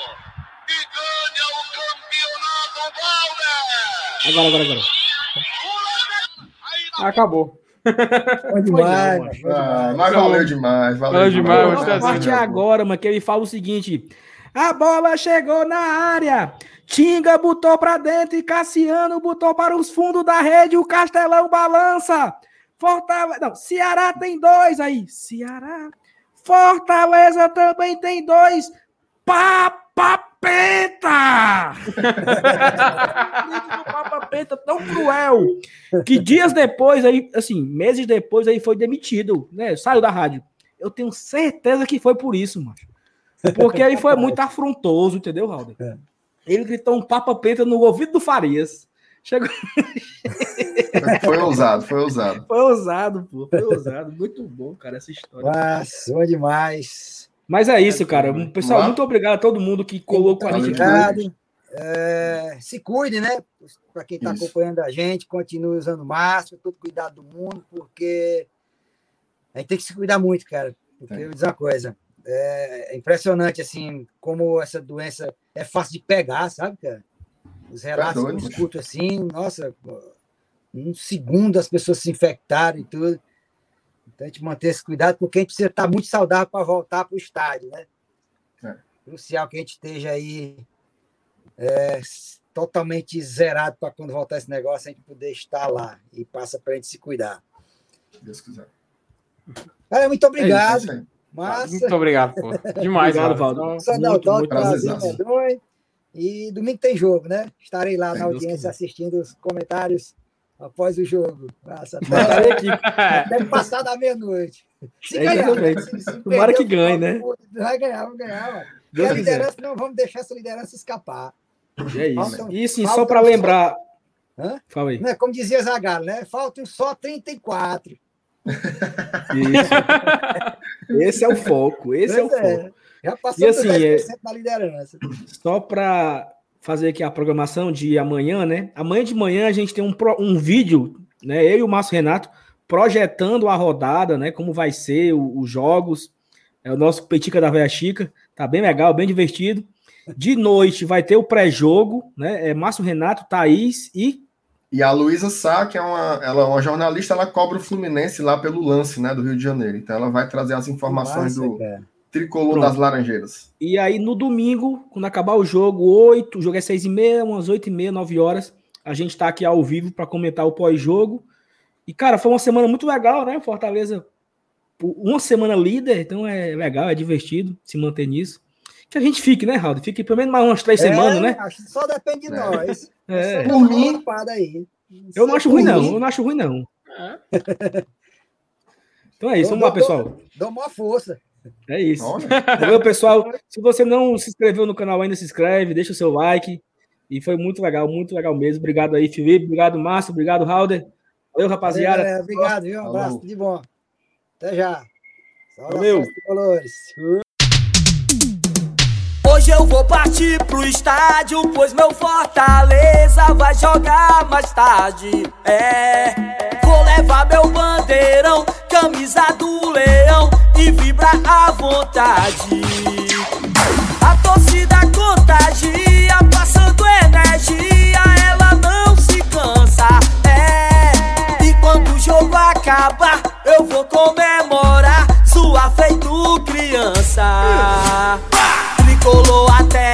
Agora, agora, agora. Acabou. Bom demais, mano. Bom Ah, demais. mas valeu demais. Valeu, Valeu demais, A nossa tá parte é agora, mano, que ele fala o seguinte: a bola chegou na área. Tinga botou pra dentro e Cassiano botou para os fundos da rede. O Castelão balança. Fortaleza. Não, Ceará tem dois aí. Ceará. Fortaleza também tem dois. Papapeta! do Papapeta tão cruel que dias depois, aí, assim, meses depois, aí foi demitido, né? Saiu da rádio. Eu tenho certeza que foi por isso, mano. Porque ele foi muito afrontoso, entendeu, Raul? É. Ele gritou um papapeta no ouvido do Farias. Chegou, Foi ousado, foi ousado. foi ousado, pô. Foi ousado. Muito bom, cara, essa história. Nossa, demais. Mas é isso, cara. Pessoal, muito obrigado a todo mundo que colocou a gente aqui. Obrigado. É, se cuide, né? Para quem está acompanhando a gente, continue usando máscara, todo cuidado do mundo, porque a gente tem que se cuidar muito, cara. Porque eu vou dizer uma coisa, é impressionante, assim, como essa doença é fácil de pegar, sabe, cara? Os relatos que eu escuto assim, nossa, um segundo as pessoas se infectaram e tudo. Então a gente manter esse cuidado, porque a gente precisa estar muito saudável para voltar para o estádio, né? É. Crucial que a gente esteja aí é, totalmente zerado para quando voltar esse negócio a gente poder estar lá e passa para a gente se cuidar. Se Deus quiser. Cara, muito É obrigado. isso aí. Massa. Muito obrigado, pô. Demais, Obrigado. Valdo. Só dar o Muito, muito prazer. E domingo tem jogo, né? Estarei lá Se na Deus audiência assistindo os comentários após o jogo. Nossa, deve passar da meia-noite. Se É, ganhar, se- se Tomara que ganhe, né? Vai ganhar, vamos ganhar. E Deus a quiser. liderança, não vamos deixar essa liderança escapar. É isso. Faltam- E sim, só para lembrar. Hã? Fala aí. Né? Como dizia Zagallo, né? Faltam só 34. Isso. Esse é o foco. Esse é o Pois foco. Já passou E assim, dos é- 10% da liderança. Só para fazer aqui a programação de amanhã, né? Amanhã de manhã a gente tem um, um vídeo, né? Eu e o Márcio Renato projetando a rodada, né? Como vai ser o- os jogos. É o nosso Petica da Veia Chica. Tá bem legal, bem divertido. De noite vai ter o pré-jogo, né? É Márcio Renato, Thaís e E a Luísa Sá, que é uma, ela é uma jornalista, ela cobra o Fluminense lá pelo lance, né, do Rio de Janeiro. Então ela vai trazer as informações Massa, do cara. Tricolor Pronto. das Laranjeiras. E aí, no domingo, quando acabar o jogo, 8, o jogo é 6 e meia, umas 8 e meia, 9 horas, a gente tá aqui ao vivo para comentar o pós-jogo. E, cara, foi uma semana muito legal, né? Fortaleza, uma semana líder, então é legal, é divertido se manter nisso. Que a gente fique, né, Raul? Fique pelo menos mais umas três É, semanas, né? Acho que só depende de É. nós. É. Só Por dá uma mim- aí. Eu não acho ruim, não. Eu não acho ruim, não. É. Então é isso, vamos lá, pessoal. Dou maior força. É isso. Olha, Valeu, pessoal. Se você não se inscreveu no canal ainda, se inscreve, deixa o seu like. E foi muito legal, muito legal mesmo. Obrigado aí, Felipe. Obrigado, Márcio. Obrigado, Halder. Valeu, rapaziada. Obrigado, viu? Um abraço, Falou. de bom. Até já. Valeu. Hoje eu vou partir pro estádio, pois meu Fortaleza vai jogar mais tarde. É, vou levar meu bandeirão, camisa do leão e vibrar à vontade. A torcida contagia, passando energia, ela não se cansa. É, e quando o jogo acabar, eu vou comemorar, sua feito criança. Tricolor até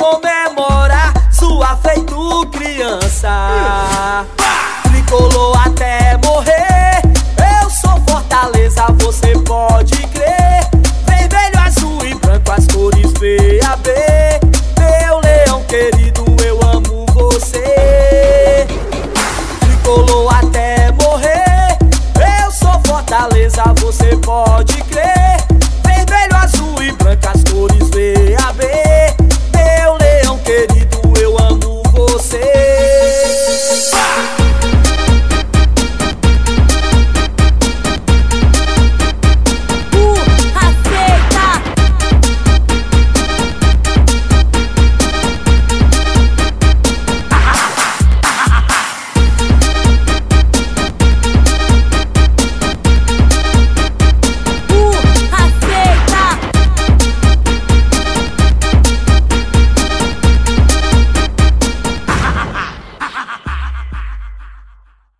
até